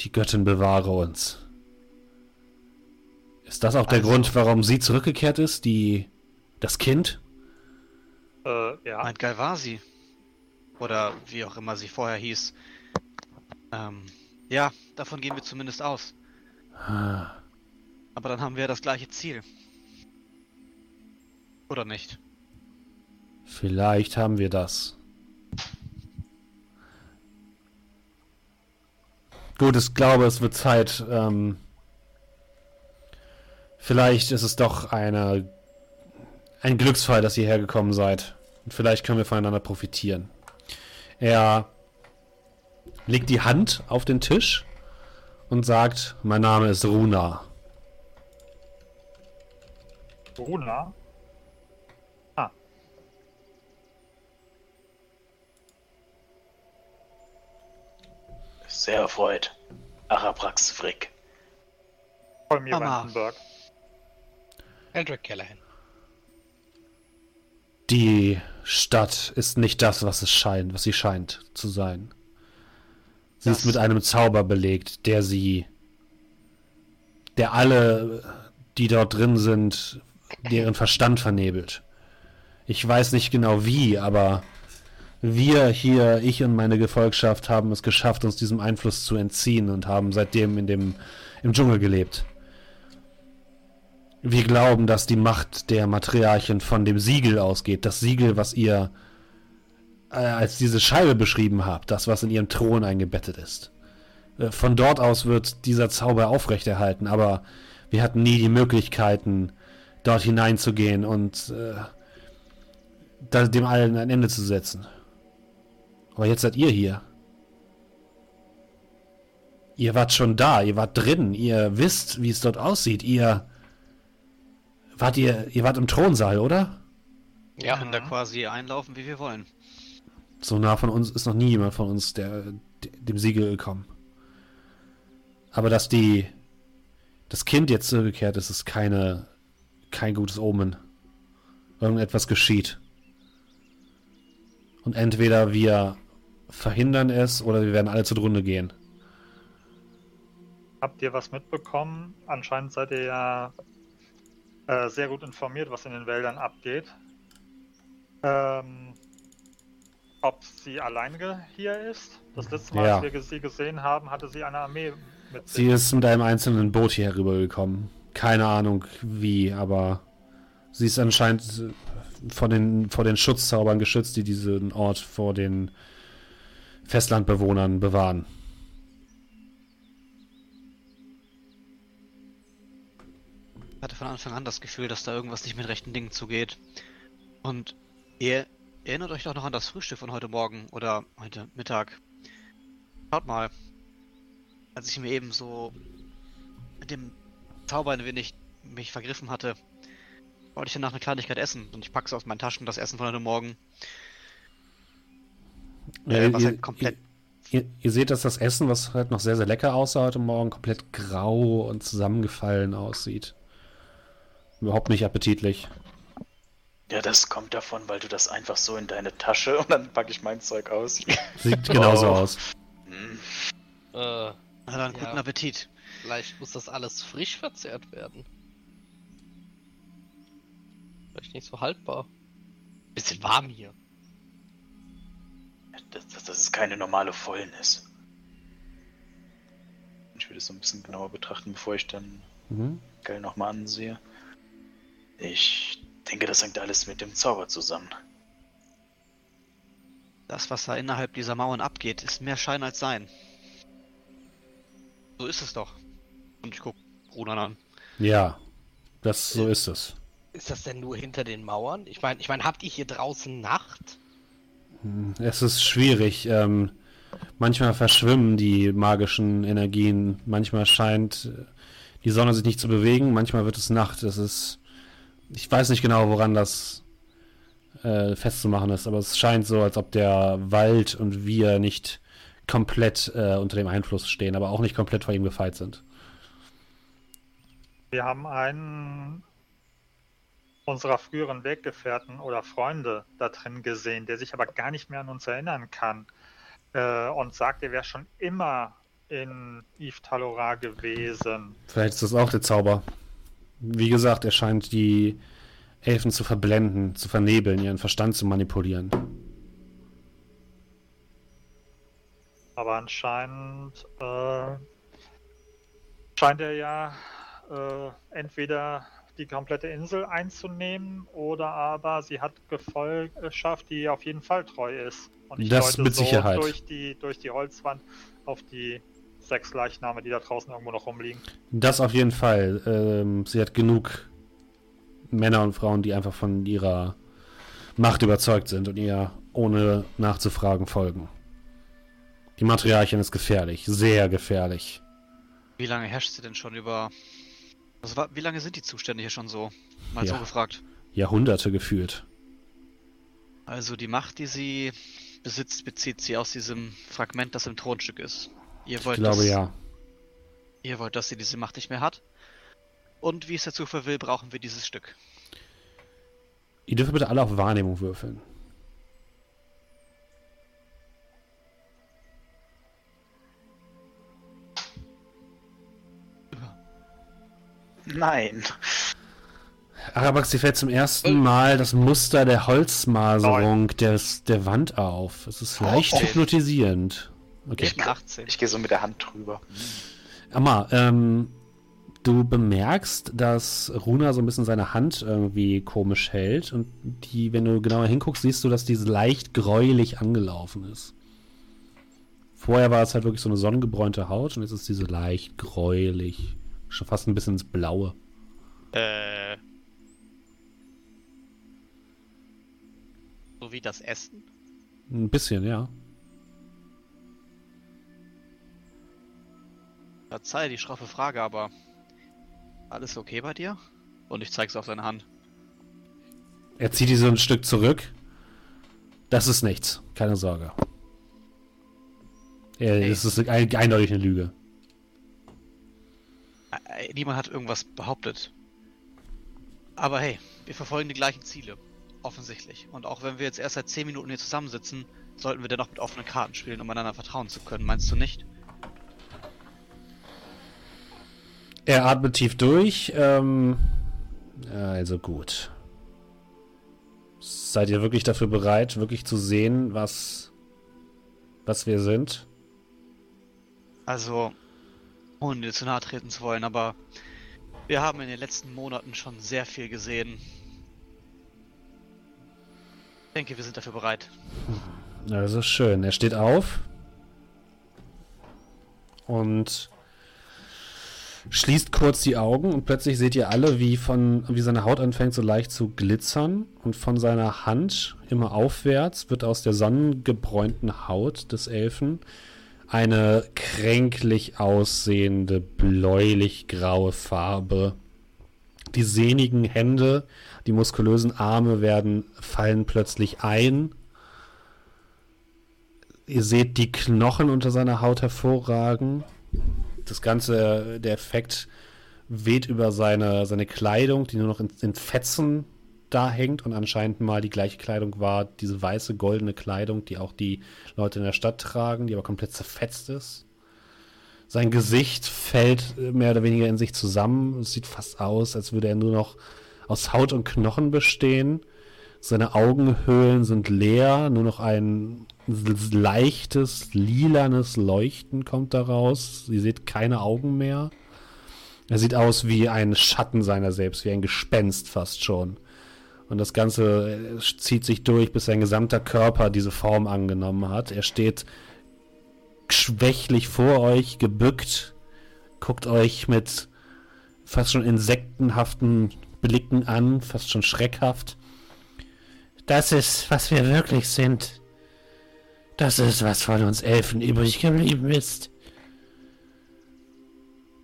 Die Göttin bewahre uns. Ist das auch der Also- Grund, warum sie zurückgekehrt ist? Die. das Kind? Äh, ja. Meint Galvasi. Oder wie auch immer sie vorher hieß. Ähm, ja, davon gehen wir zumindest aus. Ah, Aber dann haben wir das gleiche Ziel. Oder nicht? Vielleicht haben wir das. Gut, ich glaube, es wird Zeit. Ähm, vielleicht ist es doch eine, ein Glücksfall, dass ihr hergekommen seid. Und vielleicht können wir voneinander profitieren. Er legt die Hand auf den Tisch und sagt: Mein Name ist Runa. Bruna. Ah, Sehr erfreut. Araprax Frick. Kolmir Mama. Vandenberg. Eldrick Callahan. Die Stadt ist nicht das, was es scheint, was sie scheint zu sein. Sie Das- ist mit einem Zauber belegt, der sie, der alle, die dort drin sind, deren Verstand vernebelt. Ich weiß nicht genau wie, aber wir hier, ich und meine Gefolgschaft, haben es geschafft, uns diesem Einfluss zu entziehen und haben seitdem in dem, im Dschungel gelebt. Wir glauben, dass die Macht der Matriarchen von dem Siegel ausgeht. Das Siegel, was ihr äh, als diese Scheibe beschrieben habt, das, was in ihrem Thron eingebettet ist. Äh, von dort aus wird dieser Zauber aufrechterhalten, aber wir hatten nie die Möglichkeiten, dort hineinzugehen und äh, dem allen ein Ende zu setzen. Aber jetzt seid ihr hier. Ihr wart schon da, ihr wart drin, ihr wisst, wie es dort aussieht. Ihr wart ihr, ihr wart im Thronsaal, oder? Ja. können da quasi einlaufen, wie wir wollen. So nah von uns ist noch nie jemand von uns der, dem Siegel gekommen. Aber dass die das Kind jetzt zurückgekehrt ist, ist keine kein gutes Omen. Irgendetwas geschieht. Und entweder wir verhindern es oder wir werden alle zugrunde gehen. Habt ihr was mitbekommen? Anscheinend seid ihr ja äh, sehr gut informiert, was in den Wäldern abgeht. Ähm, ob sie alleine hier ist? Das letzte Mal, Ja. als wir sie gesehen haben, hatte sie eine Armee mit Sie ist mit einem einzelnen Boot hier herübergekommen. Keine Ahnung wie, aber sie ist anscheinend vor den, vor den Schutzzaubern geschützt, die diesen Ort vor den Festlandbewohnern bewahren. Ich hatte von Anfang an das Gefühl, dass da irgendwas nicht mit rechten Dingen zugeht. Und ihr erinnert euch doch noch an das Frühstück von heute Morgen oder heute Mittag. Schaut mal. Als ich mir eben so mit dem Zauber ein wenig mich vergriffen hatte, wollte ich danach eine Kleinigkeit essen und ich packe aus meinen Taschen das Essen von heute Morgen. Äh, was ihr, halt komplett ihr, ihr seht, dass das Essen, was halt noch sehr, sehr lecker aussah heute Morgen, komplett grau und zusammengefallen aussieht. Überhaupt nicht appetitlich. Ja, das kommt davon, weil du das einfach so in deine Tasche und dann packe ich mein Zeug aus. Sieht genauso Oh. aus. Hm. Äh, Na dann, Ja. guten Appetit. vielleicht muss das alles frisch verzehrt werden. Vielleicht nicht so haltbar. Bisschen warm hier. Das, das, das ist keine normale Fäulnis. Ich will das so ein bisschen genauer betrachten, bevor ich dann Mhm. Gell nochmal ansehe. Ich denke, das hängt alles mit dem Zauber zusammen. Das, was da innerhalb dieser Mauern abgeht, ist mehr Schein als Sein. So ist es doch. Und ich guck Ronan an. Ja, das so ist es. Ist das denn nur hinter den Mauern? Ich meine, ich mein, habt ihr hier draußen Nacht? Es ist schwierig. Ähm, manchmal verschwimmen die magischen Energien. Manchmal scheint äh, die Sonne sich nicht zu bewegen. Manchmal wird es Nacht. Das ist. Ich weiß nicht genau, woran das äh, festzumachen ist, aber es scheint so, als ob der Wald und wir nicht komplett äh, unter dem Einfluss stehen, aber auch nicht komplett vor ihm gefeit sind. Wir haben einen unserer früheren Weggefährten oder Freunde da drin gesehen, der sich aber gar nicht mehr an uns erinnern kann äh, und sagt, er wäre schon immer in Yves Talora gewesen. Vielleicht ist das auch der Zauber. Wie gesagt, er scheint die Elfen zu verblenden, zu vernebeln, ihren Verstand zu manipulieren. Aber anscheinend äh, scheint er ja äh, entweder die komplette Insel einzunehmen oder aber sie hat Gefolgschaft, die auf jeden Fall treu ist. Und ich Das mit so Sicherheit. durch die, durch die Holzwand auf die sechs Leichname, die da draußen irgendwo noch rumliegen. Das auf jeden Fall. Ähm, sie hat genug Männer und Frauen, die einfach von ihrer Macht überzeugt sind und ihr ohne nachzufragen folgen. Die Matriarchin ist gefährlich, sehr gefährlich. Wie lange herrscht sie denn schon über. Also, wie lange sind die Zustände hier schon so? Mal so Ja. gefragt. Jahrhunderte gefühlt. Also, die Macht, die sie besitzt, bezieht sie aus diesem Fragment, das im Thronstück ist. Ihr wollt, ich glaube dass, ja. Ihr wollt, dass sie diese Macht nicht mehr hat. Und wie es der Zufall will, brauchen wir dieses Stück. Ihr dürft bitte alle auf Wahrnehmung würfeln. Nein. Arabax, dir fällt zum ersten Mal das Muster der Holzmaserung des, der Wand auf. Es ist leicht oh, hypnotisierend. Okay. Ich bin 18. Ich gehe so mit der Hand drüber. Amma, ähm, du bemerkst, dass Runa so ein bisschen seine Hand irgendwie komisch hält und die, wenn du genauer hinguckst, siehst du, dass diese leicht gräulich angelaufen ist. Vorher war es halt wirklich so eine sonnengebräunte Haut und jetzt ist diese leicht gräulich, schon fast ein bisschen ins Blaue. Äh. So wie das Essen? Ein bisschen, ja. Verzeih die schroffe Frage, aber alles okay bei dir? Und ich zeig's auf seine Hand. Er zieht die so ein Stück zurück. Das ist nichts, keine Sorge. Ja, Hey. Das ist ein, eindeutig eine Lüge. Niemand hat irgendwas behauptet. Aber hey, wir verfolgen die gleichen Ziele. Offensichtlich. Und auch wenn wir jetzt erst seit 10 Minuten hier zusammensitzen, sollten wir dennoch mit offenen Karten spielen, um einander vertrauen zu können. Meinst du nicht? Er atmet tief durch. Ähm, also gut. Seid ihr wirklich dafür bereit, wirklich zu sehen, was, was wir sind? Also, ohne dir zu nahe treten zu wollen, aber wir haben in den letzten Monaten schon sehr viel gesehen. Ich denke, wir sind dafür bereit. Ist schön. Er steht auf und schließt kurz die Augen und plötzlich seht ihr alle, wie von wie seine Haut anfängt so leicht zu glitzern und von seiner Hand immer aufwärts wird aus der sonnengebräunten Haut des Elfen eine kränklich aussehende bläulich-graue Farbe. Die sehnigen Hände, die muskulösen Arme werden fallen plötzlich ein Ihr seht die Knochen unter seiner Haut hervorragen. Das ganze, der Effekt weht über seine, seine Kleidung, die nur noch in, in Fetzen da hängt und anscheinend mal die gleiche Kleidung war, diese weiße, goldene Kleidung, die auch die Leute in der Stadt tragen, die aber komplett zerfetzt ist. Sein Gesicht fällt mehr oder weniger in sich zusammen. Es sieht fast aus, als würde er nur noch aus Haut und Knochen bestehen. Seine Augenhöhlen sind leer, nur noch ein leichtes, lilanes Leuchten kommt daraus. Ihr seht keine Augen mehr. Er sieht aus wie ein Schatten seiner selbst, wie ein Gespenst fast schon. Und das Ganze äh, zieht sich durch, bis sein gesamter Körper diese Form angenommen hat. Er steht schwächlich vor euch, gebückt, guckt euch mit fast schon insektenhaften Blicken an, fast schon schreckhaft. Das ist, was wir wirklich sind. Das ist, was von uns Elfen übrig geblieben ist.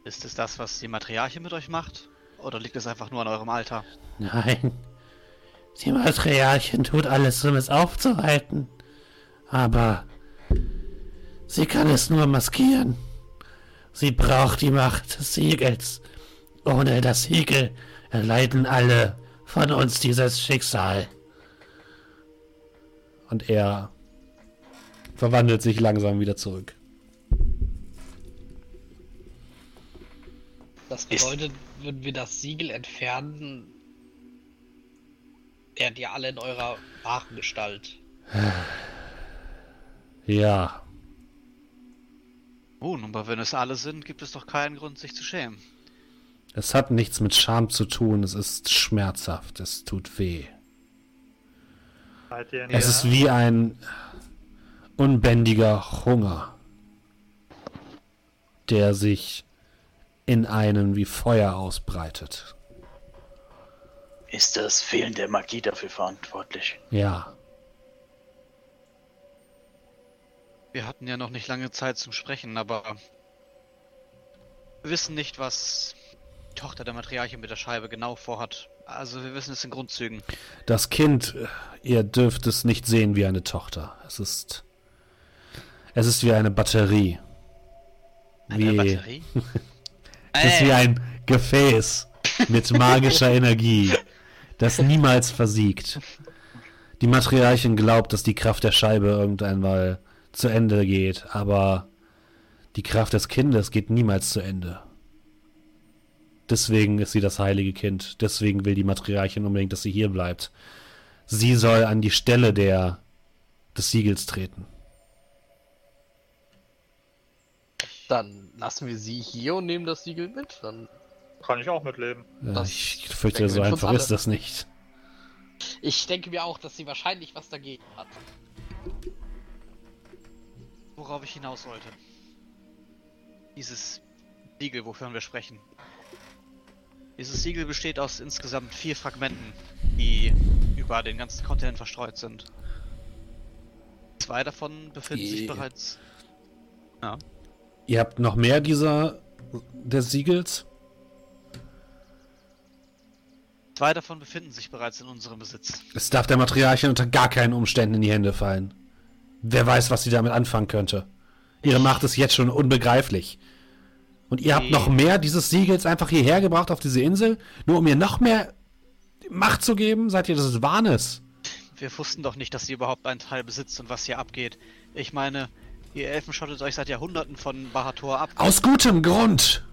Ist es das, was die Matriarche mit euch macht? Oder liegt es einfach nur an eurem Alter? Nein. Die Matriarchin tut alles, um es aufzuhalten. Aber sie kann es nur maskieren. Sie braucht die Macht des Siegels. Ohne das Siegel erleiden alle von uns dieses Schicksal. Und er verwandelt sich langsam wieder zurück. Das Ist- bedeutet, würden wir das Siegel entfernen, wärt ihr alle in eurer wahren Gestalt. [SIGHS] Ja, Nun, aber wenn es alle sind, gibt es doch keinen Grund, sich zu schämen. es hat nichts mit Scham zu tun. Es ist schmerzhaft. Es tut weh. Es ist wie ein unbändiger Hunger, der sich in einen wie Feuer ausbreitet. Ist das Fehlen der Magie dafür verantwortlich? Ja, Wir hatten ja noch nicht lange Zeit zum Sprechen, aber wir wissen nicht, was die Tochter der Matriarche mit der Scheibe genau vorhat. Also wir wissen es in Grundzügen. das Kind, ihr dürft es nicht sehen wie eine Tochter. Es ist, es ist wie eine Batterie. Eine Wie, Batterie? [LAUGHS] es ist wie ein Gefäß mit magischer Energie, das niemals versiegt. Die Matriarchin glaubt, dass die Kraft der Scheibe irgendwann mal zu Ende geht, aber die Kraft des Kindes geht niemals zu Ende. Deswegen ist sie das heilige Kind. Deswegen will die Matriarchin unbedingt, dass sie hier bleibt. Sie soll an die Stelle der, des Siegels treten. Dann lassen wir sie hier und nehmen das Siegel mit. Dann Kann ich auch mitleben. Ja, Das ich fürchte, so einfach ist das nicht. Ich denke mir auch, dass sie wahrscheinlich was dagegen hat. Worauf ich hinaus wollte. Dieses Siegel, wovon wir sprechen. Dieses Siegel besteht aus insgesamt vier Fragmenten, die über den ganzen Kontinent verstreut sind. Zwei davon befinden sich Die- bereits. Ja. Ihr habt noch mehr dieser des Siegels? Zwei davon befinden sich bereits in unserem Besitz. Es darf der Matriarchin unter gar keinen Umständen in die Hände fallen. Wer weiß, was sie damit anfangen könnte. Ihre Macht ist jetzt schon unbegreiflich. Und ihr habt Nee. noch mehr dieses Siegels einfach hierher gebracht auf diese Insel, nur um ihr noch mehr Macht zu geben? Seid ihr des Wahnes? Wir wussten doch nicht, dass sie überhaupt einen Teil besitzt und was hier abgeht. Ich meine, ihr Elfen schottet euch seit Jahrhunderten von Bahator ab. Aus gutem Grund!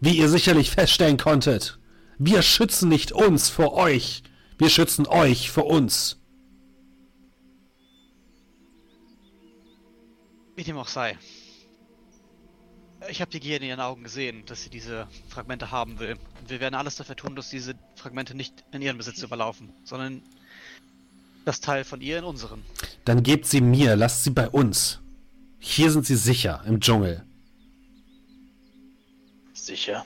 Wie ihr sicherlich feststellen konntet, wir schützen nicht uns vor euch, wir schützen euch vor uns. Wie dem auch sei. Ich habe die Gier in ihren Augen gesehen, dass sie diese Fragmente haben will. Wir werden alles dafür tun, dass diese Fragmente nicht in ihren Besitz überlaufen, sondern das Teil von ihr in unseren. Dann gebt sie mir, lasst sie bei uns. Hier sind sie sicher, im Dschungel. Sicher?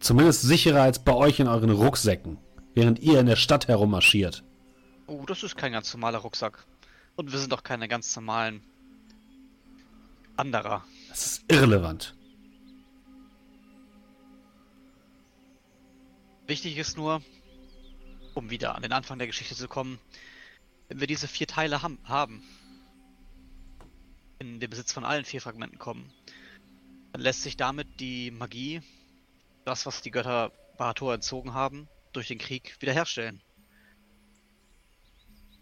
Zumindest sicherer als bei euch in euren Rucksäcken, während ihr in der Stadt herummarschiert. Oh, das ist kein ganz normaler Rucksack. Und wir sind doch keine ganz normalen Anderer. Das ist irrelevant. Wichtig ist nur, um wieder an den Anfang der Geschichte zu kommen, wenn wir diese vier Teile ham haben, in den Besitz von allen vier Fragmenten kommen, dann lässt sich damit die Magie, das, was die Götter Bahator entzogen haben, durch den Krieg wiederherstellen.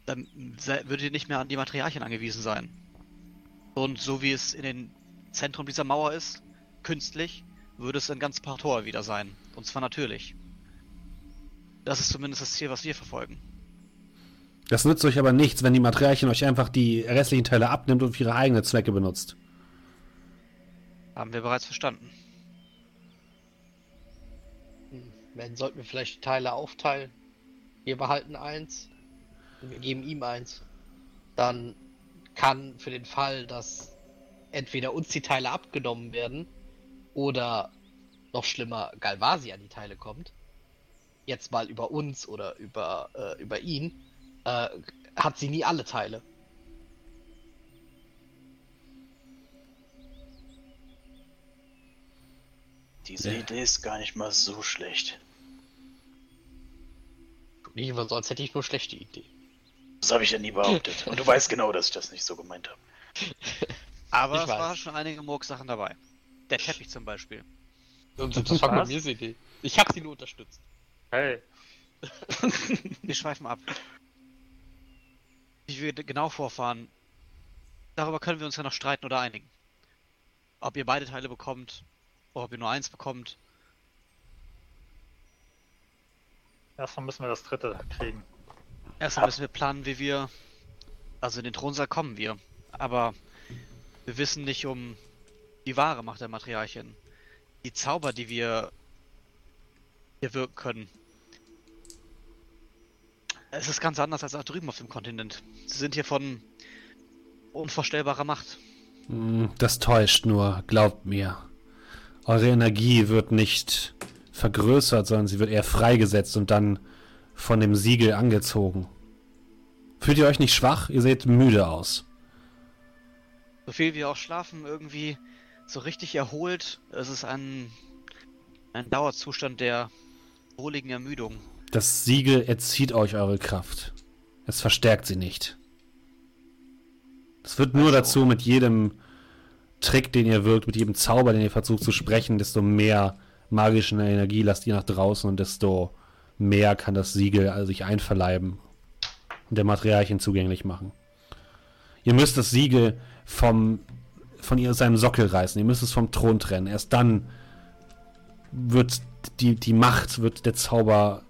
Dann würdet ihr nicht mehr an die Materialien angewiesen sein. Und so wie es in den Zentrum dieser Mauer ist, künstlich, würde es in ganz Bahator wieder sein. Und zwar natürlich. Das ist zumindest das Ziel, was wir verfolgen. Das nützt euch aber nichts, wenn die Materialien euch einfach die restlichen Teile abnimmt und für ihre eigenen Zwecke benutzt. Haben wir bereits verstanden. Hm, Dann sollten wir vielleicht die Teile aufteilen. Wir behalten eins und wir geben ihm eins. Dann kann für den Fall, dass entweder uns die Teile abgenommen werden oder noch schlimmer Galvasi an die Teile kommt, jetzt mal über uns oder über, äh, über ihn, äh, hat sie nie alle Teile. Diese Ja. Idee ist gar nicht mal so schlecht. Nicht immer so, als hätte ich nur schlechte Ideen. Das habe ich ja nie behauptet. Und du [LAUGHS] weißt genau, dass ich das nicht so gemeint habe. Aber Ich es waren schon einige Murksachen dabei. Der Teppich zum Beispiel. Und das war? Mirs Idee. Ich habe sie nur unterstützt. Hey, [LAUGHS] Wir schweifen ab. Wie wir genau vorfahren, darüber können wir uns ja noch streiten oder einigen. Ob ihr beide Teile bekommt, oder ob ihr nur eins bekommt. erstmal müssen wir das dritte kriegen. Erstmal müssen wir planen, wie wir. Also in den Thronsaal kommen wir. Aber wir wissen nicht um die wahre Macht der Materialien. Die Zauber, die wir hier wirken können. Es ist ganz anders als da drüben auf dem Kontinent. Sie sind hier von unvorstellbarer Macht. Hm, Das täuscht nur, glaubt mir. Eure Energie wird nicht vergrößert, sondern sie wird eher freigesetzt und dann von dem Siegel angezogen. Fühlt ihr euch nicht schwach? Ihr seht müde aus. So viel wir auch schlafen, irgendwie so richtig erholt. Es ist ein, ein Dauerzustand der wohligen Ermüdung. Das Siegel erzieht euch eure Kraft. Es verstärkt sie nicht. Es wird nur Also- dazu mit jedem Trick, den ihr wirkt, mit jedem Zauber, den ihr versucht zu sprechen, desto mehr magische Energie lasst ihr nach draußen und desto mehr kann das Siegel also sich einverleiben und der Materialien zugänglich machen. Ihr müsst das Siegel vom, von ihr, seinem Sockel reißen. Ihr müsst es vom Thron trennen. Erst dann wird die, die Macht, wird der Zauber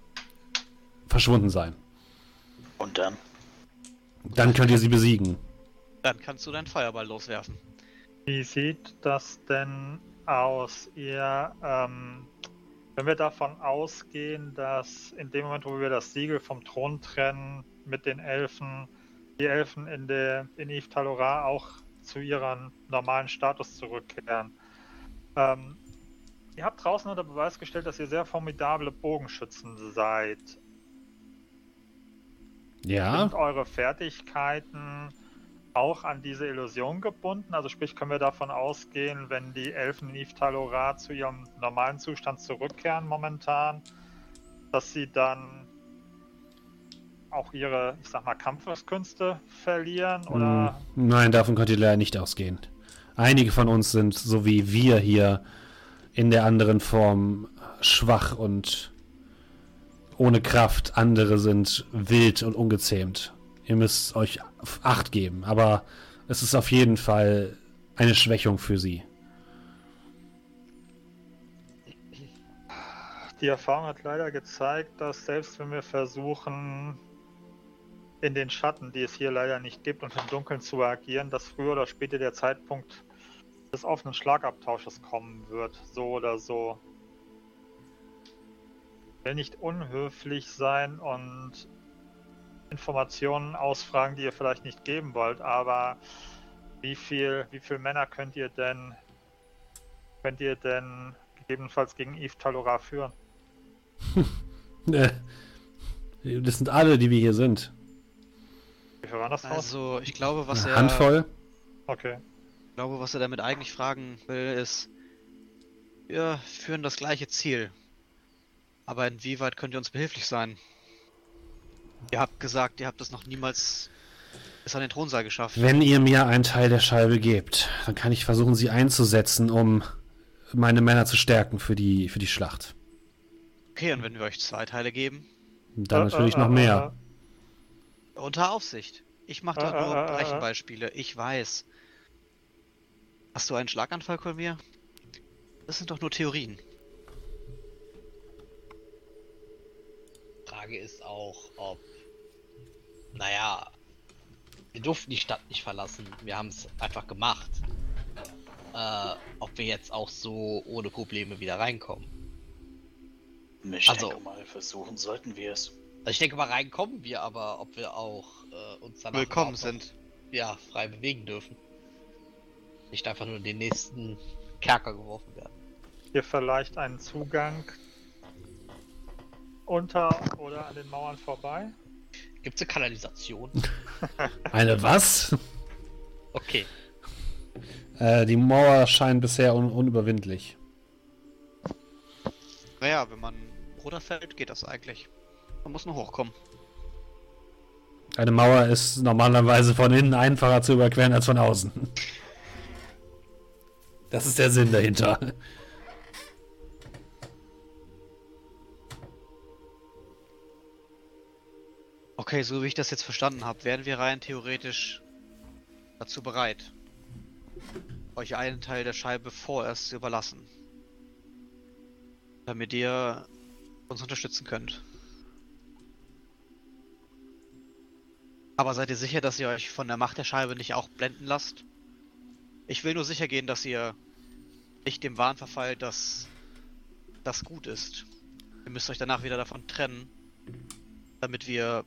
verschwunden sein. Und dann? Dann könnt ihr sie besiegen. Dann kannst du deinen Feuerball loswerfen. Wie sieht das denn aus? Ihr, ähm, wenn wir davon ausgehen, dass in dem Moment, wo wir das Siegel vom Thron trennen mit den Elfen, die Elfen in der in Yves Talora auch zu ihrem normalen Status zurückkehren. Ähm, ihr habt draußen unter Beweis gestellt, dass ihr sehr formidable Bogenschützen seid. Ja. Sind eure Fertigkeiten auch an diese Illusion gebunden? Also sprich, können wir davon ausgehen, wenn die Elfen in zu ihrem normalen Zustand zurückkehren momentan, dass sie dann auch ihre, ich sag mal, Kampfeskünste verlieren? Oder? Hm, Nein, davon könnt ihr leider nicht ausgehen. Einige von uns sind, so wie wir hier, in der anderen Form schwach und ohne Kraft. Andere sind wild und ungezähmt. Ihr müsst euch Acht geben, aber es ist auf jeden Fall eine Schwächung für sie. Die Erfahrung hat leider gezeigt, dass selbst wenn wir versuchen, in den Schatten, die es hier leider nicht gibt, und im Dunkeln zu agieren, dass früher oder später der Zeitpunkt des offenen Schlagabtausches kommen wird, so oder so. Will nicht unhöflich sein und Informationen ausfragen, die ihr vielleicht nicht geben wollt, aber wie viel, wie viel Männer könnt ihr denn könnt ihr denn gegebenenfalls gegen Yves Talora führen? [LAUGHS] Äh, Das sind alle, die wir hier sind. Wie viel waren das aus? Also, ich glaube, was Eine er, Handvoll. Okay. ich glaube, was er damit eigentlich fragen will, ist, wir führen das gleiche Ziel. Aber inwieweit könnt ihr uns behilflich sein? Ihr habt gesagt, ihr habt es noch niemals bis an den Thronsaal geschafft. Wenn ihr mir einen Teil der Scheibe gebt, dann kann ich versuchen, sie einzusetzen, um meine Männer zu stärken für die, für die Schlacht. Okay, und wenn wir euch zwei Teile geben? Dann Äh, natürlich äh, noch äh, mehr. Unter Aufsicht. Ich mache dort Äh, nur äh, äh, äh. Rechenbeispiele. Ich weiß. Hast du einen Schlaganfall, Kolmir? Das sind doch nur Theorien. Frage ist auch, ob. Naja. Wir durften die Stadt nicht verlassen. Wir haben es einfach gemacht. Äh, ob wir jetzt auch so ohne Probleme wieder reinkommen. Ich Also- denke mal, versuchen sollten wir es. Also ich denke mal, reinkommen wir, aber ob wir auch äh, uns danach Willkommen sind. Ja, frei bewegen dürfen. Nicht einfach nur in den nächsten Kerker geworfen werden. Hier vielleicht einen Zugang unter oder an den Mauern vorbei? Gibt es eine Kanalisation? [LAUGHS] Eine was? Okay. Äh, die Mauer scheint bisher un unüberwindlich. Naja, wenn man runterfällt, geht das eigentlich. Man muss nur hochkommen. Eine Mauer ist normalerweise von innen einfacher zu überqueren als von außen. [LAUGHS] Das ist der Sinn dahinter. Okay, so wie ich das jetzt verstanden habe, wären wir rein theoretisch dazu bereit, euch einen Teil der Scheibe vorerst zu überlassen. Damit ihr uns unterstützen könnt. Aber seid ihr sicher, dass ihr euch von der Macht der Scheibe nicht auch blenden lasst? Ich will nur sicher gehen, dass ihr nicht dem Wahn verfallt, dass das gut ist. Ihr müsst euch danach wieder davon trennen, damit wir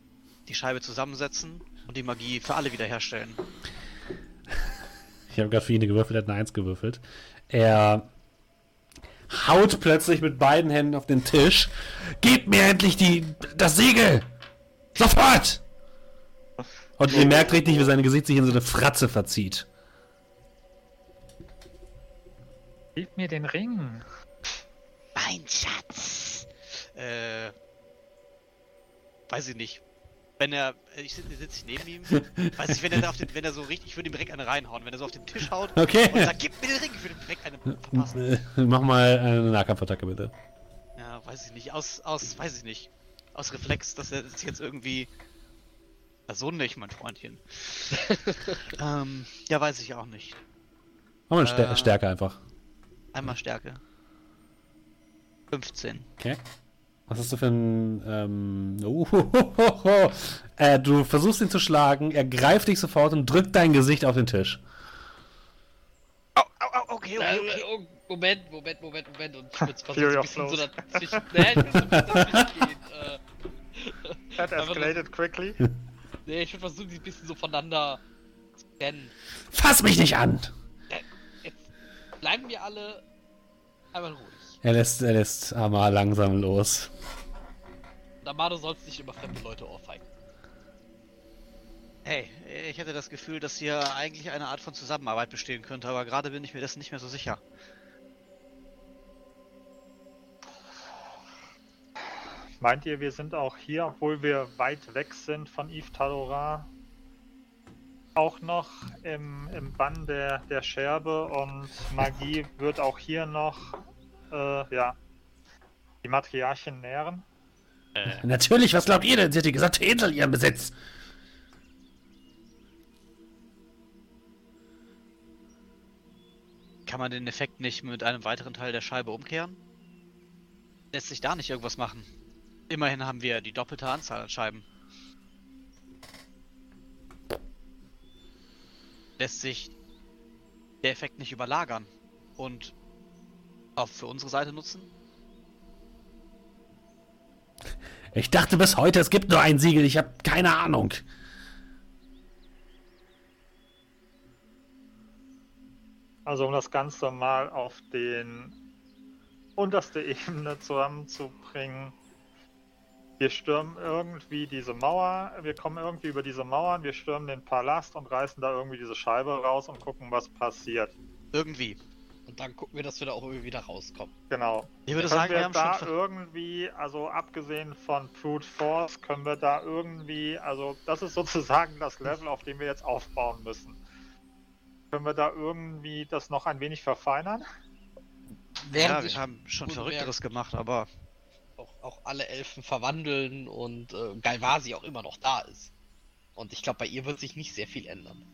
die Scheibe zusammensetzen und die Magie für alle wiederherstellen. Ich habe gerade für ihn gewürfelt, er hat eine Eins gewürfelt. Er haut plötzlich mit beiden Händen auf den Tisch. Gebt mir endlich die, das Siegel! Sofort! Und ihr merkt richtig, wie sein Gesicht sich in so eine Fratze verzieht. Gib mir den Ring. Mein Schatz! Äh. Weiß ich nicht. Wenn er. Ich sitze sitz neben ihm. weiß ich, wenn er, da auf den, wenn er so richtig. Ich würde ihm direkt eine reinhauen. Wenn er so auf den Tisch haut [LAUGHS] Okay. und sagt, gib mir den Ring, ich würde ihm direkt eine verpassen. Äh, Mach mal eine Nahkampfattacke, bitte. Ja, weiß ich nicht. Aus, aus, weiß ich nicht. Aus Reflex, dass er sich jetzt irgendwie. So nicht, mein Freundchen. [LAUGHS] ähm, ja, weiß ich auch nicht. Mach mal Äh. Stärke einfach. Einmal Stärke. 15. Okay. Was hast du für ein. Ähm, uh, [LAUGHS] äh, du versuchst ihn zu schlagen, er greift dich sofort und drückt dein Gesicht auf den Tisch. Oh, oh, oh, okay, Äh, okay, okay. oh, Moment, Moment, Moment, Moment. Und [LAUGHS] ich würde versuchen, Fury so ein bisschen so dazwischen. [LAUGHS] Nee, ich würde so ein bisschen dazwischen gehen. Äh, That escalated quickly. nee, ich würde versuchen, die ein bisschen so voneinander zu trennen. Fass mich nicht an! Jetzt bleiben wir alle einmal ruhig. Er lässt, er lässt Amar langsam los. Amado sollst nicht über fremde Leute ohrfeigen. Hey, ich hätte das Gefühl, dass hier eigentlich eine Art von Zusammenarbeit bestehen könnte, aber gerade bin ich mir dessen nicht mehr so sicher. Meint ihr, wir sind auch hier, obwohl wir weit weg sind von Yves Talora, auch noch im, im Bann der, der Scherbe und Magie wird auch hier noch äh, ja, die Matriarchin nähren? Natürlich, was glaubt ihr denn? Sie hat die gesamte Insel in ihrem Besitz. Kann man den Effekt nicht mit einem weiteren Teil der Scheibe umkehren? Lässt sich da nicht irgendwas machen? Immerhin haben wir die doppelte Anzahl an Scheiben. Lässt sich der Effekt nicht überlagern und auch für unsere Seite nutzen? Ich dachte bis heute, es gibt nur ein Siegel. Ich habe keine Ahnung. Also um das Ganze mal auf den unterste Ebene zusammenzubringen. Wir stürmen irgendwie diese Mauer, wir kommen irgendwie über diese Mauern, wir stürmen den Palast und reißen da irgendwie diese Scheibe raus und gucken, was passiert. Irgendwie. Und dann gucken wir, dass wir da auch irgendwie wieder rauskommen. Genau. Ich würde können sagen, wir wir haben da schon. irgendwie, also abgesehen von Brute Force, können wir da irgendwie, also das ist sozusagen das Level, auf dem wir jetzt aufbauen müssen. Können wir da irgendwie das noch ein wenig verfeinern? Während Ja, wir haben schon Verrückteres gemacht, aber auch, auch alle Elfen verwandeln und äh, Galvasi auch immer noch da ist. Und ich glaube, bei ihr wird sich nicht sehr viel ändern.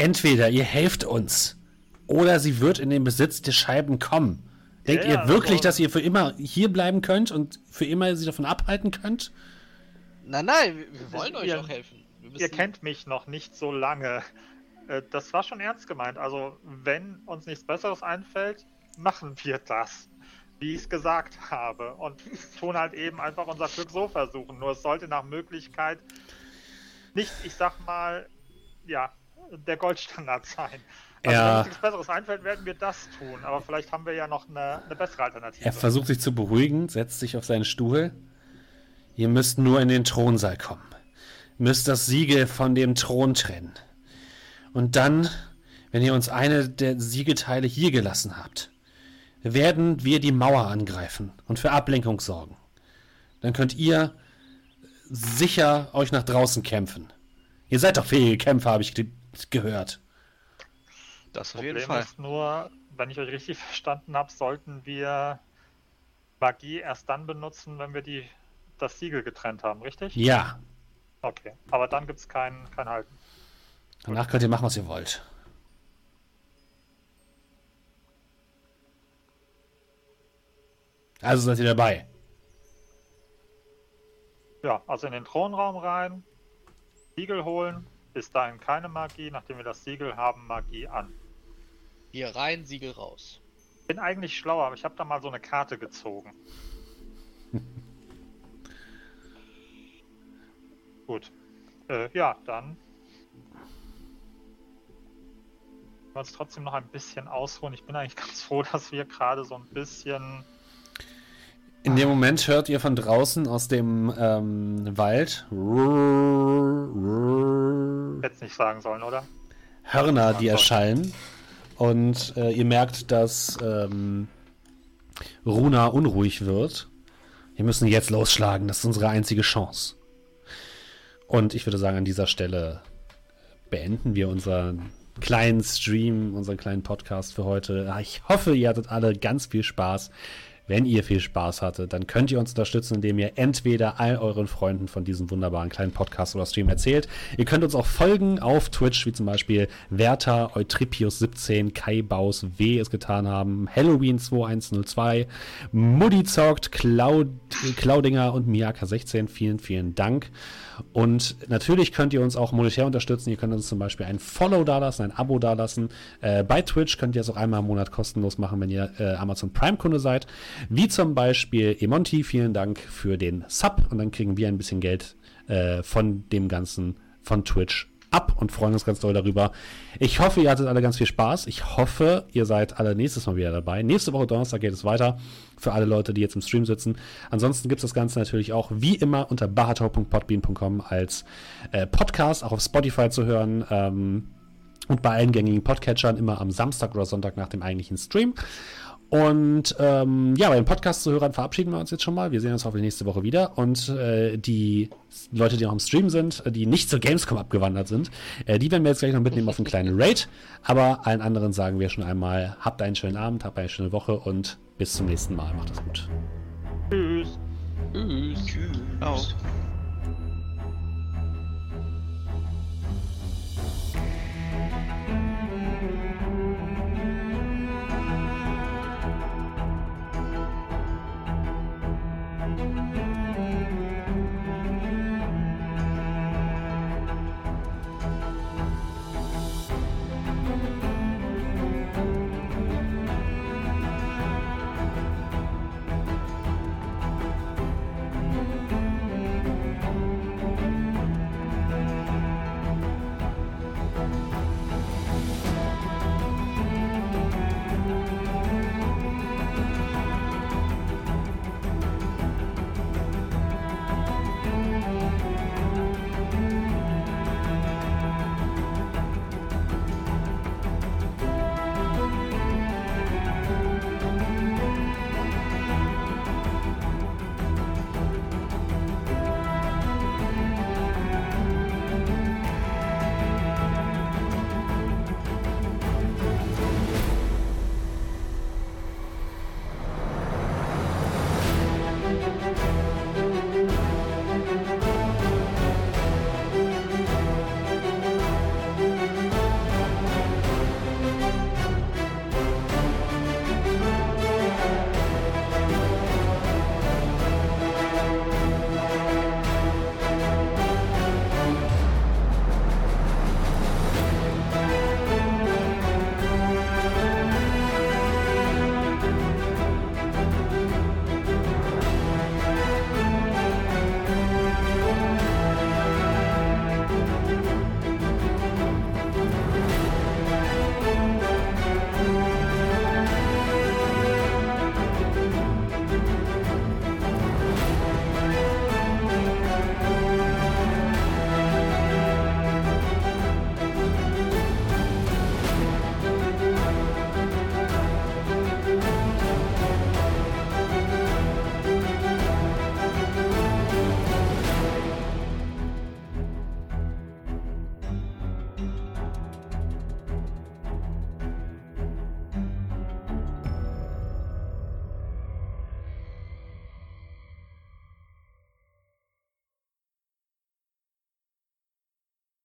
Entweder ihr helft uns oder sie wird in den Besitz der Scheiben kommen. Denkt Ja, ihr wirklich, aber- dass ihr für immer hier bleiben könnt und für immer sie davon abhalten könnt? Nein, nein, wir, wir wollen euch ihr- auch helfen. Ihr kennt mich noch nicht so lange. Äh, Das war schon ernst gemeint. Also, wenn uns nichts Besseres einfällt, machen wir das. Wie ich es gesagt habe. Und tun halt eben einfach unser Glück so versuchen. Nur es sollte nach Möglichkeit nicht, ich sag mal, ja, der Goldstandard sein. Also, Ja. wenn uns nichts Besseres einfällt, werden wir das tun. Aber vielleicht haben wir ja noch eine, eine bessere Alternative. Er versucht sich zu beruhigen, setzt sich auf seinen Stuhl. Ihr müsst nur in den Thronsaal kommen. Müsst das Siegel von dem Thron trennen. Und dann, wenn ihr uns eine der Siegelteile hier gelassen habt, werden wir die Mauer angreifen und für Ablenkung sorgen. Dann könnt ihr sicher euch nach draußen kämpfen. Ihr seid doch fähige Kämpfer, habe ich gehört. das auf jeden Problem Fall. ist nur, wenn ich euch richtig [LAUGHS] verstanden habe, sollten wir Magie erst dann benutzen, wenn wir die, das Siegel getrennt haben, richtig? Ja, Okay. Aber dann gibt es kein, kein Halten. danach könnt ihr machen, was ihr wollt. Also seid ihr dabei. Ja, also in den Thronraum rein, Siegel holen, bis dahin keine Magie, nachdem wir das Siegel haben, Magie an. Hier rein, Siegel raus. Bin eigentlich schlauer, aber ich habe da mal so eine Karte gezogen. [LAUGHS] Gut. Äh, ja, dann. Wir uns trotzdem noch ein bisschen ausruhen. Ich bin eigentlich ganz froh, dass wir gerade so ein bisschen. In dem Moment hört ihr von draußen aus dem ähm, Wald Jetzt nicht sagen sollen, oder? Hörner, die erschallen. Und äh, ihr merkt, dass ähm, Runa unruhig wird. Wir müssen jetzt losschlagen. Das ist unsere einzige Chance. Und ich würde sagen, an dieser Stelle beenden wir unseren kleinen Stream, unseren kleinen Podcast für heute. Ich hoffe, ihr hattet alle ganz viel Spaß. Wenn ihr viel Spaß hattet, dann könnt ihr uns unterstützen, indem ihr entweder all euren Freunden von diesem wunderbaren kleinen Podcast oder Stream erzählt. Ihr könnt uns auch folgen auf Twitch, wie zum Beispiel Werther, Eutripius17, Kai Baus W. es getan haben, Halloween 2102, Muddy zockt, Cloud, Claudinger und Miyaka16. Vielen, vielen Dank. Und natürlich könnt ihr uns auch monetär unterstützen. Ihr könnt uns zum Beispiel ein Follow dalassen, ein Abo dalassen. Äh, bei Twitch könnt ihr es auch einmal im Monat kostenlos machen, wenn ihr äh, Amazon Prime-Kunde seid. Wie zum Beispiel Emonti, vielen Dank für den Sub. Und dann kriegen wir ein bisschen Geld äh, von dem Ganzen von Twitch ab und freuen uns ganz doll darüber. Ich hoffe, ihr hattet alle ganz viel Spaß. Ich hoffe, ihr seid alle nächstes Mal wieder dabei. Nächste Woche Donnerstag geht es weiter für alle Leute, die jetzt im Stream sitzen. Ansonsten gibt es das Ganze natürlich auch wie immer unter bahator.podbean.com als äh, Podcast, auch auf Spotify zu hören. Ähm, und bei allen gängigen Podcatchern immer am Samstag oder Sonntag nach dem eigentlichen Stream. Und ähm, ja, bei den Podcast-Zuhörern verabschieden wir uns jetzt schon mal. Wir sehen uns hoffentlich nächste Woche wieder. Und äh, die Leute, die noch im Stream sind, die nicht zur Gamescom abgewandert sind, äh, die werden wir jetzt gleich noch mitnehmen auf einen kleinen Raid. Aber allen anderen sagen wir schon einmal, habt einen schönen Abend, habt eine schöne Woche und bis zum nächsten Mal. Macht es gut. Tschüss. Tschüss. Tschüss. Ciao.